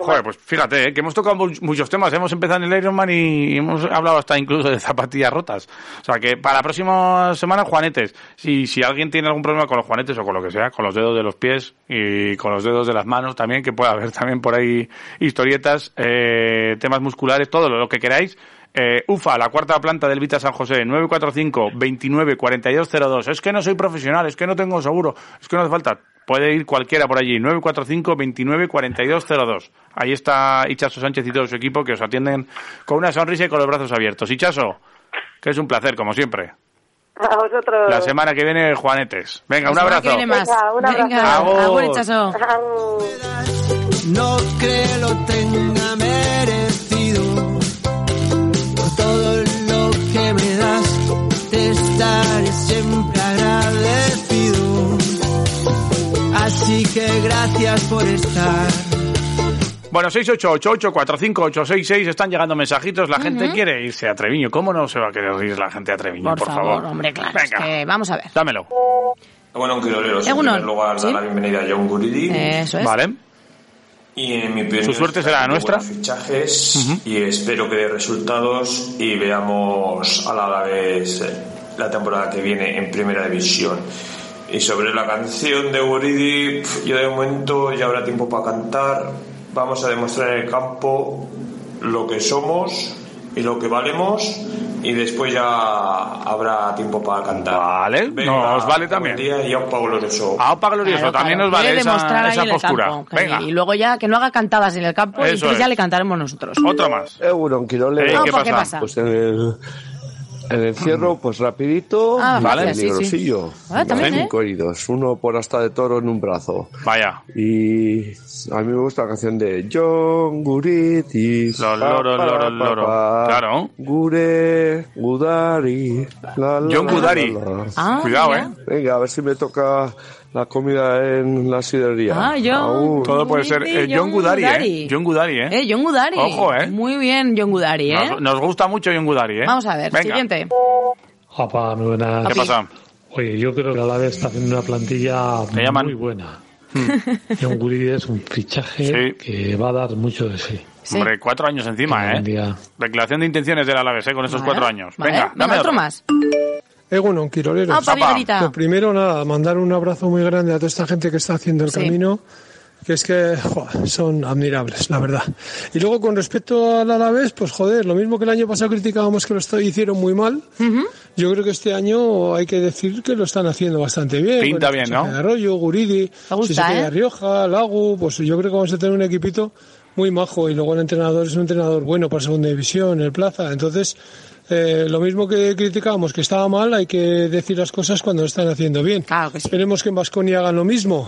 Joder, pues fíjate, eh, que hemos tocado mu- muchos temas. Hemos empezado en el Ironman y hemos hablado hasta incluso de zapatillas rotas. O sea que para la próxima semana, juanetes. Si, si alguien tiene algún problema con los juanetes o con lo que sea, con los dedos de los pies y con los dedos de las manos también, que pueda haber también por ahí historietas, eh, temas musculares, todo lo que queráis. Eh, UFA, la cuarta planta del Vita San José, 945 29 4202. Es que no soy profesional, es que no tengo seguro, es que no hace falta. Puede ir cualquiera por allí, 945 29 4202. Ahí está Ichazo Sánchez y todo su equipo que os atienden con una sonrisa y con los brazos abiertos. Ichazo, que es un placer, como siempre. A vosotros. La semana que viene, Juanetes. Venga, un abrazo. que viene más. Venga, un abrazo. Venga, Agur. agur, Ichazo. No creo lo tenga por todo lo que me das. Te estaré siempre agradecido. Así que gracias por estar. Bueno, 688-845-866 están llegando mensajitos. La gente quiere irse a Treviño. ¿Cómo no se va a querer ir la gente a Treviño, Por, por, favor, hombre, claro. es Venga. que vamos a ver. Dámelo. Bueno, quiroleros, en Egunon, primer lugar, dar ¿sí? la bienvenida a John Guridi. Eso es. Vale. Y en mi opinión, Su suerte será haciendo nuestra. fichajes y espero que dé resultados y veamos a la vez la temporada que viene en Primera División. Y sobre la canción de Guridi, yo de momento ya habrá tiempo para cantar. Vamos a demostrar en el campo lo que somos y lo que valemos y después ya habrá tiempo para cantar. Vale, nos vale también. Día y aupa glorioso. Aupa glorioso, Claro, también claro. nos vale esa, esa postura. campo, Venga, Y luego ya que no haga cantadas en el campo y Eso entonces es. ya le cantaremos nosotros. otro más. Euron, Quirolero. Ey, ¿qué Ojo, ¿qué pasa? pasa? Pues en el, en el cierro, pues rapidito, Ah, y vale, sí, sí. peligrosillo. Ah, también, ¿eh? Cinco heridos, uno por hasta de toro en un brazo. Vaya. Y a mí me gusta la canción de John Guriti. Lo, loro, loro, loro. Claro. Gure, Gudari. la, la, John Gudari. la, la. Ah, Cuidado. ¿eh? Venga, a ver si me toca la comida en la sidería. Ah, John. Todo puede ser. Eh, John John Gudari, Gudari. ¿eh? John Gudari, ¿eh? Eh, John Gudari. Ojo, ¿eh? Muy bien, John Gudari, ¿eh? Nos, nos gusta mucho John Gudari, ¿eh? Vamos a ver, Venga. siguiente. Japa, muy buenas. ¿Qué pasa? Oye, yo creo que la Alavés está haciendo una plantilla muy buena. [laughs] John Guridi es un fichaje Sí. que va a dar mucho de sí. Sí. Hombre, cuatro años encima, ¿eh? Declaración de intenciones del Alavés, ¿eh? Con esos Vale, cuatro años. vale. Venga, dame otro más. Egunon, Quiroleros. Ah, Papi Apa. Lo primero, nada, mandar un abrazo muy grande a toda esta gente que está haciendo el Sí. camino, que es que joder, son admirables, la verdad. Y luego, con respecto al Alavés, pues joder, lo mismo que el año pasado criticábamos que lo hicieron muy mal, yo creo que este año hay que decir que lo están haciendo bastante bien. Pinta bien, ¿no? de Arroyo, Guridi, gusta, si se queda ¿eh? Rioja, Lagu, pues yo creo que vamos a tener un equipito muy majo y luego el entrenador es un entrenador bueno para segunda división, el Plaza, entonces... eh, lo mismo que criticábamos que estaba mal, hay que decir las cosas cuando lo están haciendo bien. Claro que sí. Esperemos que en Vasconia hagan lo mismo.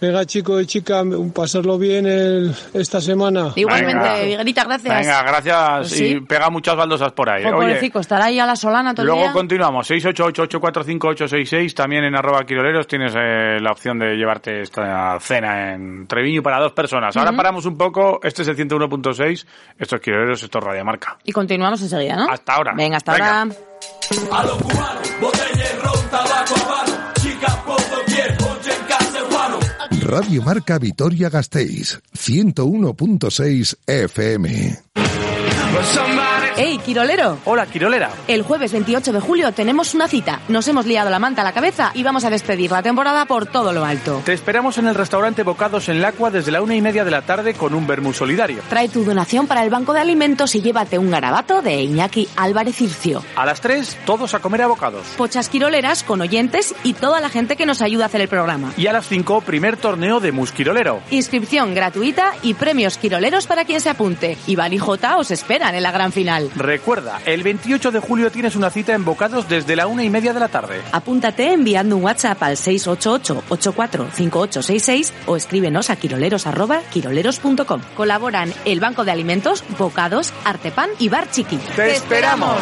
Venga, chico y chica, pasarlo bien el- esta semana. Igualmente, Venga. Viguerita, gracias. Venga, gracias. Pues sí. Y pega muchas baldosas por ahí. Por Oye, pobrecito, estará ahí a la solana todo el Luego día. continuamos, 688-845-866, también en arroba quiroleros tienes eh, la opción de llevarte esta cena en Treviño para dos personas. Ahora Ujú. paramos un poco, este es el 101.6, esto es quiroleros, esto es Radiomarca. Y continuamos enseguida, ¿no? Hasta ahora. Venga, hasta Venga. ahora. A lo cubano, botella ron, tabaco habano, chicas por doquier, ponche en casa de Juano. Radio Marca Vitoria Gasteiz, 101.6 FM. ¡Ey, Quirolero! Hola, Quirolera. El jueves 28 de julio tenemos una cita. Nos hemos liado la manta a la cabeza y vamos a despedir la temporada por todo lo alto. Te esperamos en el restaurante Bocados en Lacua desde la una y media de la tarde con un vermú solidario. Trae tu donación para el Banco de Alimentos y llévate un garabato de Iñaki Álvarez Ircio. A las 3, todos a comer a bocados. Pochas quiroleras con oyentes y toda la gente que nos ayuda a hacer el programa. Y a las 5, primer torneo de Musquirolero. Inscripción gratuita y premios quiroleros para quien se apunte. Iván y Jota os esperan en la gran final. Recuerda, el 28 de julio tienes una cita en Bocados desde la una y media de la tarde. Apúntate enviando un WhatsApp al 688-845866 o escríbenos a quiroleros.quiroleros.com. Colaboran el Banco de Alimentos, Bocados, Artepan y Bar Chiqui. ¡Te esperamos!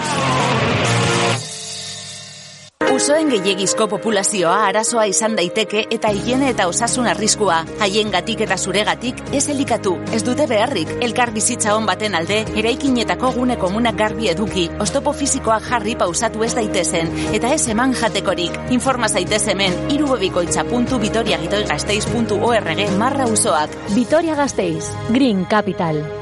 Auzoen gehiegizko populazioa arazoa izan daiteke eta higiene eta osasun arriskua. Haiengatik eta zuregatik ez elikatu, ez dute beharrik. Elkar bizitza hon baten alde, eraikinetako gune komunak garbi eduki, oztopo fisikoak jarri pausatu ez daitezen, eta ez eman jatekorik. Informa zaitez hemen, irubebikoitza.vitoriagitoigasteiz.org marra usoak. Vitoria Gasteiz, Green Capital.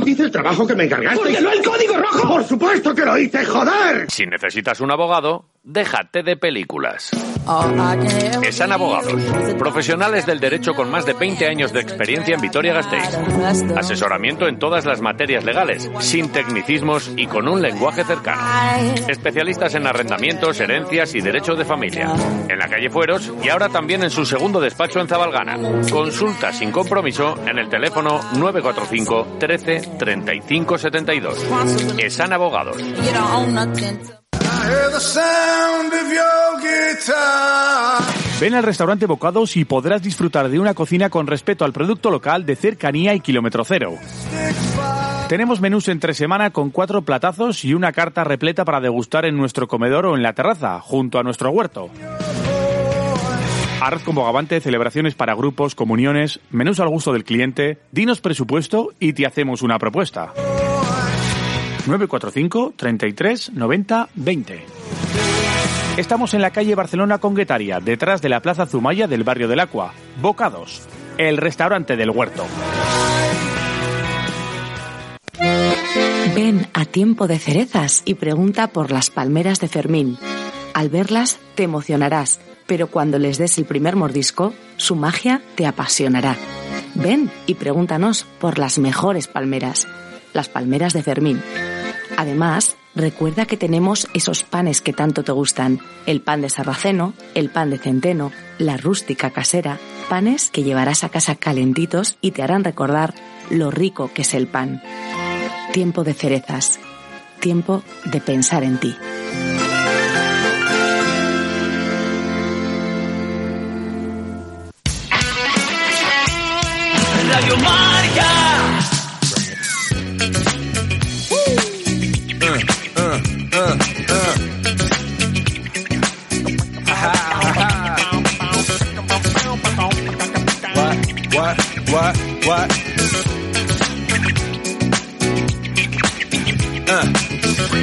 Hice el trabajo que me encargaste. ¡Ordenó el código rojo! ¡Por supuesto que lo hice, joder! Si necesitas un abogado, déjate de películas. Esan Abogados, profesionales del derecho con más de 20 años de experiencia en Vitoria-Gasteiz. Asesoramiento en todas las materias legales, sin tecnicismos y con un lenguaje cercano. Especialistas en arrendamientos, herencias y derecho de familia. En la calle Fueros y ahora también en su segundo despacho en Zabalgana. Consulta sin compromiso en el teléfono 945 13 35 72. Esan Abogados. Ven al restaurante Bocados y podrás disfrutar de una cocina con respeto al producto local de cercanía y kilómetro cero. Tenemos menús entre semana con cuatro platazos y una carta repleta para degustar en nuestro comedor o en la terraza, junto a nuestro huerto. Arroz con bogavante, celebraciones para grupos, comuniones, menús al gusto del cliente, dinos presupuesto y te hacemos una propuesta. 945 33 90 20. Estamos en la calle Barcelona Conguetaria, detrás de la Plaza Zumaya del barrio del Aqua. Bocados, el restaurante del huerto. Ven a tiempo de cerezas y pregunta por las palmeras de Fermín. Al verlas te emocionarás, pero cuando les des el primer mordisco, su magia te apasionará. Ven y pregúntanos por las mejores palmeras, las palmeras de Fermín. Además, recuerda que tenemos esos panes que tanto te gustan, el pan de sarraceno, el pan de centeno, la rústica casera, panes que llevarás a casa calentitos y te harán recordar lo rico que es el pan. Tiempo de cerezas, tiempo de pensar en ti. What? Uh,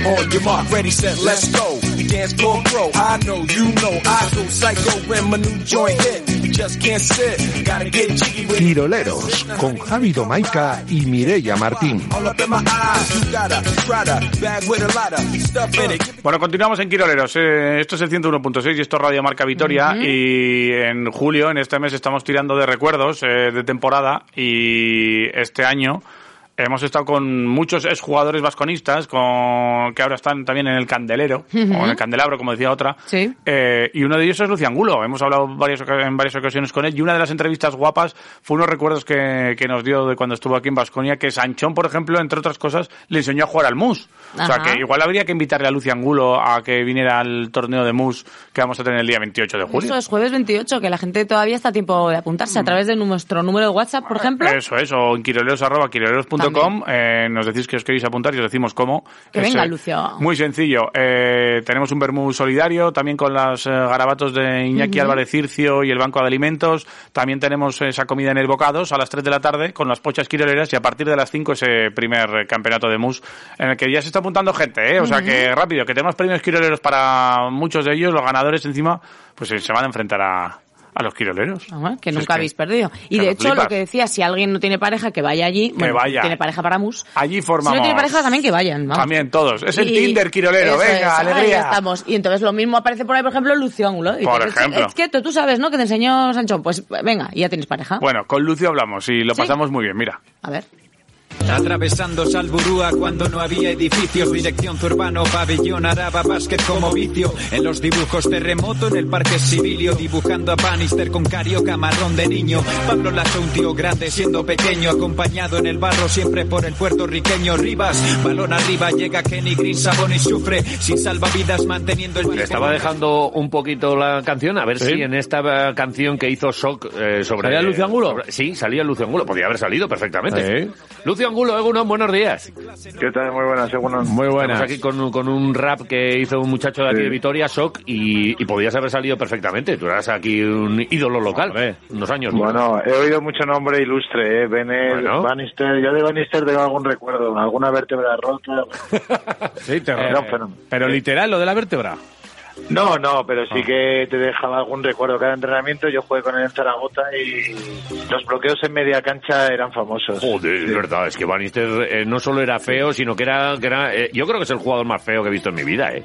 on your mark, ready, set, let's go. Dance floor pro. I know, you know, I go psycho when my new joint hit. Tiroleros con Javi Domaica y Mireia Martín. Bueno, continuamos en Quiroleros. Eh, esto es el 101.6 y esto es Radio Marca Vitoria. Y en julio, en este mes, estamos tirando de recuerdos eh, de temporada. Y este año hemos estado con muchos exjugadores vasconistas con, que ahora están también en el Candelero, o en el Candelabro, como decía otra. Sí. Eh, y uno de ellos es Lucian Angulo. Hemos hablado varias, en varias ocasiones con él. Y una de las entrevistas guapas fue unos recuerdos que, que nos dio de cuando estuvo aquí en Vasconia, que Sanchón, por ejemplo, entre otras cosas, le enseñó a jugar al mus. O sea, que igual habría que invitarle a Lucian Angulo a que viniera al torneo de mus que vamos a tener el día 28 de julio. Eso es jueves 28, que la gente todavía está a tiempo de apuntarse a través de nuestro número de WhatsApp, por ejemplo. Eso es, o en quiroleros eh, nos decís que os queréis apuntar y os decimos cómo. Que Es, venga, eh, Lucio. Muy sencillo. Eh, tenemos un vermú solidario, también con los eh, garabatos de Iñaki. Álvarez Circio y el Banco de Alimentos. También tenemos esa comida en el Bocados a las 3 de la tarde con las pochas quiroleras y a partir de las 5 ese primer eh, campeonato de mus en el que ya se está apuntando gente, ¿eh? O sea que rápido, que tenemos premios quiroleros para muchos de ellos, los ganadores encima, pues eh, se van a enfrentar a, a los quiroleros. Ah, que Si es nunca habéis perdido. Y que de hecho, flipas. lo que decía, si alguien no tiene pareja, que vaya allí. Bueno, vaya. tiene pareja para mus. Allí Si formamos. no tiene pareja, también que vayan. vamos. También todos. Es el Y- Tinder quirolero, Eso venga, es, ahí alegría. estamos. Y entonces lo mismo aparece por ahí, por ejemplo, Lucio Ángulo. Y Por es- ejemplo. Es que tú, tú sabes, ¿no? Que te enseñó Sancho. Pues venga, ya tienes pareja. Bueno, con Lucio hablamos y lo Sí. pasamos muy bien, mira. A ver. Atravesando Salburúa cuando no había edificios. Dirección Zurbano, pabellón Araba, básquet como vicio. En los dibujos terremoto en el parque civilio. Dibujando a Bannister con carioca marrón de niño. Pablo Lasso, un tío grande siendo pequeño. Acompañado en el barro siempre por el puertorriqueño Rivas. Balón arriba llega Kenny Green, Sabón y sufre. Sin salvavidas manteniendo el estaba dejando un poquito la canción, a ver Sí. si en esta eh, canción que hizo Shock eh, sobre... ¿Salía Lucio Angulo? sobre- sí, salía Lucio Angulo. Podía haber salido perfectamente. Sí. Lucio Angulo, Egunon, buenos días. ¿Qué tal? Muy buenas, Egunon. Muy Estamos aquí con, con un rap que hizo un muchacho de aquí Sí. de Vitoria, Shock, y, y podías haber salido perfectamente. Tú eras aquí un ídolo local. Unos años. Bueno, he oído mucho nombre ilustre, ¿eh? Bueno. Bannister. Yo de Bannister tengo algún recuerdo, alguna vértebra rota. [laughs] Sí, te- fenómeno. Pero literal, lo de la vértebra. No, no, pero sí Ah. que te dejaba algún recuerdo. Cada entrenamiento yo jugué con él en Zaragoza y los bloqueos en media cancha eran famosos. Joder, es verdad, es que Bannister eh, no solo era feo, sino que era... Que era eh, yo creo que es el jugador más feo que he visto en mi vida, ¿eh?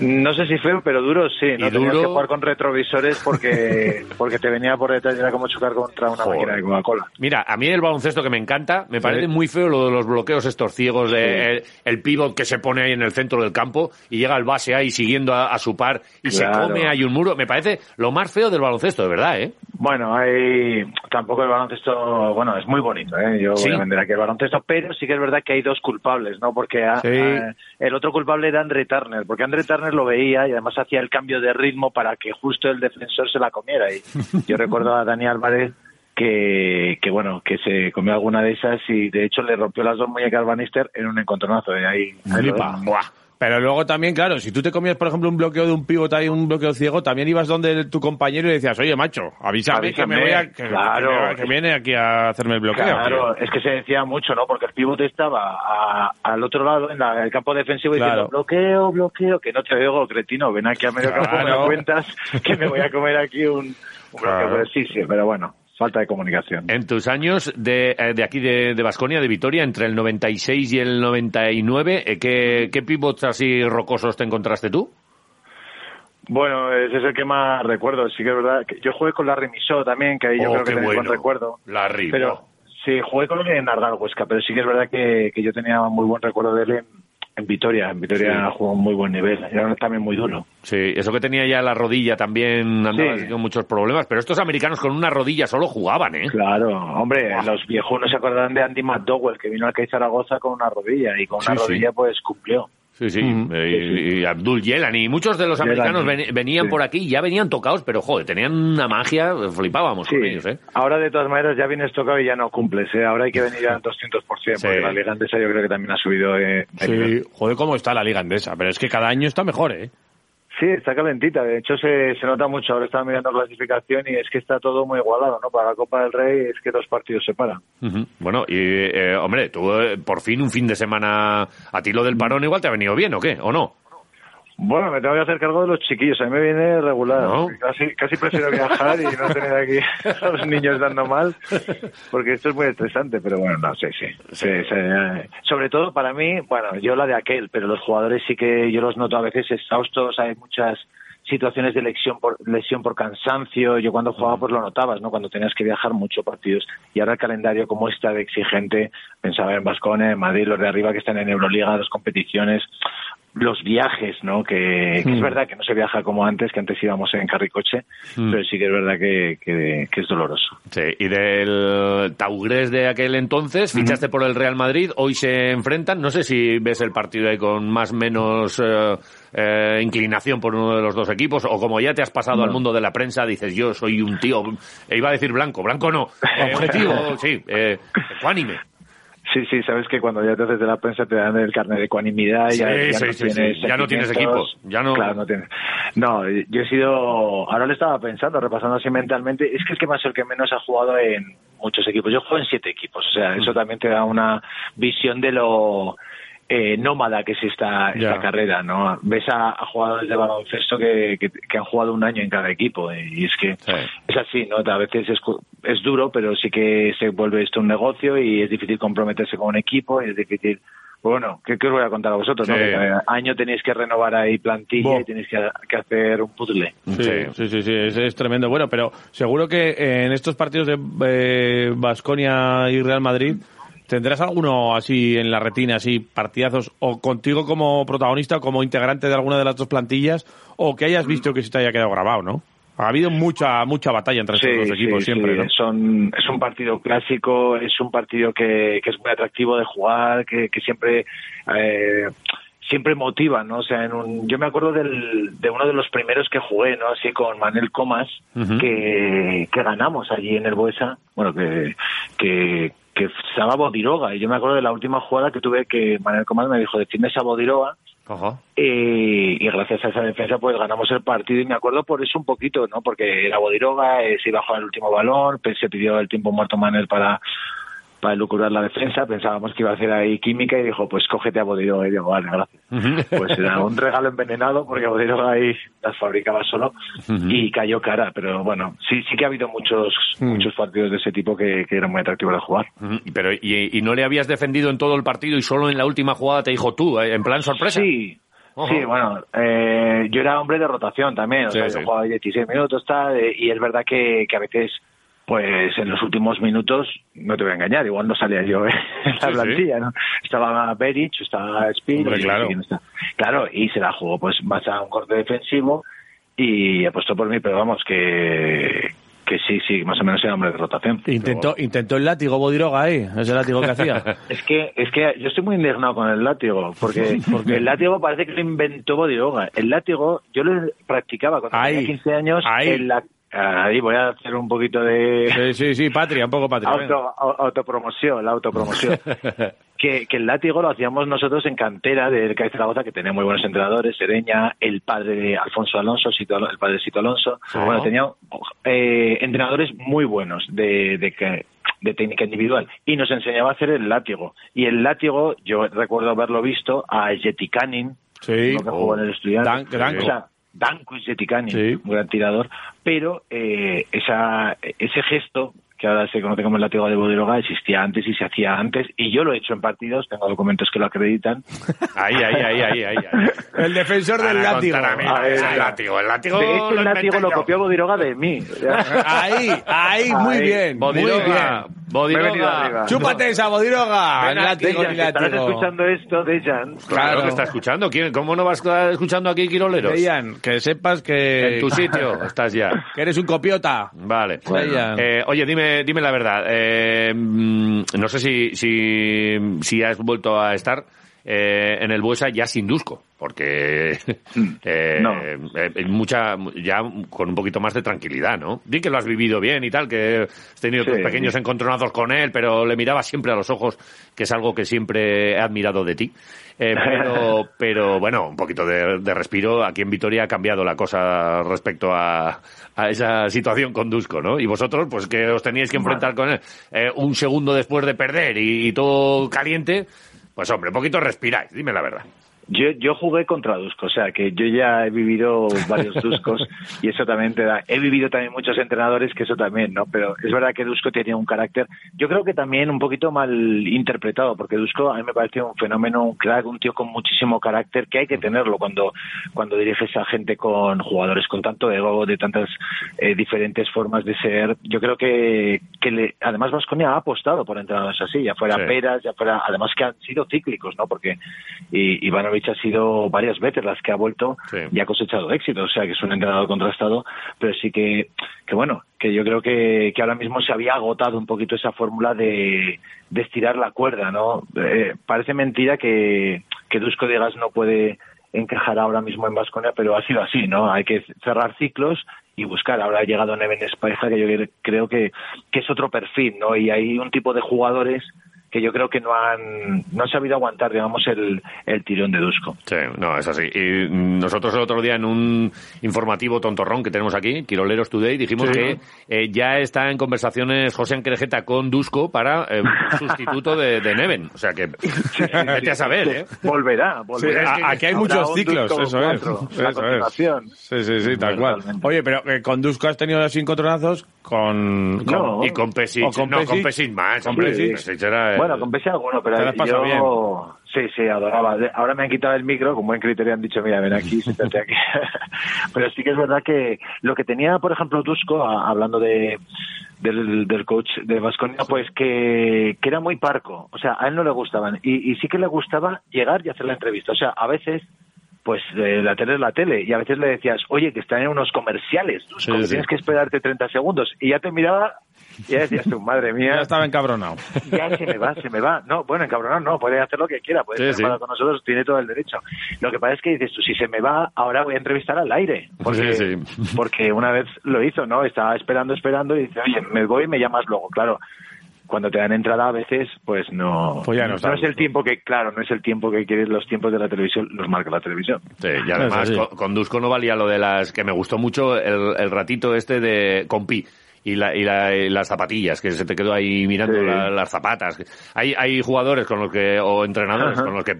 No sé si feo, pero duro sí. No Y tenías duro- que jugar con retrovisores porque [laughs] porque te venía por detrás y era como chocar contra una Joder. máquina de Coca-Cola. Mira, a mí el baloncesto que me encanta, me parece muy feo lo de los bloqueos estos ciegos, de el, el pívot que se pone ahí en el centro del campo y llega el base ahí siguiendo a, a su par y se come ahí un muro. Me parece lo más feo del baloncesto, de verdad, ¿eh? Bueno, hay tampoco el baloncesto, bueno, es muy bonito, ¿eh? Yo Sí. voy a vender aquí el baloncesto, pero sí que es verdad que hay dos culpables, ¿no? Porque a- Sí. a- el otro culpable era Andre Turner, porque Andre Turner lo veía y además hacía el cambio de ritmo para que justo el defensor se la comiera. Y yo [laughs] recuerdo a Dani Álvarez que, que bueno, que se comió alguna de esas y de hecho le rompió las dos muñecas al Bannister en un encontronazo. ¿eh? Ahí, Flipa. Pero luego también, claro, si tú te comías, por ejemplo, un bloqueo de un pívot ahí, un bloqueo ciego, también ibas donde tu compañero y decías, oye, macho, avísame, que me voy a... Que, claro. que me- que viene aquí a hacerme el bloqueo. Claro, tío. es que se decía mucho, ¿no? Porque el pivote estaba a- al otro lado, en la- el campo defensivo, Claro. diciendo bloqueo, bloqueo, que no te oigo, cretino, ven aquí a medio campo, me Claro. cuentas, que me voy a comer aquí un, un bloqueo. Claro. Pero sí, sí, pero bueno, falta de comunicación. En tus años de, eh, de aquí de, de Basconia, de Vitoria, entre el 96 y el 99, eh, ¿qué, qué pivots así rocosos te encontraste tú? Bueno, ese es el que más recuerdo, sí que es verdad. que yo jugué con Larry Misó también, que ahí yo Oh, creo que qué tenéis buen bueno. recuerdo. Larry. Pero sí, jugué con él en Ardal Huesca, pero sí que es verdad que, que yo tenía muy buen recuerdo de él en, en Vitoria. En Vitoria Sí. jugó un muy buen nivel, era también muy duro. Sí, eso que tenía ya la rodilla también andaba Sí. con muchos problemas, pero estos americanos con una rodilla solo jugaban, ¿eh? Claro, hombre, los viejunos se acordarán de Andy McDowell, que vino al Zaragoza con una rodilla y con una Sí, rodilla pues cumplió. Sí, sí, eh, y, y Abdul Yelani, y muchos de los Yelani, americanos ven- venían sí. por aquí y ya venían tocados, pero joder, tenían una magia, flipábamos con Sí. ellos, ¿eh? Ahora de todas maneras ya vienes tocado y ya no cumples, ¿eh? ahora hay que venir al 200%, porque la liga andesa yo creo que también ha subido eh. Sí, joder, cómo está la liga andesa. Pero es que cada año está mejor, ¿eh? Sí, está calentita. De hecho, se, se nota mucho. Ahora estaba mirando clasificación y es que está todo muy igualado, ¿no? Para la Copa del Rey es que dos partidos se paran. Bueno, y eh, hombre, tú eh, por fin un fin de semana, a ti lo del parón igual te ha venido bien, ¿o qué? ¿O no? Bueno, me tengo que hacer cargo de los chiquillos. A mí me viene regular. ¿No? Casi, casi prefiero viajar y no tener aquí a los niños dando mal, porque esto es muy estresante. Pero bueno, no, sí, sí. sí, sí, eh. Sobre todo para mí, bueno, yo la de aquel, pero los jugadores sí que yo los noto a veces exhaustos. Hay muchas situaciones de lesión por lesión por cansancio. Yo cuando jugaba pues lo notabas, ¿no? Cuando tenías que viajar mucho partidos. Y ahora el calendario como está de exigente, pensaba en Vascones, en Madrid, los de arriba que están en Euroliga, dos competiciones, los viajes, ¿no? Que, que es Mm. verdad que no se viaja como antes, que antes íbamos en carricoche, Mm. pero sí que es verdad que, que, que es doloroso. Sí, y del Taugres de aquel entonces, fichaste por el Real Madrid, hoy se enfrentan, no sé si ves el partido ahí con más o menos eh, eh, inclinación por uno de los dos equipos, o como ya te has pasado No. al mundo de la prensa, dices yo soy un tío, e iba a decir blanco, blanco no, [laughs] objetivo, sí, eh, ecuánime. Sí, sí, sabes que cuando ya te haces de la prensa te dan el carnet de ecuanimidad y Sí, ya, ya sí, no sí, tienes Ya no tienes sentimientos. equipo, ya no- Claro, no tienes. No, yo he sido... Ahora lo estaba pensando, repasando así mentalmente. Es que es que más el que menos ha jugado en muchos equipos. Yo juego en siete equipos, o sea, eso también te da una visión de lo eh, nómada que es esta, esta carrera, ¿no? Ves a, a jugadores de baloncesto que, que, que han jugado un año en cada equipo eh, y es que es así, ¿no? A veces es, es duro, pero sí que se vuelve esto un negocio y es difícil comprometerse con un equipo y es difícil... pues Bueno, ¿qué, qué os voy a contar a vosotros? no? Sí. Cada año tenéis que renovar ahí plantilla Bo. y tenéis que, que hacer un puzzle. Sí, sí, sí, sí, es, es tremendo. Bueno, pero seguro que eh, en estos partidos de Vasconia y Real Madrid ¿Tendrás alguno así en la retina, así partidazos, o contigo como protagonista o como integrante de alguna de las dos plantillas, o que hayas visto que se te haya quedado grabado, ¿no? Ha habido mucha mucha batalla entre estos dos equipos sí, siempre, sí. ¿no? Son, es un partido clásico, es un partido que, que es muy atractivo de jugar, que, que siempre eh, siempre motiva, ¿no? O sea, en un, yo me acuerdo del, de uno de los primeros que jugué, ¿no? Así con Manel Comas, que, que ganamos allí en el Buesa, bueno, que, que, que estaba Bodiroga, y yo me acuerdo de la última jugada que tuve que Manel Comas me dijo, defiende esa Bodiroga, y, y gracias a esa defensa pues ganamos el partido y me acuerdo por eso un poquito, ¿no? Porque era Bodiroga, eh, se iba a jugar el último balón, pues, se pidió el tiempo muerto Manel para para elucubrar la defensa, pensábamos que iba a hacer ahí química y dijo, pues cógete a Bodiroga y digo, vale, gracias. Pues era un regalo envenenado porque Bodiroga ahí las fabricaba solo y cayó cara, pero bueno, sí sí que ha habido muchos muchos partidos de ese tipo que, que eran muy atractivos de jugar. Pero, y, y no le habías defendido en todo el partido y solo en la última jugada te dijo tú, eh, en plan sorpresa? Sí. Sí, bueno, eh, yo era hombre de rotación también, o Sí, sea, sí. yo jugaba 16 minutos, tal, eh, y es verdad que, que a veces, pues en los últimos minutos, no te voy a engañar, igual no salía yo [laughs] en la Sí, sí. plantilla, ¿no? Estaba Beric, estaba Speed, Hombre, y- claro. y no está. claro, y se la jugó pues más a un corte defensivo y apostó por mí, pero vamos, que, que sí, sí, más o menos era hombre de rotación. Intentó, intentó el látigo Bodiroga ahí, ese látigo que hacía. [laughs] Es que, es que yo estoy muy indignado con el látigo, porque [laughs] el látigo parece que lo inventó Bodiroga. El látigo, yo lo practicaba cuando Ahí, tenía 15 años. ahí. en la- ahí voy a hacer un poquito de Sí, sí, sí, patria, un poco patria. auto, au- autopromoción, la autopromoción. [laughs] que, que el látigo lo hacíamos nosotros en cantera del CAI Zaragoza, que tenía muy buenos entrenadores, Sereña, el padre de Alfonso Alonso, Sito el padre de Sito Alonso. Ah. Bueno, tenía eh, entrenadores muy buenos de, de, técnica individual y nos enseñaba a hacer el látigo. Y el látigo, yo recuerdo haberlo visto a Yeti Canin, Sí. que jugó en el estudiante. Dan- Y Yeti Canin, un gran tirador, pero eh, esa, ese gesto que ahora se conoce como el látigo de Bodiroga existía antes y se hacía antes y yo lo he hecho en partidos, tengo documentos que lo acreditan. [laughs] Ahí, ahí, ahí, ahí, ahí. El defensor del látigo. contar a mí, Ah, el látigo, el látigo. de hecho, el lo látigo lo copió Bodiroga de mí. Ahí, ahí, muy Ahí. bien, muy Bodiroga, bien. Bodiroga. Chúpate esa Bodiroga, Ven el látigo estarás látigo. escuchando esto, Dejan. Claro que está escuchando. ¿Quién- ¿Cómo no vas a estar escuchando aquí, Quiroleros? Dejan, que sepas que... En tu sitio estás ya. [laughs] Que eres un copiota. Vale. Dejan. Eh, oye, dime, dime la verdad. Eh, mm, no sé si, si, si has vuelto a estar eh, en el Buesa ya sin Dusko, porque [laughs] eh, No. eh, mucha, ya con un poquito más de tranquilidad, ¿no? Di que lo has vivido bien y tal, que has tenido Sí. tus pequeños encontronazos con él, pero le miraba siempre a los ojos, que es algo que siempre he admirado de ti. Eh, pero, pero bueno, un poquito de, de respiro. Aquí en Vitoria ha cambiado la cosa respecto a, a esa situación con Dusko, ¿no? Y vosotros, pues que os teníais que enfrentar con él eh, un segundo después de perder y, y todo caliente, pues hombre, un poquito respiráis, dime la verdad. Yo, yo jugué contra Dusko, o sea que yo ya he vivido varios [laughs] Duskos y eso también te da. He vivido también muchos entrenadores que eso también, ¿no? Pero es verdad que Dusko tenía un carácter, yo creo que también un poquito mal interpretado, porque Dusko a mí me parece un fenómeno, un crack, un tío con muchísimo carácter que hay que tenerlo cuando, cuando diriges a gente con jugadores con tanto ego, de tantas eh, diferentes formas de ser. Yo creo que, que le, además Vasconia ha apostado por entrenadores así, ya fuera Sí. Peras, ya fuera, además que han sido cíclicos, ¿no? Porque y Ivanovic ha sido varias veces las que ha vuelto y ha cosechado éxito, o sea que es un entrenador contrastado, pero sí que, que bueno, que yo creo que, que ahora mismo se había agotado un poquito esa fórmula de, de estirar la cuerda, ¿no? Eh, parece mentira que, que Dusko Diegas no puede encajar ahora mismo en Vasconia, pero ha sido así, ¿no? Hay que cerrar ciclos y buscar. Ahora ha llegado Neven Espaija, que yo creo que, que es otro perfil, ¿no? Y hay un tipo de jugadores que yo creo que no han, no han sabido aguantar, digamos, el, el tirón de Dusko. Sí, no, es así. Y nosotros el otro día en un informativo tontorrón que tenemos aquí, Quiroleros Today, dijimos Sí. que eh, ya está en conversaciones José Anquerejeta con Dusko para eh, [laughs] sustituto de, de Neven. O sea que vete a saber, ¿eh? Volverá, Sí, volverá. a- aquí hay muchos ciclos, eso es. Eso la es. Sí, sí, sí, tal cual. Oye, pero eh, con Dusko has tenido así encontronazos con... con Y con Pesic, con no, con Pesic. Más. Con hombre, Pesic. Pesic era Bueno, con Pesi alguno, pero Te yo... Sí, sí, adoraba. Ahora me han quitado el micro, con buen criterio han dicho, mira, ven aquí, [laughs] siéntate aquí. [laughs] pero sí que es verdad que lo que tenía, por ejemplo, Dusko, hablando de del, del coach de Vasconia, pues que, que era muy parco. O sea, a él no le gustaban. Y, y sí que le gustaba llegar y hacer la entrevista. O sea, a veces pues eh, la tele es la tele y a veces le decías, oye, que están en unos comerciales, sí. tienes que esperarte 30 segundos. Y ya te miraba y ya decías tú, madre mía, Ya estaba encabronado. ya se me va, se me va. No, bueno, encabronado no, puede hacer lo que quiera, puede Sí, estar sí. con nosotros, tiene todo el derecho. Lo que pasa es que dices tú, si se me va, ahora voy a entrevistar al aire. Porque, Sí, porque una vez lo hizo, ¿no? Estaba esperando, esperando y dice, oye, me voy y me llamas luego. Claro, cuando te dan entrada a veces, pues no, Pues ya no está es el tiempo que, claro, no es el tiempo que quieres, los tiempos de la televisión los marca la televisión. Sí, y además con, con Dusko no valía lo de las que me gustó mucho el, el ratito este de compi y, la, y, la- y las zapatillas que se te quedó ahí mirando Sí. la- las zapatas. Hay hay jugadores con los que o entrenadores Ajá. con los que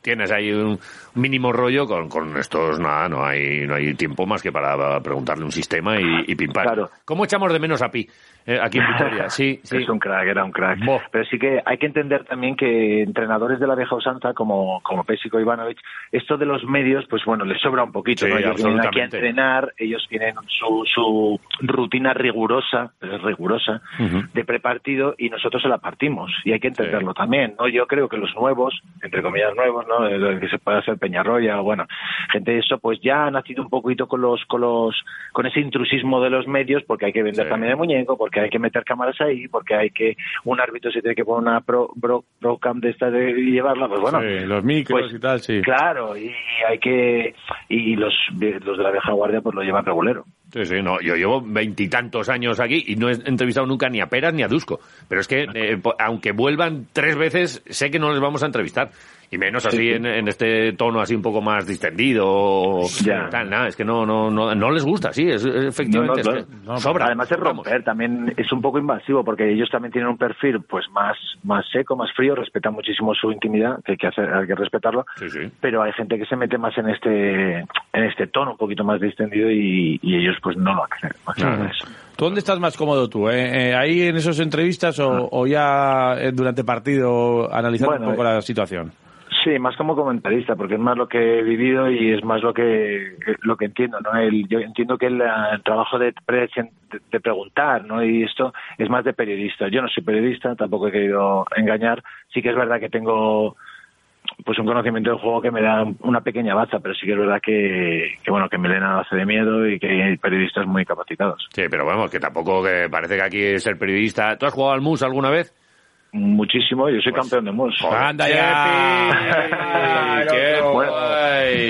tienes ahí un mínimo rollo con, con estos nada no hay no hay tiempo más que para preguntarle un sistema y, y pim pam. Claro. ¿Cómo echamos de menos a Pi eh, aquí en Vitoria? Sí, [laughs] sí. Es un crack, era un crack. Pero sí que hay que entender también que entrenadores de la vieja usanza, como, como Pesico Ivanovic, esto de los medios, pues bueno, les sobra un poquito. Sí, ¿no? Ellos vienen aquí a entrenar, ellos tienen su, su rutina rigurosa, es rigurosa, de prepartido y nosotros se la partimos. Y hay que entenderlo también, ¿no? Yo creo que los nuevos, entre comillas nuevos, ¿no? El que se puede hacer Peñarroya o bueno, gente de eso, pues ya ha nacido un poquito con los, con los, con ese intrusismo de los medios, porque hay que vender Sí. también el muñeco, porque hay que meter cámaras ahí, porque hay que, un árbitro se tiene que poner una pro, pro, pro cam de esta de, y llevarla, pues bueno. Sí, los micros pues, y tal, sí. Claro, y hay que, y los, los de la vieja guardia pues lo llevan regulero. Sí, sí, no, yo llevo veintitantos años aquí y no he entrevistado nunca ni a Peras ni a Dusko. Pero es que, eh, aunque vuelvan tres veces, sé que no les vamos a entrevistar. Y menos así Sí, sí. En, en este tono así un poco más distendido Ya. tal, nada, es que no, no, no, no les gusta, sí, es, es- efectivamente. No, no, es claro. que sobra. Además es romper, también es un poco invasivo porque ellos también tienen un perfil pues más más seco, más frío, respetan muchísimo su intimidad, que hay que hacer, hay que respetarlo. Pero hay gente que se mete más en este en este tono un poquito más distendido y, y ellos pues no lo hacen. ¿Tú dónde estás más cómodo tú? eh? Eh, ¿Ahí en esas entrevistas o, o ya eh, durante partido analizando Bueno, un poco eh, la situación? Sí, más como comentarista, porque es más lo que he vivido y es más lo que lo que entiendo, ¿no? El, yo entiendo que el, el trabajo de, pre- de, preguntar, ¿no? Y esto es más de periodista. Yo no soy periodista, tampoco he querido engañar. Sí que es verdad que tengo pues un conocimiento del juego que me da una pequeña baza, pero sí que es verdad que, que bueno, que Melena hace de miedo y que hay periodistas muy capacitados. Sí, pero vamos, que tampoco que parece que aquí es ser periodista. ¿Tú has jugado al MUS alguna vez? Muchísimo, yo soy campeón de MUS. ¡Anda ya! ¡Qué bueno,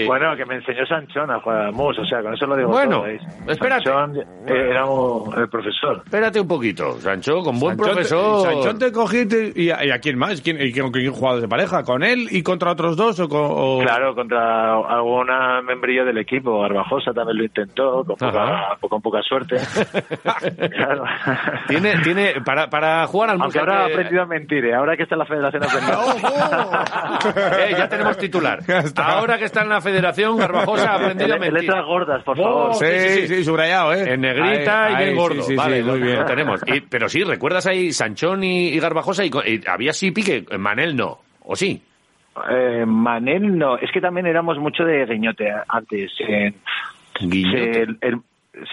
bueno, que me enseñó Sanchón a jugar al MUS, o sea, con eso lo digo Bueno, todo. espérate. Sanchón eh, era un- el profesor. Espérate un poquito, Sancho, con buen Sanchón te- profesor. Sanchón te cogí te- y, a, y a quién más? ¿Quién, y con quién jugabas de pareja? ¿Con él y contra otros dos? O con, o- Claro, contra alguna membrillo del equipo, Garbajosa también lo intentó, con poca, con poca suerte. [laughs] claro. Tiene, tiene, para, para jugar al MUS Aunque ahora ha que- aprendido a mentir, ¿eh? ahora que está en la federación. [laughs] [laughs] Eh, ya tenemos titular. Ahora que está en la federación, Garbajosa ha aprendido a En mentir. letras gordas, por Oh, favor. Sí, sí, subrayado, ¿eh? En negrita Ahí, y bien gordo. sí, sí, vale, sí, muy lo- bien. Lo tenemos. Y- pero sí, ¿recuerdas ahí Sanchón y, y Garbajosa? Y, había sí pique, Manel no. ¿O sí? Eh, Manel no, es que también éramos mucho de guiñote antes. eh, ¿Guiñote? el- el-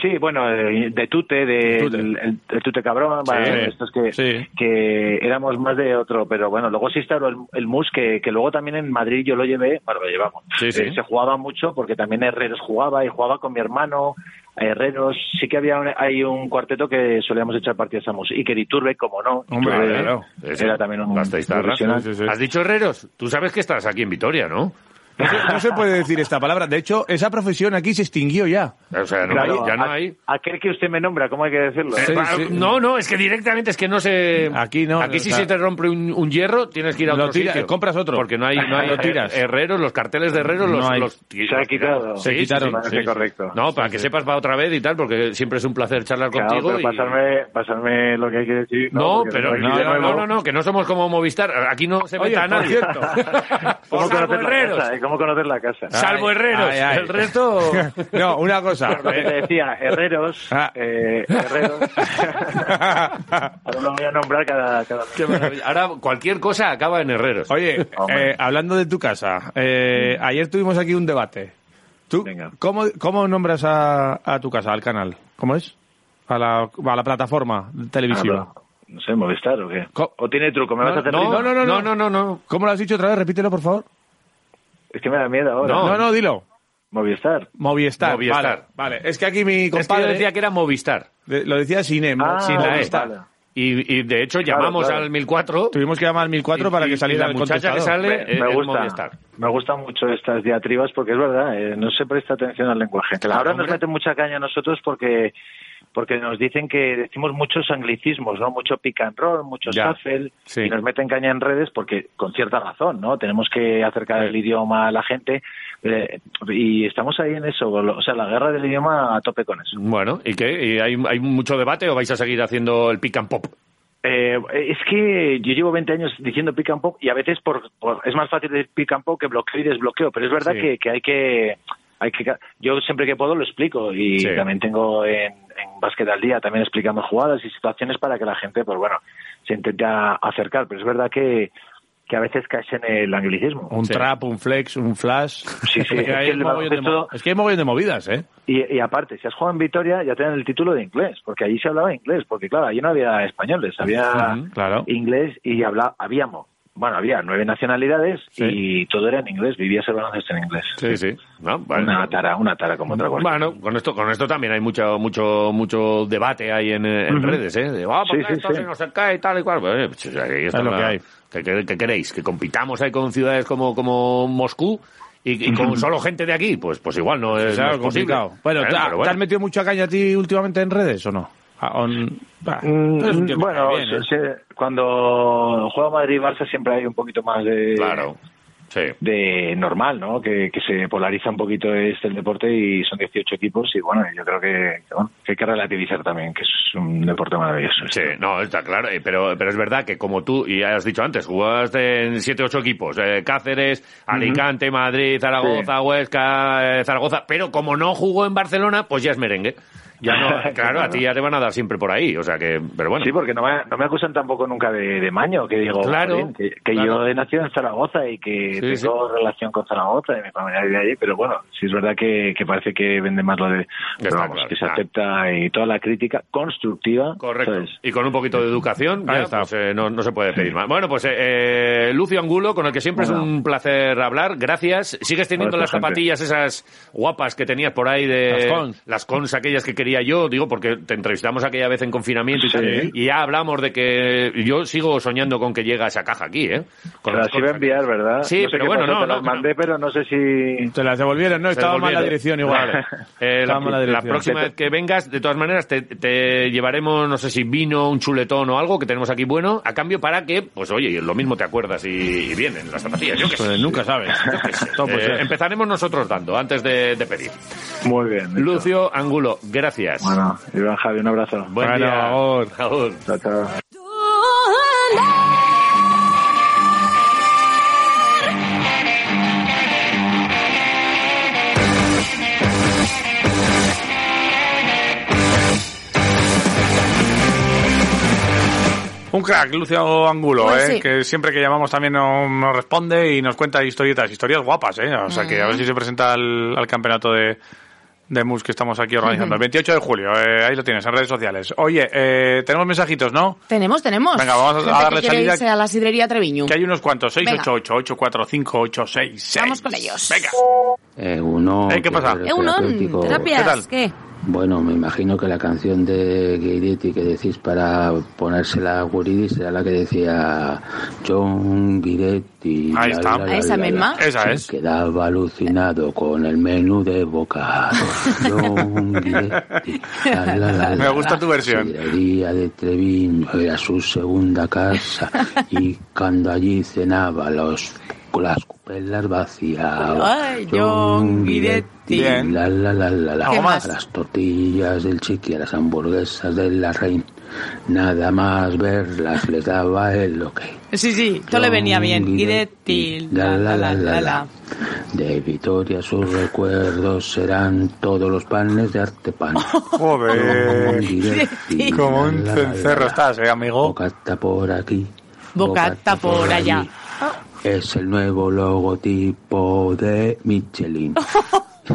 sí, bueno, eh, de tute, de Tute. El, el- el tute cabrón, vale, estos que, sí. que éramos más de otro, pero bueno, luego sí instauró el, el mus, que, que luego también en Madrid yo lo llevé, bueno, lo llevamos. Sí, sí. Eh, se jugaba mucho porque también Herreros jugaba y jugaba con mi hermano. a Herreros, sí que había un, hay un cuarteto que solíamos echar partidas a mus. Y que Iturbe, como no, Hombre, Iturbe claro. era también un profesional. Sí, sí, sí. ¿Has dicho Herreros? Tú sabes que estás aquí en Vitoria, ¿no? No se, no se puede decir esta palabra. De hecho, esa profesión aquí se extinguió ya. O sea, no Claro, hay- ya no a- hay. Aquel que usted me nombra, ¿cómo hay que decirlo? No, no, es que directamente es que no se... Aquí no, Aquí si sea- se te rompe un, un hierro, tienes que ir a otro tira- sitio. compras otro. Porque no hay, no hay Lo tiras. herreros, los carteles de herreros No los, hay. los Se ha quitado. Se quitaron, sí, sí. correcto. No, para que sepas para otra vez y tal, porque siempre es un placer charlar Claro, contigo. pero y- pasarme, pasarme lo que hay que decir. No, pero no, no, no, que no somos como Movistar. Aquí no se meta a por nadie. cierto. ¿Cómo Salvo conoces la herreros. Cómo conocer la casa. Salvo herreros. ay, ay. El resto. [laughs] No, una cosa. Lo que te decía, herreros, Ah. eh, herreros. [laughs] Ahora lo voy a nombrar cada, cada. Ahora cualquier cosa acaba en herreros. Oye, eh, hablando de tu casa, eh, ayer tuvimos aquí un debate. ¿Tú Venga. cómo, cómo nombras a, a tu casa, al canal? ¿Cómo es? A la, a la plataforma televisiva. Ah, no sé, Movistar o qué. ¿O tiene truco? ¿Me vas a hacer no, no, no, no, no, no, no. ¿Cómo lo has dicho otra vez? Repítelo, por favor. Es que me da miedo ahora. No, no, dilo. Movistar. Movistar. Movistar. Vale, vale. Es que aquí mi Es que yo compadre decía que era Movistar. de- lo decía sin E, Ah, sin la E. Vale. Y, y de hecho Claro, llamamos claro. al 1004. Tuvimos que llamar al 1004 y- para y- que y saliera la el muchacha que contestador. sale Me, es me es gusta, Movistar. me gustan mucho estas diatribas porque es verdad, eh, no se presta atención al lenguaje. Claro, Ahora hombre. nos meten mucha caña a nosotros porque porque nos dicen que decimos muchos anglicismos, ¿no? Mucho pick and roll, mucho shuffle, sí. y nos meten caña en redes porque, con cierta razón, ¿no? Tenemos que acercar Sí. el idioma a la gente eh, y estamos ahí en eso, o sea, la guerra del idioma a tope con eso. Bueno, ¿y qué? ¿Y hay, ¿Hay mucho debate o vais a seguir haciendo el pick and pop? Eh, es que yo llevo 20 años diciendo pick and pop y a veces por, por- es más fácil decir pick and pop que bloqueo y desbloqueo, pero es verdad Sí. que, que hay que hay que yo siempre que puedo lo explico y Sí. también tengo en, en Básquet al Día también explicando jugadas y situaciones para que la gente pues bueno se intente a- acercar, pero es verdad que que a veces caes en el anglicismo. Un Sí. trap, un flex, un flash. Sí, sí, [laughs] Es que hay mogollón de mo- baloncesto- es que hay mogollón de movidas, ¿eh? Y, y aparte, si has jugado en Vitoria, ya te dan el título de inglés, porque allí se hablaba inglés, porque claro, allí no había españoles, había Ujú, claro. inglés y habla, habíamos, bueno, había nueve nacionalidades Sí. y todo era en inglés, vivías el baloncesto en inglés. Sí, sí. No, vale. Una tara, una tara como otra cosa. Bueno, con esto, con esto también hay mucho, mucho, mucho debate ahí en, redes, ¿eh? De, ¿por Sí, sí, esto sí. se nos cae y tal y cual? Pues, eh, pues, ahí está Es lo la- que hay. ¿Qué, qué- qué queréis? ¿Que compitamos ahí con ciudades como, como Moscú y, y con solo gente de aquí? Pues, pues igual no es, no posible. complicado. Bueno, Eh, ¿te, pero te has metido mucha caña a ti últimamente en redes o no? On- bah, Mm, bueno, bien, ¿eh? se- cuando juega Madrid-Barça siempre hay un poquito más de... Claro. Sí. de normal, ¿no? Que, que se polariza un poquito este el deporte y son 18 equipos y bueno, yo creo que, que, bueno, que hay que relativizar también, que es un deporte maravilloso. Sí, no, está claro, eh, pero, pero es verdad que como tú, y has dicho antes, jugaste en 7 ocho equipos, eh, Cáceres, Alicante, Madrid, Zaragoza, Huesca, eh, Zaragoza, pero como no jugó en Barcelona, pues ya es merengue. Ya no, [laughs] claro, a ti ya te van a dar siempre por ahí, o sea que, pero bueno. Sí, porque no me, no me acusan tampoco nunca de, de maño, que digo, Claro, "Jolín, que, que claro. yo he nacido en Zaragoza y que Sí, tengo relación con Zaragoza y mi familia vive allí, pero bueno, sí es verdad que, que parece que vende más lo de... Pero vamos, claro, que se acepta y toda la crítica constructiva. Correcto. ¿sabes? Y con un poquito de educación, ya, está. pues, eh, no, no se puede pedir más. Bueno, pues eh, eh, Lucio Angulo, con el que siempre es un placer hablar. Gracias. ¿Sigues teniendo las zapatillas esas guapas que tenías por ahí de Las Cons. las cons aquellas que quería yo? Digo, porque te entrevistamos aquella vez en confinamiento y Sí. tal. Y ya hablamos de que yo sigo soñando con que llega esa caja aquí, ¿eh? Con Te las las iba a enviar, ¿verdad? Sí, No sé pero bueno, pasó, no, te no, las pero- mandé, pero no sé si... Te las devolvieron, no, Se estaba mal la devolvieron. dirección igual. Vale. Eh, la, Estaba mal la la dirección. próxima vez que vengas, de todas maneras, te, te llevaremos, no sé si vino, un chuletón o algo que tenemos aquí bueno, a cambio para que, pues oye, lo mismo te acuerdas y, y vienen las zapatillas. Yo qué sé. Pues nunca sabes. Yo sé. Eh, empezaremos nosotros dando, antes de, de pedir. Muy bien. Lucio Angulo, gracias. Bueno, Iván Javi, un abrazo. Buen Bueno, día. Agur. Agur. Chao, chao. Un crack, Lucio Angulo, Pues ¿eh? sí. que siempre que llamamos también no- nos responde y nos cuenta historietas, historias guapas, ¿eh? o sea que a ver si se presenta al, al campeonato de, de MUS que estamos aquí organizando. El 28 de julio, eh, ahí lo tienes, en redes sociales. Oye, eh, tenemos mensajitos, ¿no? Tenemos, tenemos. Venga, vamos a Gente darle que quiere salida. irse a la sidrería Treviño. Que hay unos cuantos, Venga. 688-845-866. Vamos con ellos. Venga. Eh, uno, Eh, ¿qué pasa? Eunon, terapéutico. terapias, ¿Qué tal? ¿qué? Bueno, me imagino que la canción de Guiretti que decís para ponérsela a Guridi será la que decía John Guiretti. Ahí está. ¿Esa misma? Esa es. Quedaba alucinado con el menú de bocado. [laughs] John. La, la, la, la. Me gusta tu versión. Sidrería de Treviño era su segunda casa [laughs] y cuando allí cenaba los las cupelas vaciaba. Ay, John Guidetti. Bien. La, la, la, la, la. ¿Qué más? A las tortillas del chiqui, a las hamburguesas de la reina. Nada más verlas les daba el ok. Sí, sí, todo le venía bien. Guidetti, La, la, la, la, la. De Vitoria sus recuerdos serán todos los panes de Artepan. Joder. Guidetti, Como un cencerro estás, eh, amigo. Bocata por aquí. Bocata por allá. Es el nuevo logotipo de Michelin. [laughs]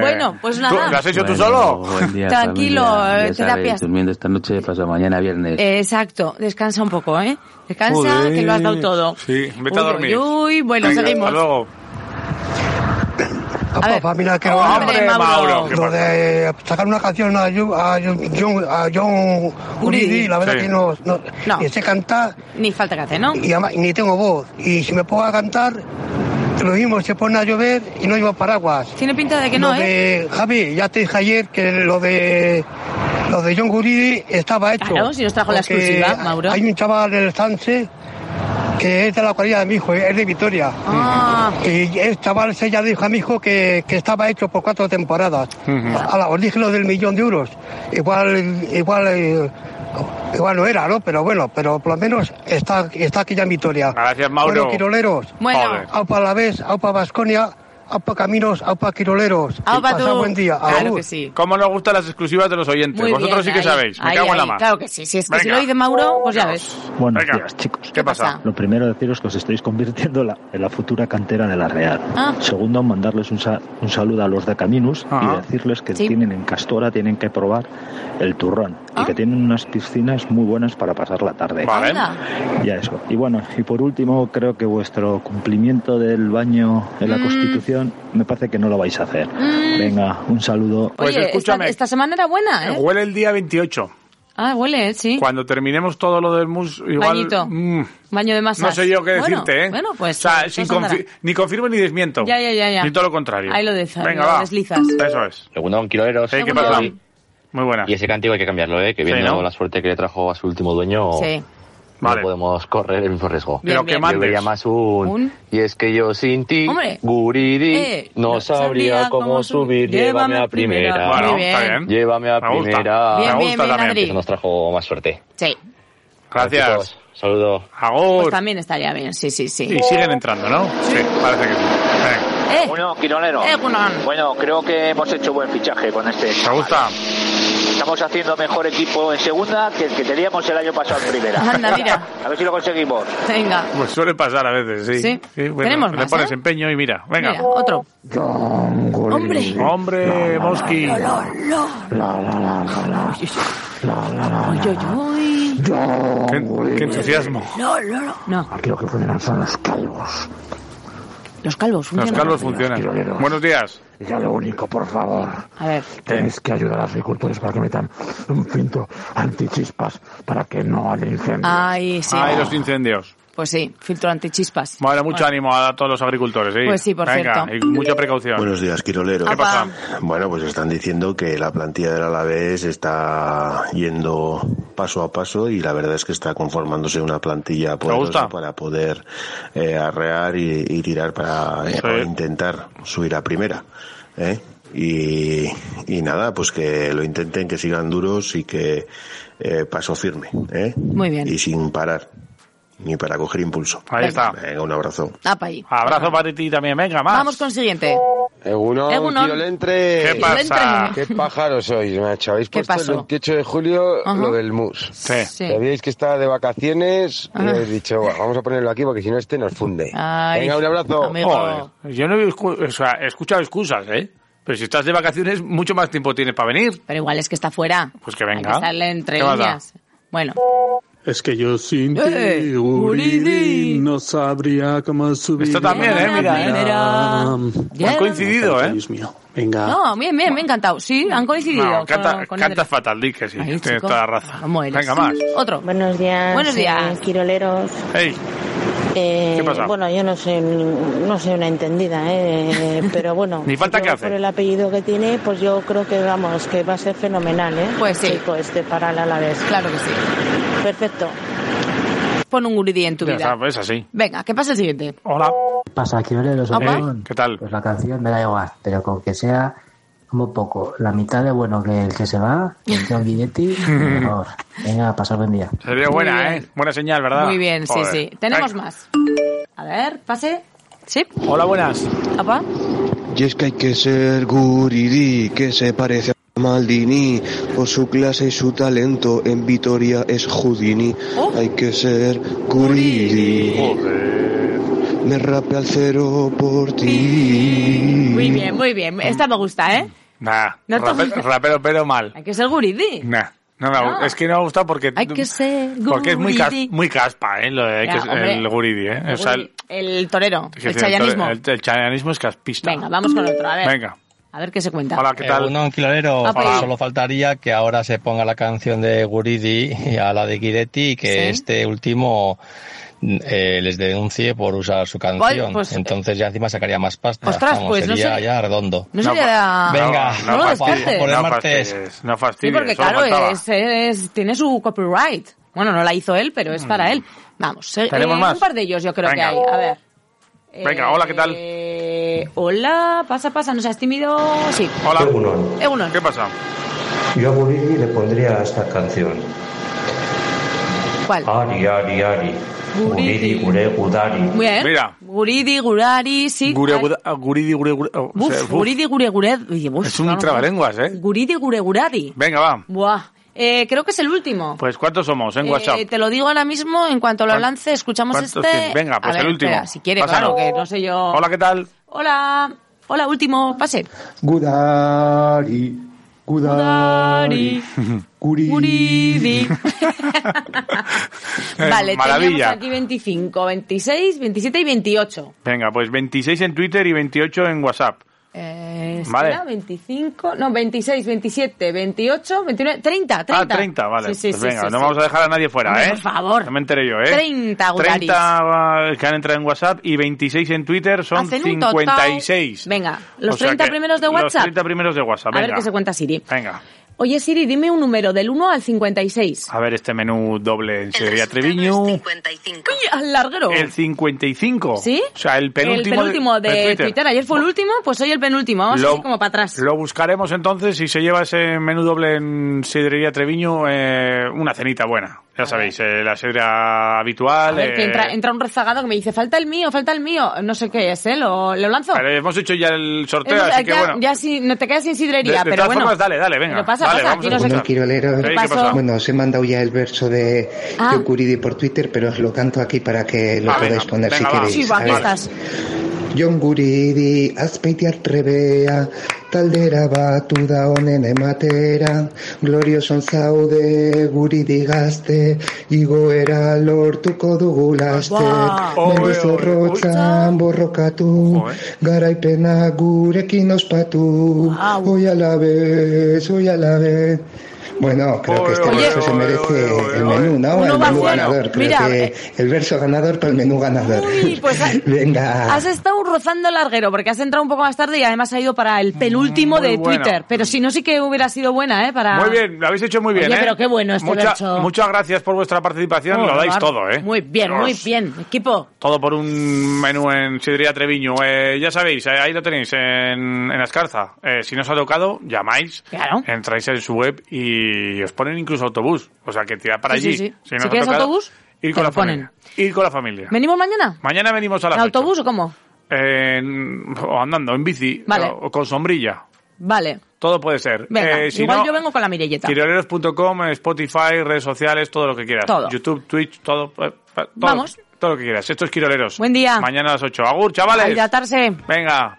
bueno, pues ¿Tú- nada. ¿Lo has hecho tú Bueno, solo? buen día, Tranquilo, familia. eh, Ya sabéis, terapias. durmiendo esta noche, pasado mañana viernes. Exacto, descansa un poco, ¿eh? Descansa, Joder. que lo has dado todo. Sí, vete a Uy, dormir. Uy, uy, bueno, Venga, seguimos. Hasta luego. A ver. Familia, que Hombre, Mauro. Lo de sacar una canción a John, a John, a John Guridi, la verdad Sí. que no, no, ni sé cantar Ni falta que hace, ¿no? y además ni tengo voz. Y si me pongo a cantar, lo mismo, se pone a llover y no llevo paraguas. Tiene pinta de que no, lo ¿eh? de, Javi, ya te dije ayer que lo de lo de John Guridi estaba hecho. Claro, si nos trajo la exclusiva, Mauro. Hay un chaval en el Sanse que es de la cuadrilla de mi hijo, es de Vitoria. Ah. Y el chaval ese ya dijo a mi hijo que, que estaba hecho por cuatro temporadas. Ahora, os dije lo del millón de euros. Igual, igual, eh, igual no era, ¿no? Pero bueno, pero por lo menos está, está aquí ya en Vitoria. Gracias, Mauro. Bueno, quiroleros. Bueno. Aupa la vez, aupa Vasconia, aupa Caminos, aupa Quiroleros. Aupa Pasad tú. buen día. Claro Agur. que sí. ¿Cómo nos gustan las exclusivas de los oyentes? Muy Vosotros bien, sí que ahí, sabéis. Me ahí, cago en la mar. Claro que sí, si es que si lo dice Mauro, pues ya ves. Buenos Venga. días, chicos. ¿Qué pasa? Lo primero, deciros que os estáis convirtiendo en la, en la futura cantera de la Real. Ah. Segundo, mandarles un, sa- un saludo a los de Caminus y decirles que Sí. tienen en Castora, tienen que probar el turrón Ah. Y que tienen unas piscinas muy buenas para pasar la tarde. Vale. Ya eso. Y bueno, y por último, creo que vuestro cumplimiento del baño en la Mm. Constitución me parece que no lo vais a hacer. Mm. Venga, un saludo. Pues Oye, esta, escúchame. esta semana era buena, ¿eh? Huele el día 28. Ah, huele, ¿eh? sí. Cuando terminemos todo lo del mus, igual... Bañito. mm, Baño de masas. no sé yo qué Bueno, decirte, ¿eh? Bueno, pues... O sea, pues sin confi- ni confirmo ni desmiento. Ya, ya, ya, ya. Ni todo lo contrario. Ahí lo dejas, Venga, lo va. deslizas. Eso es. Segundón, quiloleros. Sí, ¿qué pasa? Muy buena. Y ese cántico hay que cambiarlo, ¿eh? Que Sí, viendo ¿no? la suerte que le trajo a su último dueño, Sí. no Vale. podemos correr el mismo riesgo. Bien, Pero bien. que mandes. Yo vería más un... Un- Y es que yo sin ti, Hombre. Guridi, Eh, no, sabría sabría cómo subir. Llévame a primera. Bueno, Muy está bien. bien. Llévame a Me gusta. primera. Bien, Me bien, gusta bien, también. Eso nos trajo más suerte. Sí. Gracias. Chicos, saludo. Agur. Pues también estaría bien, sí, sí, sí. Y siguen entrando, ¿no? Sí, parece que sí. Venga. Eh, Bueno, Quilonero. eh, Gunnar. Bueno, creo que hemos hecho buen fichaje con este. ¿Te chaval. gusta? Estamos haciendo mejor equipo en segunda que el que teníamos el año pasado en primera. Anda, mira. [laughs] A ver si lo conseguimos. Venga. Pues suele pasar a veces, sí. Sí. bueno, Tenemos le más, pones ¿eh? empeño y mira. Venga. Mira, otro. Hombre. Hombre, Mosqui. Qué, entusiasmo. No, no, no. No, Aquí lo que funcionan son los calvos. Los calvos Los funcionan. Carlos funcionan. Buenos días. Ya lo único, por favor. A ver. Tenéis que ayudar a los agricultores para que metan un filtro antichispas para que no haya incendios. Ay, sí. Ay, los incendios. Pues sí, filtro antichispas. Bueno, mucho ánimo a todos los agricultores, ¿sí? Pues sí, por Venga, cierto. y mucha precaución. Buenos días, Quiroleros. ¿Qué pasa? Bueno, pues están diciendo que la plantilla del Alavés está yendo paso a paso y la verdad es que está conformándose una plantilla poderosa para poder eh, arrear y, y tirar para, eh, Sí. para intentar subir a primera. ¿eh? Y, y nada, pues que lo intenten, que sigan duros y que eh, paso firme. ¿eh? Muy bien. Y sin parar, ni para coger impulso. Ahí está. Venga, un abrazo. Apa ahí. Abrazo para ti también. Venga, más. Vamos con el siguiente. Egunon, Egunon. Quirolentre. ¿Qué pasa? ¿Qué pájaros sois, macho? Habéis ¿Qué puesto pasó? el 28 de julio Ajá. lo del mus. Sí. Sí. Sabíais que estaba de vacaciones y Ajá. he dicho, "Bueno, vamos a ponerlo aquí porque si no este nos funde. Ay, Venga, un abrazo. amigo. Joder, yo no he, escu- o sea, he escuchado excusas, ¿eh? Pero si estás de vacaciones, mucho más tiempo tienes para venir. Pero igual es que está fuera. Pues que Hay venga. que estarle entre líneas. Bueno. Es que yo sin ¡Eh! ti. Guridi, no sabría cómo subir. Esto también, ¿eh? Mira. Primera. Han coincidido, ¿eh? Dios mío. Venga. No, bien, bien, me ha encantado. Sí, han coincidido. No, con- canta, con cantas Edre. fatal, di que sí. Ahí, Tienes chico. toda la raza. Venga, más. Otro. Buenos días. Buenos días. eh, quiroleros. Hey, Eh, ¿Qué pasa? Bueno, yo no soy, no soy una entendida, eh, [laughs] pero bueno. Ni falta que hace. Por el apellido que tiene, pues yo creo que vamos, que va a ser fenomenal, ¿eh? Pues sí. Chico este para el Alavés. Claro que sí. Perfecto. Pon un guridí en tu ya vida. está, es así. Venga, ¿qué pasa el siguiente? Hola. pasa, Quiroleros? ¿Qué tal? Pues la canción me da igual, pero con que sea Como poco, la mitad de bueno que el que se va, el John Guidetti, [laughs] mejor. Venga, pasar buen día. Sería buena, ¿eh? Buena señal, ¿verdad? Muy bien, sí, Joder. sí. Tenemos Venga. más. A ver, pase. Sí. Hola, buenas. Apa. Y es que hay que ser Guridi, que se parece a Maldini, por su clase y su talento, en Vitoria es Houdini. Hay que ser Guridi. Me rape al cero por ti. Muy bien, muy bien. Esta me gusta, ¿eh? Nah, No te rape- gusta. rapero pero mal. Hay que ser guridi. Nah, no me No. Es que no me ha gustado porque... Hay que ser Porque es muy, cas- muy caspa, ¿eh? Lo de hay Ya, que- hombre. el guridi, ¿eh? O sea, el, El torero, el el- chayanismo. El, el chayanismo es caspista. Venga, vamos con otro. A ver. Venga. A ver qué se cuenta. Hola, ¿qué tal? un Quilorero, Ah, pues. solo faltaría que ahora se ponga la canción de Guridi y a la de Guidetti y que Sí. este último eh, les denuncie por usar su canción. pues, Entonces ya encima sacaría más pasta. Ostras, Vamos, pues, no sería ya redondo. No sería... Venga, no, lo fastidies, descartes. por el no martes. fastidies, no Sí, fastidies, porque solo claro, es, es- tiene su copyright. Bueno, no la hizo él, pero es para él. Vamos, eh, ¿Tenemos eh, más? un par de ellos yo creo Venga. que hay. A ver. Venga, hola, ¿qué tal? Eh, hola, pasa, pasa, ¿no seas tímido? Sí. Hola. Egunon. Egunon. ¿Qué pasa? Yo a Guridi le pondría esta canción. ¿Cuál? Ari, Ari, Ari. Guridi, Gure, Gudari. Muy bien. Mira. Guridi, Gurari, sí. Gure, guda- guridi, gure, gure- o Uf, sea, uf. Guridi, Gure, Gure. oye, uf, Es un trabalenguas, ¿eh? Guridi, Gure, Gurari. Venga, va. Buah. Eh, creo que es el último. Pues ¿cuántos somos en Eh, WhatsApp? te lo digo ahora mismo, en cuanto lo ¿Cuán- lance, escuchamos este. tienes? Venga, pues A ver, el último. espera, si quiere, Pásalo. claro, que no sé yo. Hola, ¿qué tal? Hola. Hola, último, pase. Gudari, Gudari. Guridi. [laughs] [laughs] vale, Maravilla. teníamos aquí 25, 26, 27 y 28. Venga, pues 26 en Twitter y 28 en WhatsApp. Eh, Vale. espera, 25, no, 26, 27, 28, 29, 30, 30. Ah, 30, vale. Sí, sí, pues venga, sí, no vamos a dejar a nadie fuera, ¿eh? por favor. No me enteré yo, ¿eh? 30 Guraris. 30 que han entrado en WhatsApp y 26 en Twitter son Hacen un total- 56. Venga, los O sea 30 que primeros de Los WhatsApp. 30 primeros de WhatsApp, A venga. ver qué se cuenta Siri. Venga. Oye, Siri, dime un número del 1 al 56. A ver este menú doble en Sería Treviño. ¡Uy, al larguero! El 55. ¿Sí? O sea, el penúltimo, el penúltimo de, Twitter. Ayer fue el último, pues hoy el penúltimo. Vamos Lo- así como para atrás. Lo buscaremos entonces si se lleva ese menú doble en Sidrería Treviño, eh, una cenita buena. Ya sabéis, eh, la sidra habitual. A ver, que eh, entra, entra un rezagado que me dice, falta el mío, falta el mío. No sé qué es, ¿eh? ¿Lo, lo lanzo? pero hemos hecho ya el sorteo, así que ya, bueno. ya no te quedas sin sidrería, de pero todas bueno. formas, dale, dale, venga. Pero pasa, dale, pasa, vamos aquí a no sé escuchar. qué- Quiroleros. ¿Qué pasó? pasa? Bueno, os he mandado ya el verso de Ah. Yocuridi por Twitter, pero os lo canto aquí para que lo Ah, podáis venga, poner venga, si va. queréis. Sí, va, A aquí ver. estás. Jon Guridi, azpeitia trebea, taldera batu da honen ematera, glorioson zaude guridi gazte, igoera lortuko dugu laste, Wow. mendizorrotzan borrokatu, garaipena gurekin ospatu, oi alabez, oi alabez. Bueno, creo que este Oye. verso se merece el menú, ¿no? Uno El menú ganador. Creo Mira, que eh. el verso ganador para el menú ganador. Uy, pues ha- [laughs] Venga. Has estado rozando el larguero porque has entrado un poco más tarde y además ha ido para el penúltimo Muy de. Twitter. Pero si no, sí que hubiera sido buena, ¿eh? Para... Muy bien, lo habéis hecho muy bien, Oye, ¿eh? pero qué bueno este Mucha- verso. Muchas gracias por vuestra participación, Oh, lo dais todo, ¿eh? Muy bien, muy bien. Equipo. Todo por un menú en Sidrería Treviño. Eh, ya sabéis, eh, ahí lo tenéis en, en Ascarza. Eh, si no os ha tocado, llamáis, Claro. entráis en su web y os ponen incluso autobús. O sea, que tirad para Sí, allí. sí, sí. Si, Si no ha quieres autobús, ir con la familia. Ir con la familia. ¿Venimos mañana? Mañana venimos a ¿En las ocho. autobús o cómo? En- o andando, en bici, Vale. o, o con sombrilla. Vale. Todo puede ser. Venga, Eh, si igual no, yo vengo con la Mirelleta. Quiroleros.com, Spotify, redes sociales, todo lo que quieras. Todo. YouTube, Twitch, todo. eh, eh, todo Vamos. Todo lo que quieras. Esto es Quiroleros. Buen día. Mañana a las 8. Agur, chavales. A hidratarse. Venga.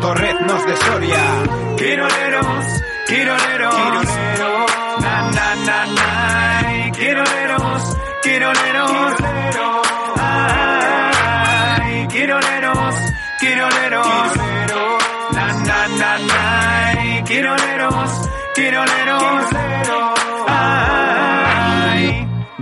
torreznos de Soria. Quiroleros, quiroleros, na na na na, quiroleros, quiroleros, ay, quiroleros, quiroleros, na na Ay, quiroleros, quiroleros.